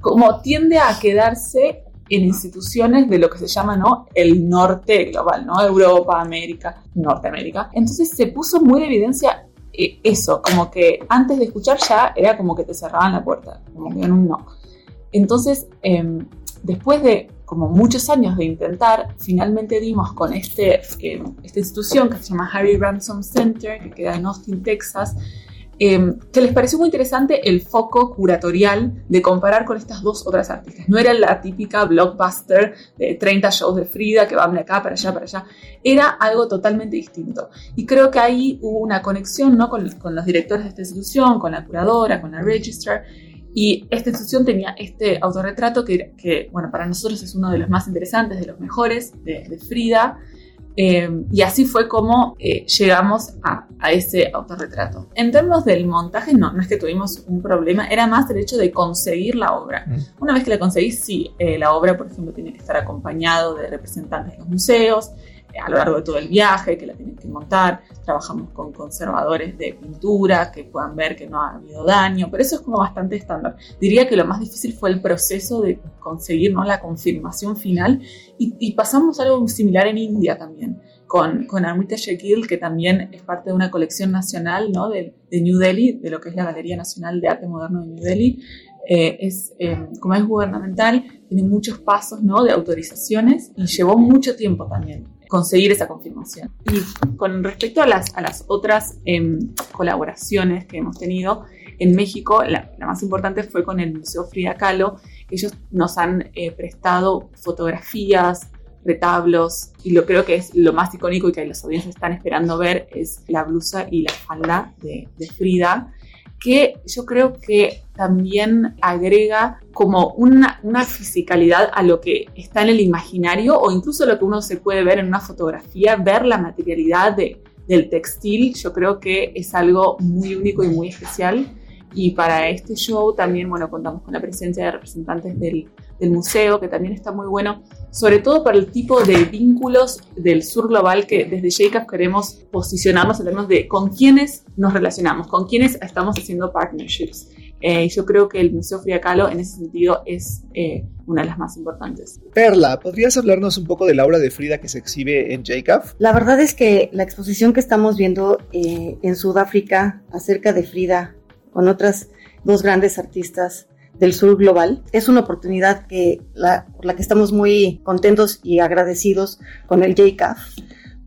como tiende a quedarse en instituciones de lo que se llama ¿no? el norte global, ¿no? Europa, América, Norteamérica. Entonces se puso muy de evidencia eh, eso, como que antes de escuchar ya era como que te cerraban la puerta, como que un no. Entonces, em, después de como muchos años de intentar, finalmente dimos con este, eh, esta institución que se llama Harry Ransom Center, que queda en Austin, Texas, Em, que les pareció muy interesante el foco curatorial de comparar con estas dos otras artistas. No era la típica blockbuster de 30 shows de Frida que van de acá para allá, para allá. Era algo totalmente distinto. Y creo que ahí hubo una conexión ¿no? con, con los directores de esta institución, con la curadora, con la registrar. Y esta institución tenía este autorretrato que, que, bueno, para nosotros es uno de los más interesantes, de los mejores, de, de Frida. Eh, y así fue como eh, llegamos a, ese autorretrato. En términos del montaje, no, no es que tuvimos un problema, era más el hecho de conseguir la obra. Mm. Una vez que la conseguí, sí, eh, la obra, por ejemplo, tiene que estar acompañado de representantes de los museos, a lo largo de todo el viaje, que la tienen que montar. Trabajamos con conservadores de pintura que puedan ver que no ha habido daño, pero eso es como bastante estándar. Diría que lo más difícil fue el proceso de conseguir ¿no? la confirmación final y, pasamos algo similar en India también. Con, con Amrita Shekil, que también es parte de una colección nacional ¿no? de, de New Delhi, de lo que es la Galería Nacional de Arte Moderno de New Delhi, eh, es, eh, como es gubernamental, tiene muchos pasos ¿no? de autorizaciones y llevó mucho tiempo también conseguir esa confirmación. Y con respecto a las, a las otras em, colaboraciones que hemos tenido, en México la, más importante fue con el Museo Frida Kahlo. Ellos nos han eh, prestado fotografías, retablos, y lo creo que es lo más icónico y que las audiencias están esperando ver es la blusa y la falda de, de Frida que yo creo que también agrega como una, una fisicalidad a lo que está en el imaginario o incluso lo que uno se puede ver en una fotografía, ver la materialidad de, del textil, yo creo que es algo muy único y muy especial. Y para este show también, bueno, contamos con la presencia de representantes del, del museo, que también está muy bueno, sobre todo para el tipo de vínculos del sur global que desde JCAF queremos posicionarnos en términos de con quiénes nos relacionamos, con quiénes estamos haciendo partnerships. Eh, yo creo que el Museo Frida Kahlo en ese sentido es eh, una de las más importantes. Perla, ¿podrías hablarnos un poco de la obra de Frida que se exhibe en JCAF? La verdad es que la exposición que estamos viendo eh, en Sudáfrica acerca de Frida con otras dos grandes artistas del sur global. Es una oportunidad que la, por la que estamos muy contentos y agradecidos con el JCAF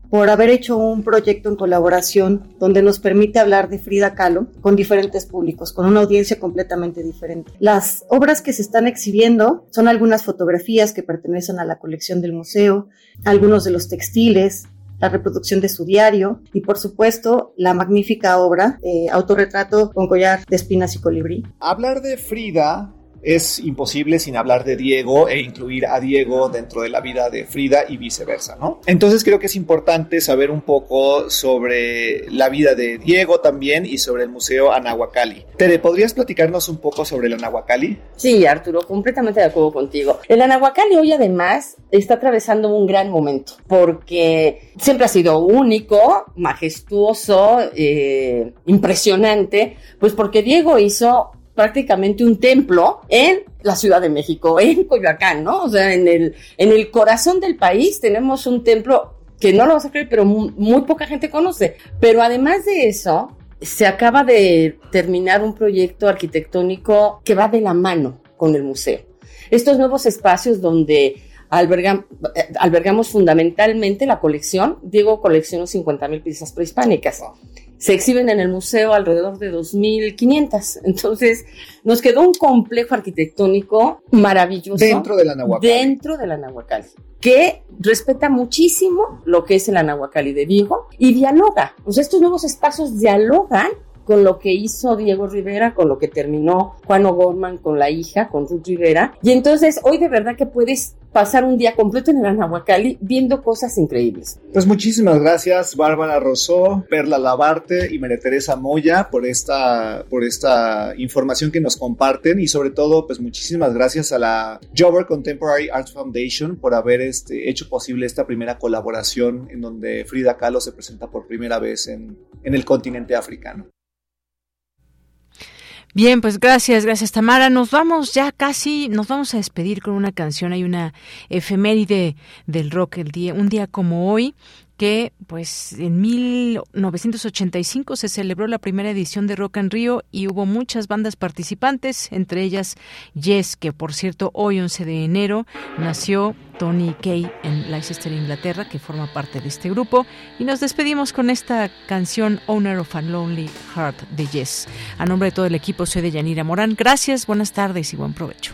por haber hecho un proyecto en colaboración donde nos permite hablar de Frida Kahlo con diferentes públicos, con una audiencia completamente diferente. Las obras que se están exhibiendo son algunas fotografías que pertenecen a la colección del museo, algunos de los textiles, la reproducción de su diario y por supuesto la magnífica obra eh, Autorretrato con collar de espinas y colibrí. Hablar de Frida es imposible sin hablar de Diego e incluir a Diego dentro de la vida de Frida y viceversa, ¿no? Entonces creo que es importante saber un poco sobre la vida de Diego también y sobre el Museo Anahuacalli. Tere, ¿podrías platicarnos un poco sobre el Anahuacalli? Sí, Arturo, completamente de acuerdo contigo. El Anahuacalli hoy además está atravesando un gran momento porque siempre ha sido único, majestuoso, eh, impresionante, pues porque Diego hizo prácticamente un templo en la Ciudad de México, en Coyoacán, ¿no? O sea, en el, en el corazón del país tenemos un templo que no lo vas a creer, pero muy, poca gente conoce. Pero además de eso, se acaba de terminar un proyecto arquitectónico que va de la mano con el museo. Estos nuevos espacios donde eh, albergamos fundamentalmente la colección, Diego coleccionó 50.000 piezas prehispánicas se exhiben en el museo alrededor de 2.500. Entonces, nos quedó un complejo arquitectónico maravilloso. Dentro de la Nahuacali. Dentro de la Nahuacali. Que respeta muchísimo lo que es el Anahuacali de Vigo y dialoga. O sea, estos nuevos espacios dialogan con lo que hizo Diego Rivera, con lo que terminó Juan O'Gorman con la hija, con Ruth Rivera. Y entonces hoy de verdad que puedes pasar un día completo en el Anahuacalli viendo cosas increíbles. Pues muchísimas gracias Bárbara Rosó, Perla Labarte y María Teresa Moya por esta, por esta información que nos comparten y sobre todo pues muchísimas gracias a la Jobber Contemporary Arts Foundation por haber este, hecho posible esta primera colaboración en donde Frida Kahlo se presenta por primera vez en, en el continente africano. Bien, pues gracias, gracias Tamara. Nos vamos ya casi, nos vamos a despedir con una canción. Hay una efeméride del rock, el día, un día como hoy, que pues en 1985 se celebró la primera edición de Rock en Río y hubo muchas bandas participantes, entre ellas Yes, que por cierto hoy 11 de enero nació Tony Kay en Leicester, Inglaterra, que forma parte de este grupo. Y nos despedimos con esta canción Owner of a Lonely Heart de Yes. A nombre de todo el equipo soy de Yanira Morán. Gracias, buenas tardes y buen provecho.